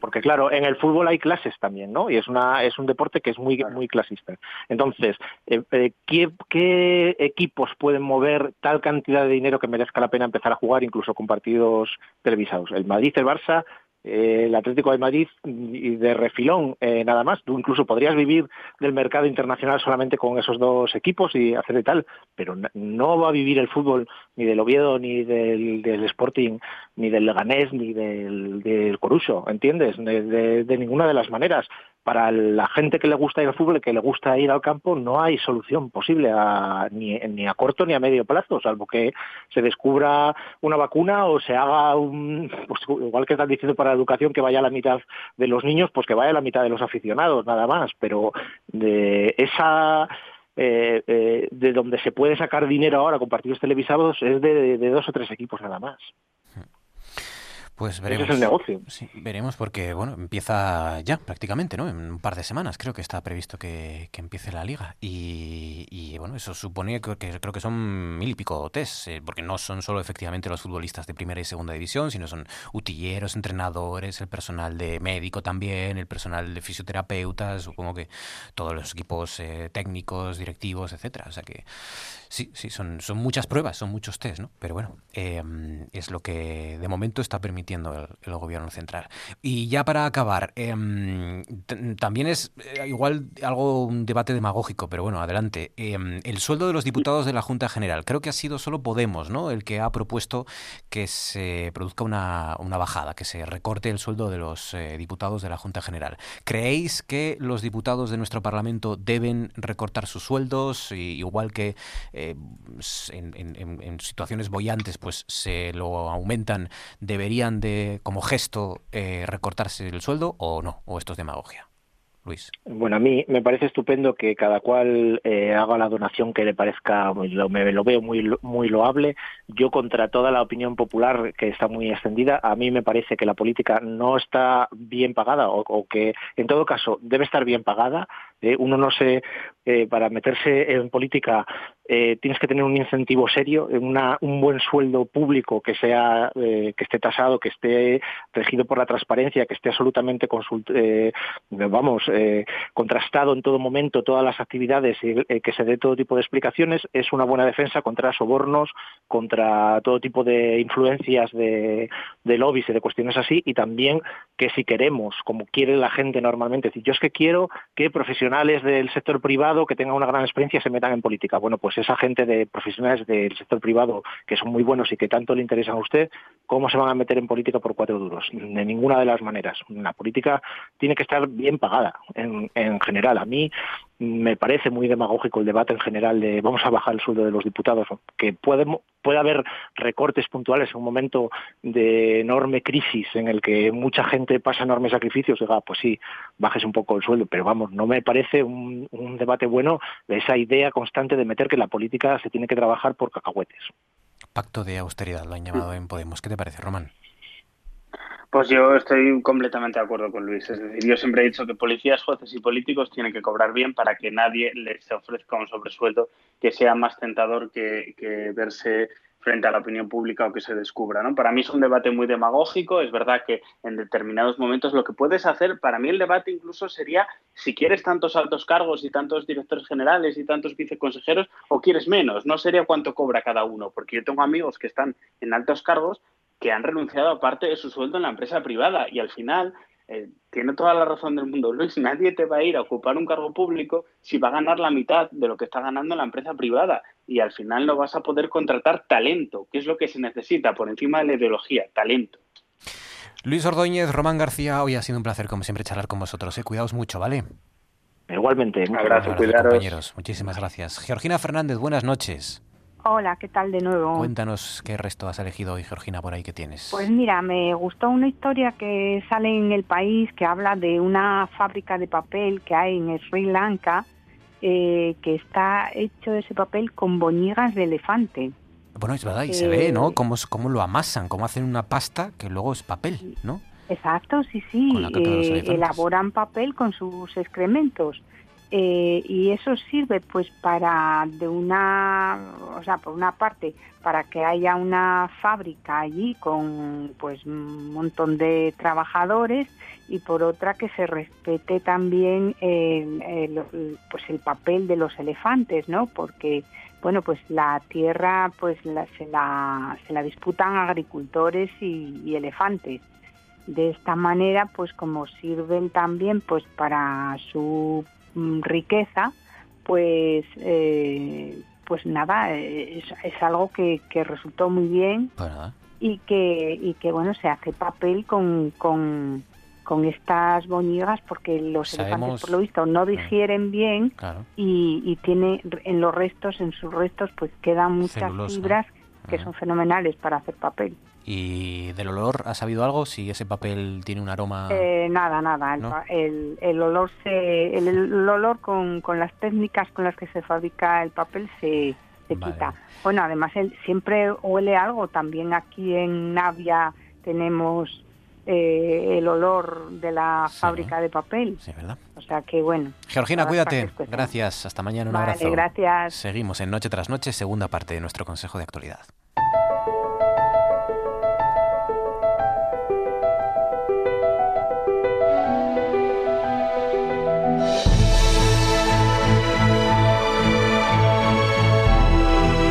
Porque claro, en el fútbol hay clases también, ¿no? Y es, una, es un deporte que es muy, muy clasista. Entonces, eh, eh, ¿qué, ¿qué equipos pueden mover tal cantidad de dinero que merezca la pena empezar a jugar incluso con partidos televisados? El Madrid, el Barça, el Atlético de Madrid y de refilón eh, nada más. Tú incluso podrías vivir del mercado internacional solamente con esos dos equipos y hacer de tal, pero no va a vivir el fútbol ni del Oviedo, ni del, Sporting, ni del Leganés, ni del, del Coruso, ¿entiendes? de, ninguna de las maneras para la gente que le gusta ir al fútbol, que le gusta ir al campo, no hay solución posible ni, ni, a corto ni a medio plazo, salvo que se descubra una vacuna o se haga un, pues igual que están diciendo para la educación que vaya a la mitad de los niños, pues que vaya a la mitad de los aficionados, nada más, pero de esa de donde se puede sacar dinero ahora con partidos televisados es de dos o tres equipos nada más. Pues veremos. Ese es el negocio. Sí, veremos porque, bueno, empieza ya prácticamente, ¿no? En un par de semanas creo que está previsto que, empiece la liga. Y, bueno, eso supone que, creo que son mil y pico test, eh, porque no son solo efectivamente los futbolistas de primera y segunda división, sino son utilleros, entrenadores, el personal de médico también, el personal de fisioterapeutas, supongo que todos los equipos eh, técnicos, directivos, etcétera. O sea que sí, sí, son, son muchas pruebas, son muchos test, ¿no? Pero bueno, em, es lo que de momento está el, gobierno central. Y ya para acabar, em, también es eh, igual algo un debate demagógico, pero bueno, adelante. Em, el sueldo de los diputados de la Junta General, creo que ha sido solo Podemos, ¿no? El que ha propuesto que se produzca una, bajada, que se recorte el sueldo de los eh, diputados de la Junta General. ¿Creéis que los diputados de nuestro Parlamento deben recortar sus sueldos, igual que eh, en, en situaciones boyantes, pues se lo aumentan, deberían de, como gesto, eh, recortarse el sueldo o no? ¿O esto es demagogia? Luis. Bueno, a mí me parece estupendo que cada cual eh, haga la donación que le parezca, lo, me, lo veo muy, muy loable. Yo, contra toda la opinión popular que está muy extendida, a mí me parece que la política no está bien pagada o, que, en todo caso, debe estar bien pagada. Eh, uno no se, para meterse en política eh, tienes que tener un incentivo serio, un buen sueldo público que sea eh, que esté tasado, que esté regido por la transparencia, que esté absolutamente eh, vamos contrastado en todo momento todas las actividades y que se dé todo tipo de explicaciones es una buena defensa contra sobornos, contra todo tipo de influencias de, de lobbies y de cuestiones así y también que si queremos, como quiere la gente normalmente, decir yo es que quiero que profesionales del sector privado que tengan una gran experiencia se metan en política. Bueno, pues esa gente de profesionales del sector privado que son muy buenos y que tanto le interesan a usted, ¿cómo se van a meter en política por cuatro duros? De ninguna de las maneras. La política tiene que estar bien pagada en, en general. A mí me parece muy demagógico el debate en general de vamos a bajar el sueldo de los diputados, que puede, puede haber recortes puntuales en un momento de enorme crisis en el que mucha gente pasa enormes sacrificios, diga, pues sí, bajes un poco el sueldo, pero vamos, no me parece un, un debate bueno esa idea constante de meter que la política se tiene que trabajar por cacahuetes. Pacto de austeridad lo han llamado en Podemos. ¿Qué te parece, Román? Pues yo estoy completamente de acuerdo con Luis. Es decir, yo siempre he dicho que policías, jueces y políticos tienen que cobrar bien para que nadie les ofrezca un sobresueldo que sea más tentador que, verse frente a la opinión pública o que se descubra. ¿no? Para mí es un debate muy demagógico. Es verdad que en determinados momentos lo que puedes hacer, para mí el debate incluso sería si quieres tantos altos cargos y tantos directores generales y tantos viceconsejeros o quieres menos. No sería cuánto cobra cada uno, porque yo tengo amigos que están en altos cargos que han renunciado a parte de su sueldo en la empresa privada y al final eh, tiene toda la razón del mundo Luis, nadie te va a ir a ocupar un cargo público si va a ganar la mitad de lo que está ganando la empresa privada y al final no vas a poder contratar talento, que es lo que se necesita por encima de la ideología, talento. Luis Ordóñez, Román García, hoy ha sido un placer como siempre charlar con vosotros. ¿eh? Cuidaos mucho, ¿vale? Igualmente. Un abrazo, cuidaros. compañeros. Muchísimas gracias. Georgina Fernández, buenas noches. Hola, ¿qué tal de nuevo? Cuéntanos qué resto has elegido hoy, Georgina, por ahí que tienes. Pues mira, me gustó una historia que sale en el país que habla de una fábrica de papel que hay en Sri Lanka eh, que está hecho ese papel con boñigas de elefante. Bueno, es verdad, y se ve, ¿no? Cómo, cómo lo amasan, cómo hacen una pasta que luego es papel, ¿no? Exacto, sí, sí. Eh, elaboran papel con sus excrementos. Eh, y eso sirve pues para de una o sea por una parte para que haya una fábrica allí con pues un montón de trabajadores y por otra que se respete también el, pues el papel de los elefantes no porque bueno pues la tierra pues se la se la disputan agricultores y, elefantes. De esta manera pues como sirven también pues para su riqueza, pues eh, pues nada, es, algo que, resultó muy bien y que, y que bueno, se hace papel con, con, estas boñigas porque los elefantes por lo visto no digieren bien y, y, tiene en los restos, en sus restos pues quedan muchas fibras que son fenomenales para hacer papel. ¿Y del olor ha sabido algo? Si ese papel tiene un aroma... Eh, nada, nada. El, el, olor se, el, olor con, con, las técnicas con las que se fabrica el papel se, se quita. Bueno, además él siempre huele algo. También aquí en Navia tenemos eh, el olor de la fábrica de papel. Sí, ¿verdad? O sea que bueno. Georgina, cuídate. Gracias. Hasta mañana. Un vale, abrazo. Gracias. Seguimos en Noche tras Noche, segunda parte de nuestro Consejo de Actualidad.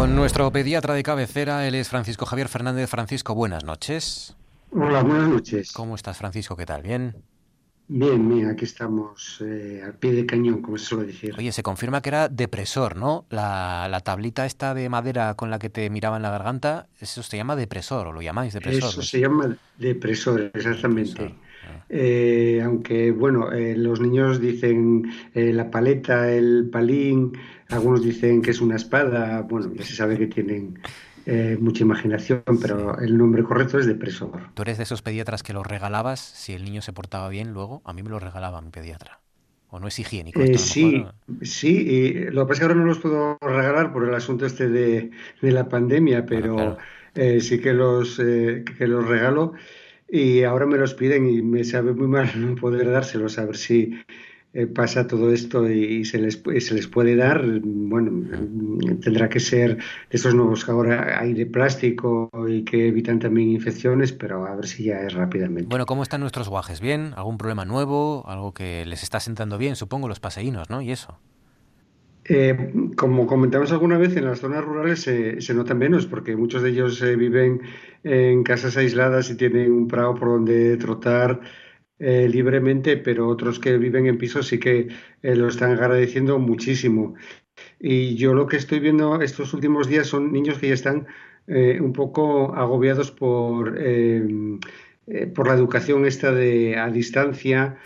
Con nuestro pediatra de cabecera, él es Francisco Javier Fernández. Francisco, buenas noches. Hola, buenas noches. ¿Cómo estás, Francisco? ¿Qué tal? ¿Bien? Bien, bien, aquí estamos eh, al pie de cañón, como se suele decir. Oye, se confirma que era depresor, ¿no? La, la, tablita esta de madera con la que te miraba en la garganta, eso se llama depresor, o lo llamáis depresor. Eso se llama depresor, exactamente. Ah. Eh, aunque, bueno, eh, los niños dicen eh, la paleta, el palín, algunos dicen que es una espada, bueno, ya se sabe que tienen eh, mucha imaginación, pero el nombre correcto es depresor. ¿Tú eres de esos pediatras que los regalabas si el niño se portaba bien luego? A mí me lo regalaba mi pediatra. ¿O no es higiénico? Eh, sí, sí. Y lo que pasa es que ahora no los puedo regalar por el asunto este de, de la pandemia, pero Eh, sí que los, eh, que los regalo y ahora me los piden y me sabe muy mal no poder dárselos, a ver si eh, pasa todo esto y, se, les, se les puede dar, bueno, tendrá que ser de esos nuevos que ahora hay de plástico y que evitan también infecciones, pero a ver si ya es rápidamente. Bueno, ¿cómo están nuestros guajes? ¿Bien? ¿Algún problema nuevo? ¿Algo que les está sentando bien? Supongo los paseínos, ¿no? Y eso. Eh, como comentamos alguna vez, en las zonas rurales se, se notan menos porque muchos de ellos eh, viven en casas aisladas y tienen un prado por donde trotar eh, libremente, pero otros que viven en pisos sí que eh, lo están agradeciendo muchísimo. Y yo lo que estoy viendo estos últimos días son niños que ya están eh, un poco agobiados por, por la educación esta de a distancia,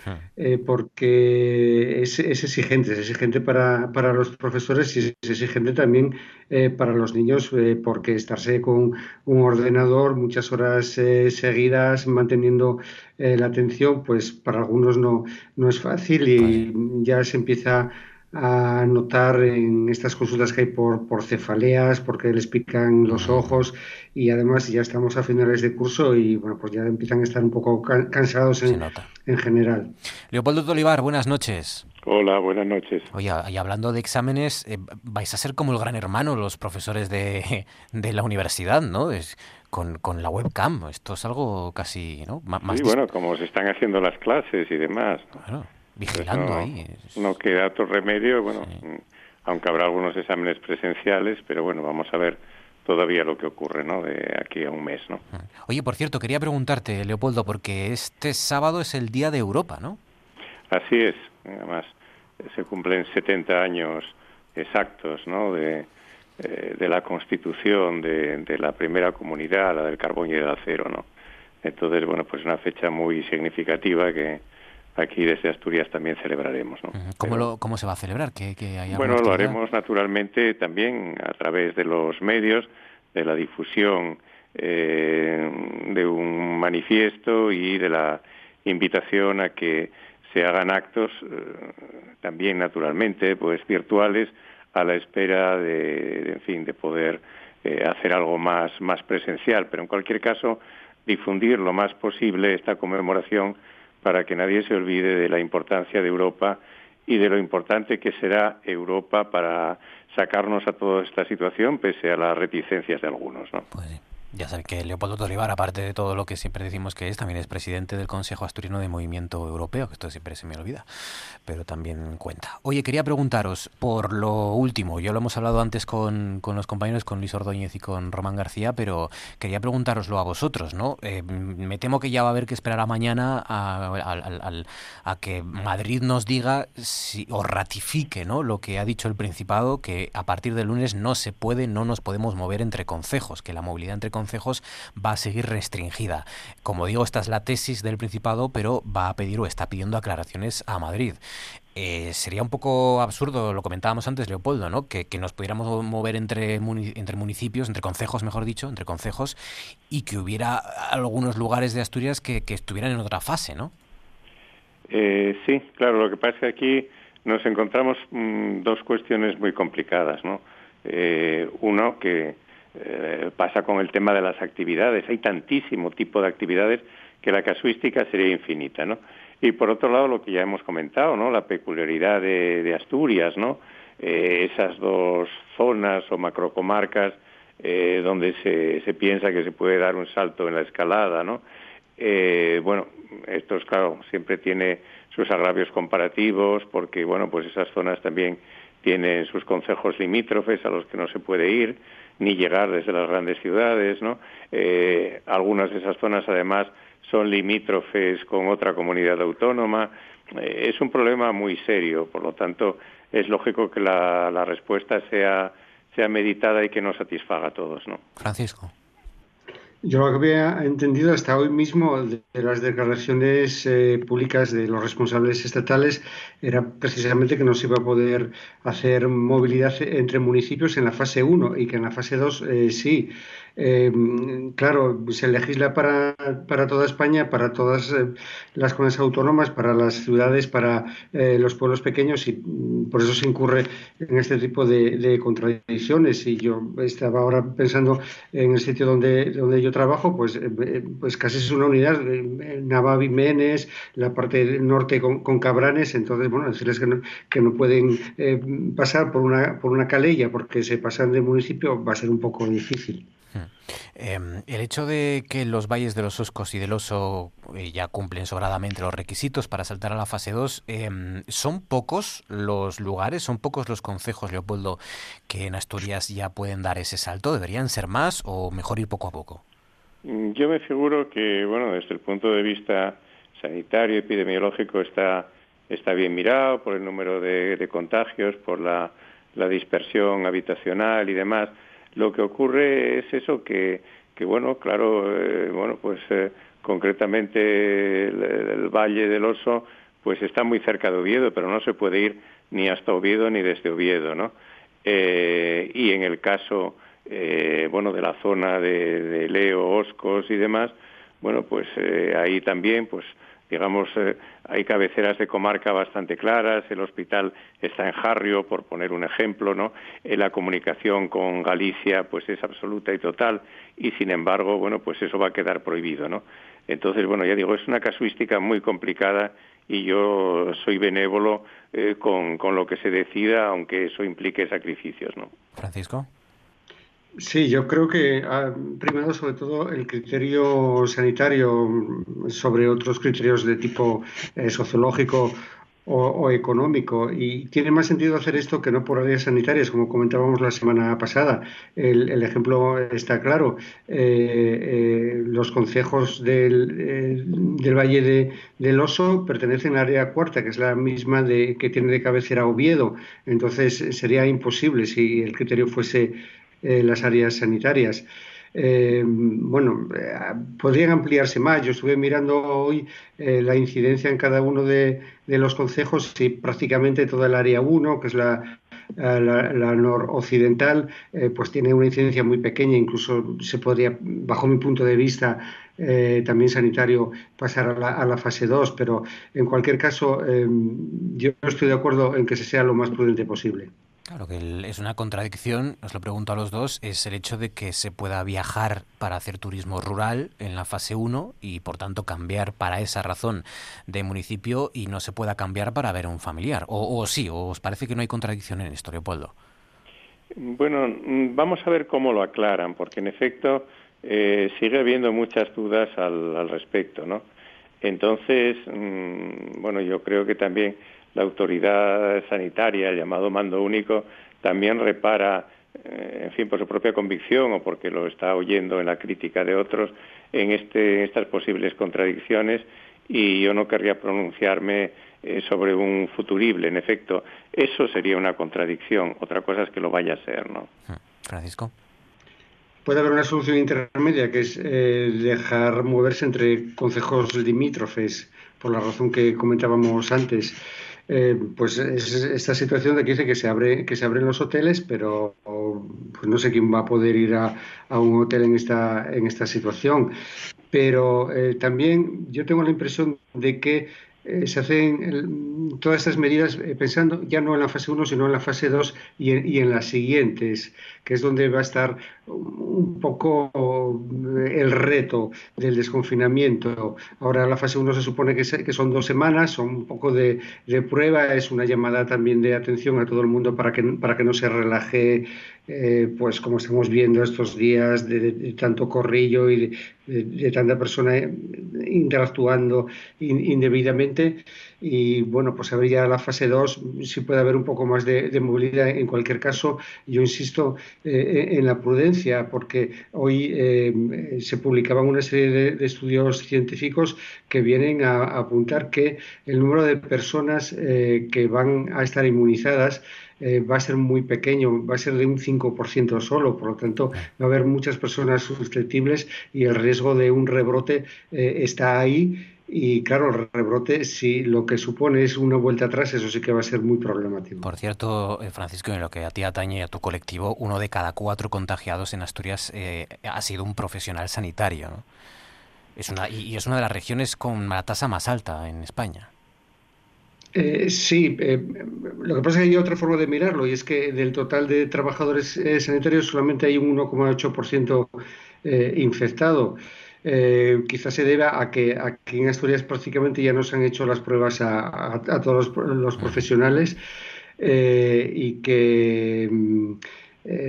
porque es, es, exigente, es exigente para, para, los profesores y es exigente también para los niños, porque estarse con un ordenador muchas horas seguidas manteniendo eh, la atención, pues para algunos no, no es fácil y ya se empieza a notar en estas consultas que hay por, por cefaleas, porque les pican los ojos y además ya estamos a finales de curso y bueno, pues ya empiezan a estar un poco cansados en, en general. Leopoldo Tolivar, buenas noches. Hola, buenas noches. Oye, y hablando de exámenes, eh, vais a ser como el gran hermano los profesores de, de la universidad, ¿no? Es, con, con, la webcam, esto es algo casi, ¿no? más sí, bueno, como se están haciendo las clases y demás. Claro, vigilando no, ahí. No queda otro remedio, bueno, sí. aunque habrá algunos exámenes presenciales, pero bueno, vamos a ver todavía lo que ocurre, ¿no? De aquí a un mes, ¿no? Oye, por cierto, quería preguntarte, Leopoldo, porque este sábado es el Día de Europa, ¿no? Así es, además se cumplen 70 años exactos, ¿no? De, eh, de la constitución de, de, la primera comunidad, la del carbón y el acero, ¿no? Entonces, bueno, pues una fecha muy significativa que aquí desde Asturias también celebraremos, ¿no? ¿Cómo, Pero, lo, ¿Cómo se va a celebrar? ¿Que, que hay bueno, lo haremos naturalmente también a través de los medios, de la difusión eh, de un manifiesto y de la invitación a que se hagan actos eh, también naturalmente pues virtuales a la espera de, de en fin de poder eh, hacer algo más más presencial pero en cualquier caso difundir lo más posible esta conmemoración para que nadie se olvide de la importancia de Europa y de lo importante que será Europa para sacarnos a toda esta situación pese a las reticencias de algunos ¿no? Pues. Ya saben que Leopoldo Torribar, aparte de todo lo que siempre decimos que es, también es presidente del Consejo Asturiano de Movimiento Europeo, que esto siempre se me olvida, pero también cuenta. Oye, quería preguntaros por lo último, yo lo hemos hablado antes con, con los compañeros, con Luis Ordóñez y con Román García, pero quería preguntaroslo a vosotros, ¿no? Eh, me temo que ya va a haber que esperar a mañana a, a, que Madrid nos diga si, o ratifique ¿no? lo que ha dicho el Principado, que a partir del lunes no se puede, no nos podemos mover entre concejos, que la movilidad entre concejos concejos va a seguir restringida. Como digo, esta es la tesis del Principado, pero va a pedir o está pidiendo aclaraciones a Madrid. Eh, sería un poco absurdo, lo comentábamos antes, Leopoldo, ¿no? que, nos pudiéramos mover entre, municipios, entre concejos, mejor dicho, entre concejos, y que hubiera algunos lugares de Asturias que, estuvieran en otra fase, ¿no? Eh, sí, claro, lo que pasa es que aquí nos encontramos mm, dos cuestiones muy complicadas, ¿no? Eh, uno, que eh, pasa con el tema de las actividades. Hay tantísimo tipo de actividades que la casuística sería infinita, ¿no? Y por otro lado, lo que ya hemos comentado, ¿no? La peculiaridad de, Asturias, ¿no? Eh, esas dos zonas o macrocomarcas eh, donde se, se, piensa que se puede dar un salto en la escalada, ¿no? bueno, esto es claro, siempre tiene sus agravios comparativos porque, bueno, pues esas zonas también tienen sus concejos limítrofes a los que no se puede ir ni llegar desde las grandes ciudades, ¿no? Eh, algunas de esas zonas además son limítrofes con otra comunidad autónoma. Eh, es un problema muy serio, por lo tanto es lógico que la, la respuesta sea, sea meditada y que no satisfaga a todos, ¿no? Francisco. Yo lo que había entendido hasta hoy mismo de, las declaraciones eh, públicas de los responsables estatales era precisamente que no se iba a poder hacer movilidad entre municipios en la fase 1 y que en la fase 2 eh, sí. Eh, claro, se legisla para, para, toda España, para todas eh, las comunidades autónomas, para las ciudades, para eh, los pueblos pequeños y mm, por eso se incurre en este tipo de, contradicciones. Y yo estaba ahora pensando en el sitio donde, donde yo trabajo, pues, pues casi es una unidad, Navavi, Menes, la parte norte con, con, Cabranes, entonces, bueno, decirles que no, que no pueden pasar por una, por una calella porque se pasan de municipio va a ser un poco difícil. Em, el hecho de que los valles de los Oscos y del Oso eh, ya cumplen sobradamente los requisitos para saltar a la fase 2, em, ¿son pocos los lugares, son pocos los concejos, Leopoldo, que en Asturias ya pueden dar ese salto? ¿Deberían ser más o mejor ir poco a poco? Mm, yo me figuro que, bueno, desde el punto de vista sanitario, epidemiológico, está, está bien mirado por el número de, contagios, por la dispersión habitacional y demás lo que ocurre es eso que, que bueno, claro, eh, bueno, pues eh, concretamente el, Valle del Oso, pues está muy cerca de Oviedo, pero no se puede ir ni hasta Oviedo ni desde Oviedo, ¿no? Eh, y en el caso, bueno, de la zona de, de, Leo, Oscos y demás, bueno, pues ahí también, pues digamos, eh, hay cabeceras de comarca bastante claras, el hospital está en Jarrio, por poner un ejemplo, ¿no? Eh, la comunicación con Galicia, pues es absoluta y total, y sin embargo, bueno, pues eso va a quedar prohibido, ¿no? Entonces, bueno, ya digo, es una casuística muy complicada y yo soy benévolo eh, con, con lo que se decida, aunque eso implique sacrificios, ¿no? Francisco. Sí, yo creo que ha primado sobre todo el criterio sanitario sobre otros criterios de tipo eh, sociológico o, económico. Y tiene más sentido hacer esto que no por áreas sanitarias, como comentábamos la semana pasada. El, ejemplo está claro. Eh, eh, los concejos del, del Valle de, del Oso pertenecen al área cuarta, que es la misma de, que tiene de cabecera Oviedo. Entonces sería imposible si el criterio fuese eh, las áreas sanitarias. Eh, bueno, eh, podrían ampliarse más. Yo estuve mirando hoy la incidencia en cada uno de, los concejos y prácticamente toda el área 1, que es la, noroccidental, pues tiene una incidencia muy pequeña. Incluso se podría, bajo mi punto de vista, también sanitario, pasar a la, a la, fase 2. Pero en cualquier caso, yo estoy de acuerdo en que se sea lo más prudente posible. Claro que es una contradicción, os lo pregunto a los dos, es el hecho de que se pueda viajar para hacer turismo rural en la fase 1 y por tanto cambiar para esa razón de municipio y no se pueda cambiar para ver a un familiar. O, o sí, o os parece que no hay contradicción en esto, Leopoldo. Bueno, vamos a ver cómo lo aclaran, porque en efecto eh, sigue habiendo muchas dudas al, respecto, ¿no? Entonces, mm, bueno, yo creo que también la autoridad sanitaria, el llamado mando único, también repara, eh, en fin, por su propia convicción o porque lo está oyendo en la crítica de otros, en, este, estas posibles contradicciones y yo no querría pronunciarme eh, sobre un futurible. En efecto, eso sería una contradicción. Otra cosa es que lo vaya a ser, ¿no? Hmm. Francisco puede haber una solución intermedia, que es eh, dejar moverse entre concejos limítrofes, por la razón que comentábamos antes. Eh, pues es esta situación de que dice que se abre que se abren los hoteles pero pues no sé quién va a poder ir a, un hotel en esta en esta situación. Pero eh, también yo tengo la impresión de que eh, se hacen todas estas medidas pensando ya no en la fase 1, sino en la fase 2 y en, las siguientes, que es donde va a estar un poco eh, el reto del desconfinamiento. Ahora la fase 1 se supone que, son dos semanas, son un poco de, prueba, es una llamada también de atención a todo el mundo para que, para que no se relaje eh, pues como estamos viendo estos días de, tanto corrillo y de, tanta persona interactuando indebidamente y bueno pues habría la fase 2 si puede haber un poco más de, movilidad en cualquier caso. Yo insisto eh, en la prudencia porque hoy eh, se publicaban una serie de, estudios científicos que vienen a, apuntar que el número de personas que van a estar inmunizadas eh, va a ser muy pequeño, va a ser de un 5% solo, por lo tanto va a haber muchas personas susceptibles y el riesgo de un rebrote eh, está ahí. Y claro, el rebrote, si lo que supone es una vuelta atrás, eso sí que va a ser muy problemático. Por cierto, eh, Francisco, en lo que a ti atañe y a tu colectivo, uno de cada cuatro contagiados en Asturias ha sido un profesional sanitario. Es una, y es una de las regiones con la tasa más alta en España. Eh, sí, eh, lo que pasa es que hay otra forma de mirarlo y es que del total de trabajadores eh, sanitarios solamente hay un 1,8% infectado. Quizás se deba a que aquí en Asturias prácticamente ya no se han hecho las pruebas a, todos los, profesionales y que mm,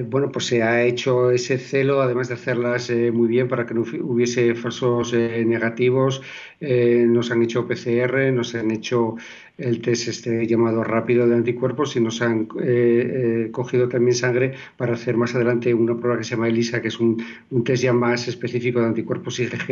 bueno, pues se ha hecho ese celo, además de hacerlas muy bien para que no hubiese falsos negativos, nos han hecho PCR, nos han hecho el test este llamado rápido de anticuerpos y nos han eh, eh, cogido también sangre para hacer más adelante una prueba que se llama ELISA, que es un, un test ya más específico de anticuerpos IgG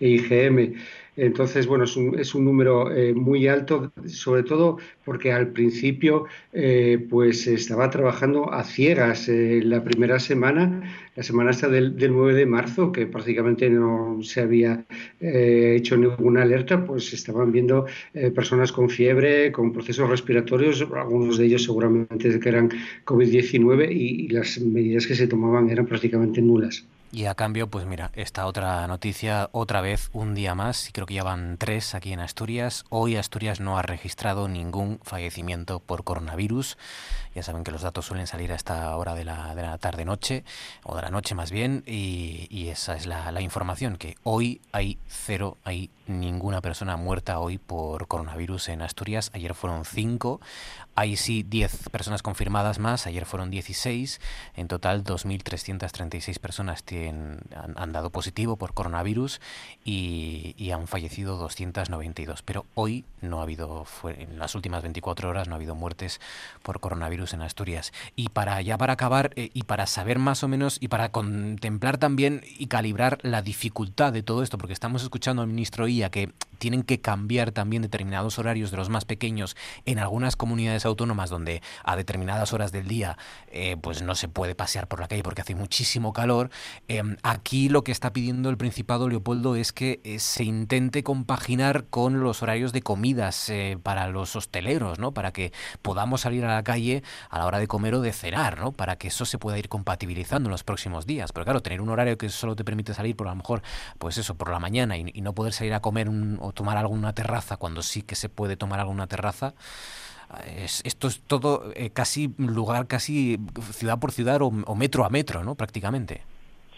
e IgM. Entonces, bueno, es un, es un número eh, muy alto, sobre todo porque al principio eh, pues estaba trabajando a ciegas eh, la primera semana, la semana hasta del, 9 de marzo, que prácticamente no se había hecho ninguna alerta, pues estaban viendo personas con fiebre, con procesos respiratorios, algunos de ellos seguramente que eran COVID-19 y las medidas que se tomaban eran prácticamente nulas. Y a cambio, pues mira, esta otra noticia, otra vez un día más, y creo que ya van tres aquí en Asturias. Hoy Asturias no ha registrado ningún fallecimiento por coronavirus. Ya saben que los datos suelen salir a esta hora de la, de la tarde-noche, o de la noche más bien, y, esa es la, la, información, que hoy hay cero, hay ninguna persona muerta hoy por coronavirus en Asturias. Ayer fueron cinco, hay sí 10 personas confirmadas más, ayer fueron 16, en total 2.336 personas tienen, han, dado positivo por coronavirus y, han fallecido 292. Pero hoy no ha habido, fue, en las últimas 24 horas no ha habido muertes por coronavirus en Asturias. Y para ya para acabar eh, y para saber más o menos y para contemplar también y calibrar la dificultad de todo esto, porque estamos escuchando al ministro IA que tienen que cambiar también determinados horarios de los más pequeños en algunas comunidades autónomas donde a determinadas horas del día eh, pues no se puede pasear por la calle porque hace muchísimo calor. Em, aquí lo que está pidiendo el Principado Leopoldo es que eh, se intente compaginar con los horarios de comidas eh, para los hosteleros, ¿no? Para que podamos salir a la calle a la hora de comer o de cenar, ¿no? Para que eso se pueda ir compatibilizando en los próximos días. Pero claro, tener un horario que solo te permite salir por lo mejor, pues eso, por la mañana y, y no poder salir a comer un, o tomar alguna terraza cuando sí que se puede tomar alguna terraza. esto es todo eh, casi lugar, casi ciudad por ciudad o, metro a metro, ¿no? Prácticamente.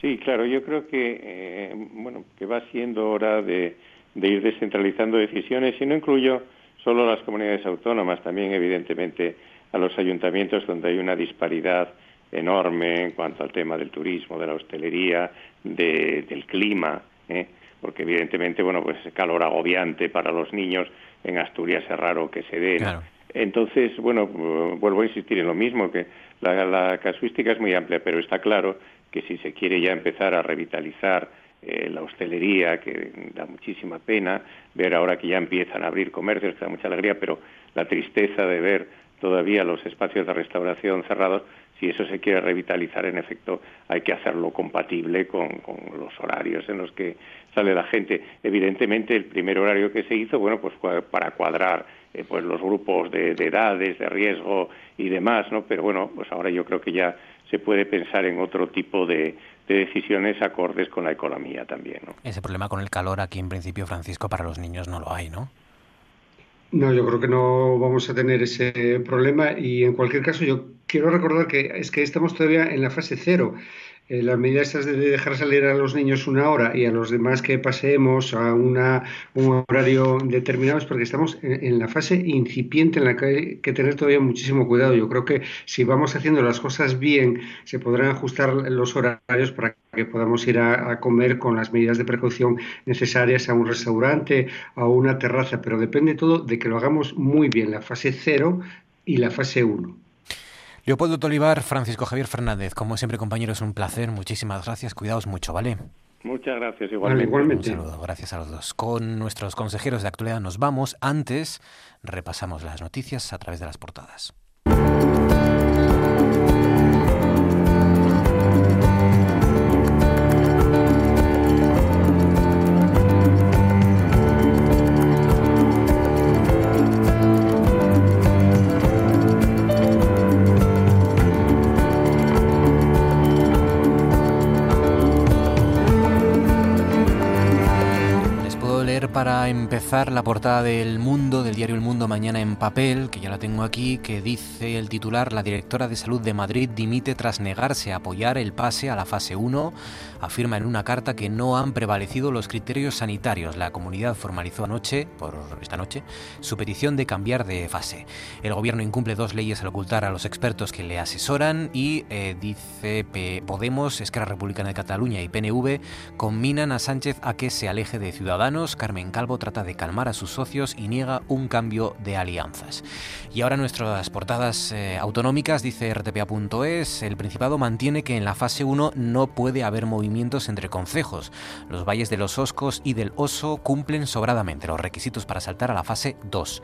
Sí, claro, yo creo que, eh, bueno, que va siendo hora de, de ir descentralizando decisiones y no incluyo solo las comunidades autónomas, también evidentemente a los ayuntamientos donde hay una disparidad enorme en cuanto al tema del turismo, de la hostelería, del clima, ¿eh? Porque evidentemente, bueno, pues calor agobiante para los niños en Asturias es raro que se dé. Entonces, bueno, vuelvo a insistir en lo mismo, que la, casuística es muy amplia, pero está claro que si se quiere ya empezar a revitalizar eh, la hostelería, que da muchísima pena, ver ahora que ya empiezan a abrir comercios, que da mucha alegría, pero la tristeza de ver todavía los espacios de restauración cerrados, si eso se quiere revitalizar, en efecto, hay que hacerlo compatible con, los horarios en los que sale la gente. Evidentemente, el primer horario que se hizo, bueno, pues para cuadrar eh, pues los grupos de, edades, de riesgo y demás, ¿no? Pero bueno, pues ahora yo creo que ya se puede pensar en otro tipo de, de decisiones acordes con la economía también, ¿no? Ese problema con el calor aquí en principio, Francisco, para los niños no lo hay, ¿no? No, yo creo que no vamos a tener ese problema y en cualquier caso yo quiero recordar que es que estamos todavía en la fase cero. Eh, las medidas de dejar salir a los niños una hora y a los demás que paseemos a una, un horario determinado es porque estamos en, la fase incipiente en la que hay que tener todavía muchísimo cuidado. Yo creo que si vamos haciendo las cosas bien, se podrán ajustar los horarios para que podamos ir a, a comer con las medidas de precaución necesarias a un restaurante, a una terraza, pero depende todo de que lo hagamos muy bien, la fase cero y la fase 1. Leopoldo Tolivar, Francisco Javier Fernández, como siempre compañeros, un placer, muchísimas gracias, cuidaos mucho, ¿vale? Muchas gracias, igualmente. Un saludo, gracias a los dos. Con nuestros consejeros de actualidad nos vamos. Antes repasamos las noticias a través de las portadas. Para empezar la portada del Mundo, del diario El Mundo mañana en papel, que ya la tengo aquí, que dice el titular, la directora de salud de Madrid dimite tras negarse a apoyar el pase a la fase 1, afirma en una carta que no han prevalecido los criterios sanitarios. La comunidad formalizó anoche, por esta noche, su petición de cambiar de fase. El gobierno incumple dos leyes al ocultar a los expertos que le asesoran y eh, dice Podemos, Esquerra Republicana de Cataluña y PNV combinan a Sánchez a que se aleje de Ciudadanos. Carmen Calvo trata de calmar a sus socios y niega un cambio de alianzas. Y ahora nuestras portadas eh, autonómicas, dice rtpa.es, el Principado mantiene que en la fase 1 no puede haber entre concejos. Los valles de los Oscos y del Oso cumplen sobradamente los requisitos para saltar a la fase 2.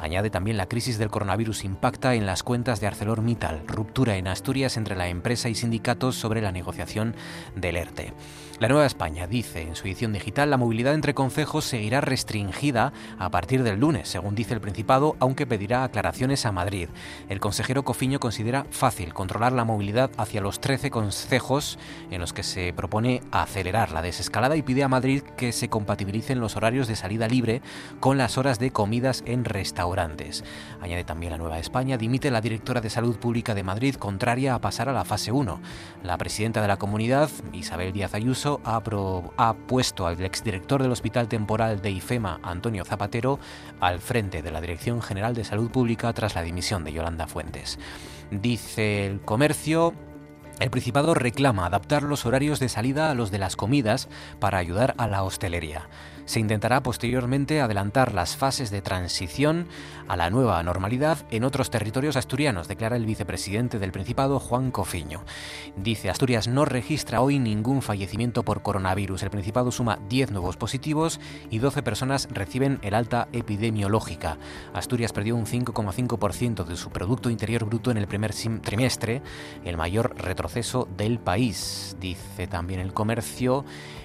Añade también la crisis del coronavirus impacta en las cuentas de ArcelorMittal, ruptura en Asturias entre la empresa y sindicatos sobre la negociación del ERTE. La Nueva España dice en su edición digital la movilidad entre concejos seguirá restringida a partir del lunes, según dice el Principado, aunque pedirá aclaraciones a Madrid. El consejero Cofiño considera fácil controlar la movilidad hacia los 13 concejos en los que se propone acelerar la desescalada y pide a Madrid que se compatibilicen los horarios de salida libre con las horas de comidas en restaurantes. Añade también la Nueva España, dimite la directora de Salud Pública de Madrid contraria a pasar a la fase 1. La presidenta de la comunidad, Isabel Díaz Ayuso, ha, puesto al exdirector del Hospital Temporal de IFEMA, Antonio Zapatero, al frente de la Dirección General de Salud Pública tras la dimisión de Yolanda Fuentes. Dice el comercio, el Principado reclama adaptar los horarios de salida a los de las comidas para ayudar a la hostelería. Se intentará posteriormente adelantar las fases de transición a la nueva normalidad en otros territorios asturianos, declara el vicepresidente del Principado, Juan Cofiño. Dice, Asturias no registra hoy ningún fallecimiento por coronavirus. El Principado suma 10 nuevos positivos y 12 personas reciben el alta epidemiológica. Asturias perdió un 5,5% de su Producto Interior Bruto en el primer trimestre, el mayor retroceso del país. Dice también el comercio.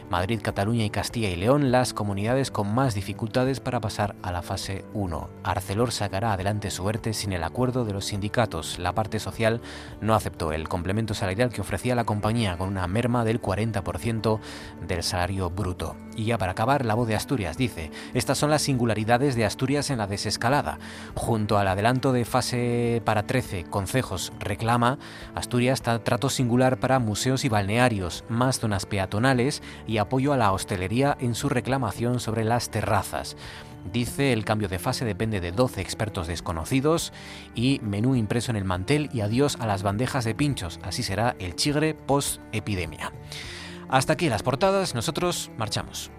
Madrid, Cataluña y Castilla y León las comunidades con más dificultades para pasar a la fase 1. Arcelor sacará adelante su ERTE sin el acuerdo de los sindicatos. La parte social no aceptó el complemento salarial que ofrecía la compañía con una merma del 40% del salario bruto. Y ya para acabar, la voz de Asturias dice, estas son las singularidades de Asturias en la desescalada. Junto al adelanto de fase para 13 concejos reclama, Asturias trato singular para museos y balnearios, más zonas peatonales y apoyo a la hostelería en su reclamación sobre las terrazas. Dice el cambio de fase depende de 12 expertos desconocidos y menú impreso en el mantel y adiós a las bandejas de pinchos. Así será el chigre post-epidemia. Hasta aquí las portadas, nosotros marchamos.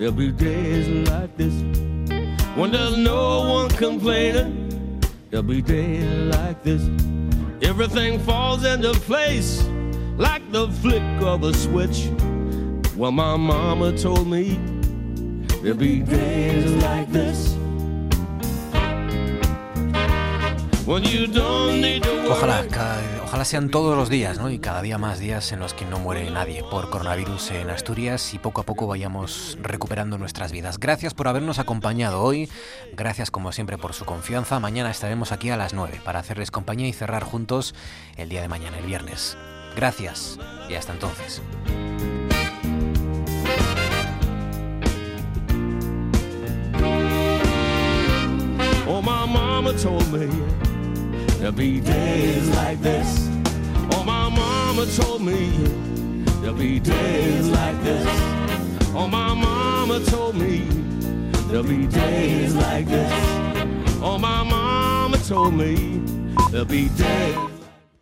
There'll be days like this. When there's no one complaining, there'll be days like this. Everything falls into place like the flick of a switch. Well, my mama told me there'll be days like this. Ojalá, ojalá sean todos los días, ¿no? Y cada día más días en los que no muere nadie por coronavirus en Asturias y poco a poco vayamos recuperando nuestras vidas. Gracias por habernos acompañado hoy. Gracias como siempre por su confianza. Mañana estaremos aquí a las 9 para hacerles compañía y cerrar juntos el día de mañana, el viernes. Gracias y hasta entonces. Oh, my mama told me There'll be days like this. Oh, my mama told me there'll be days like this. Oh, my mama told me there'll be days like this. Oh, my mama told me there'll be days.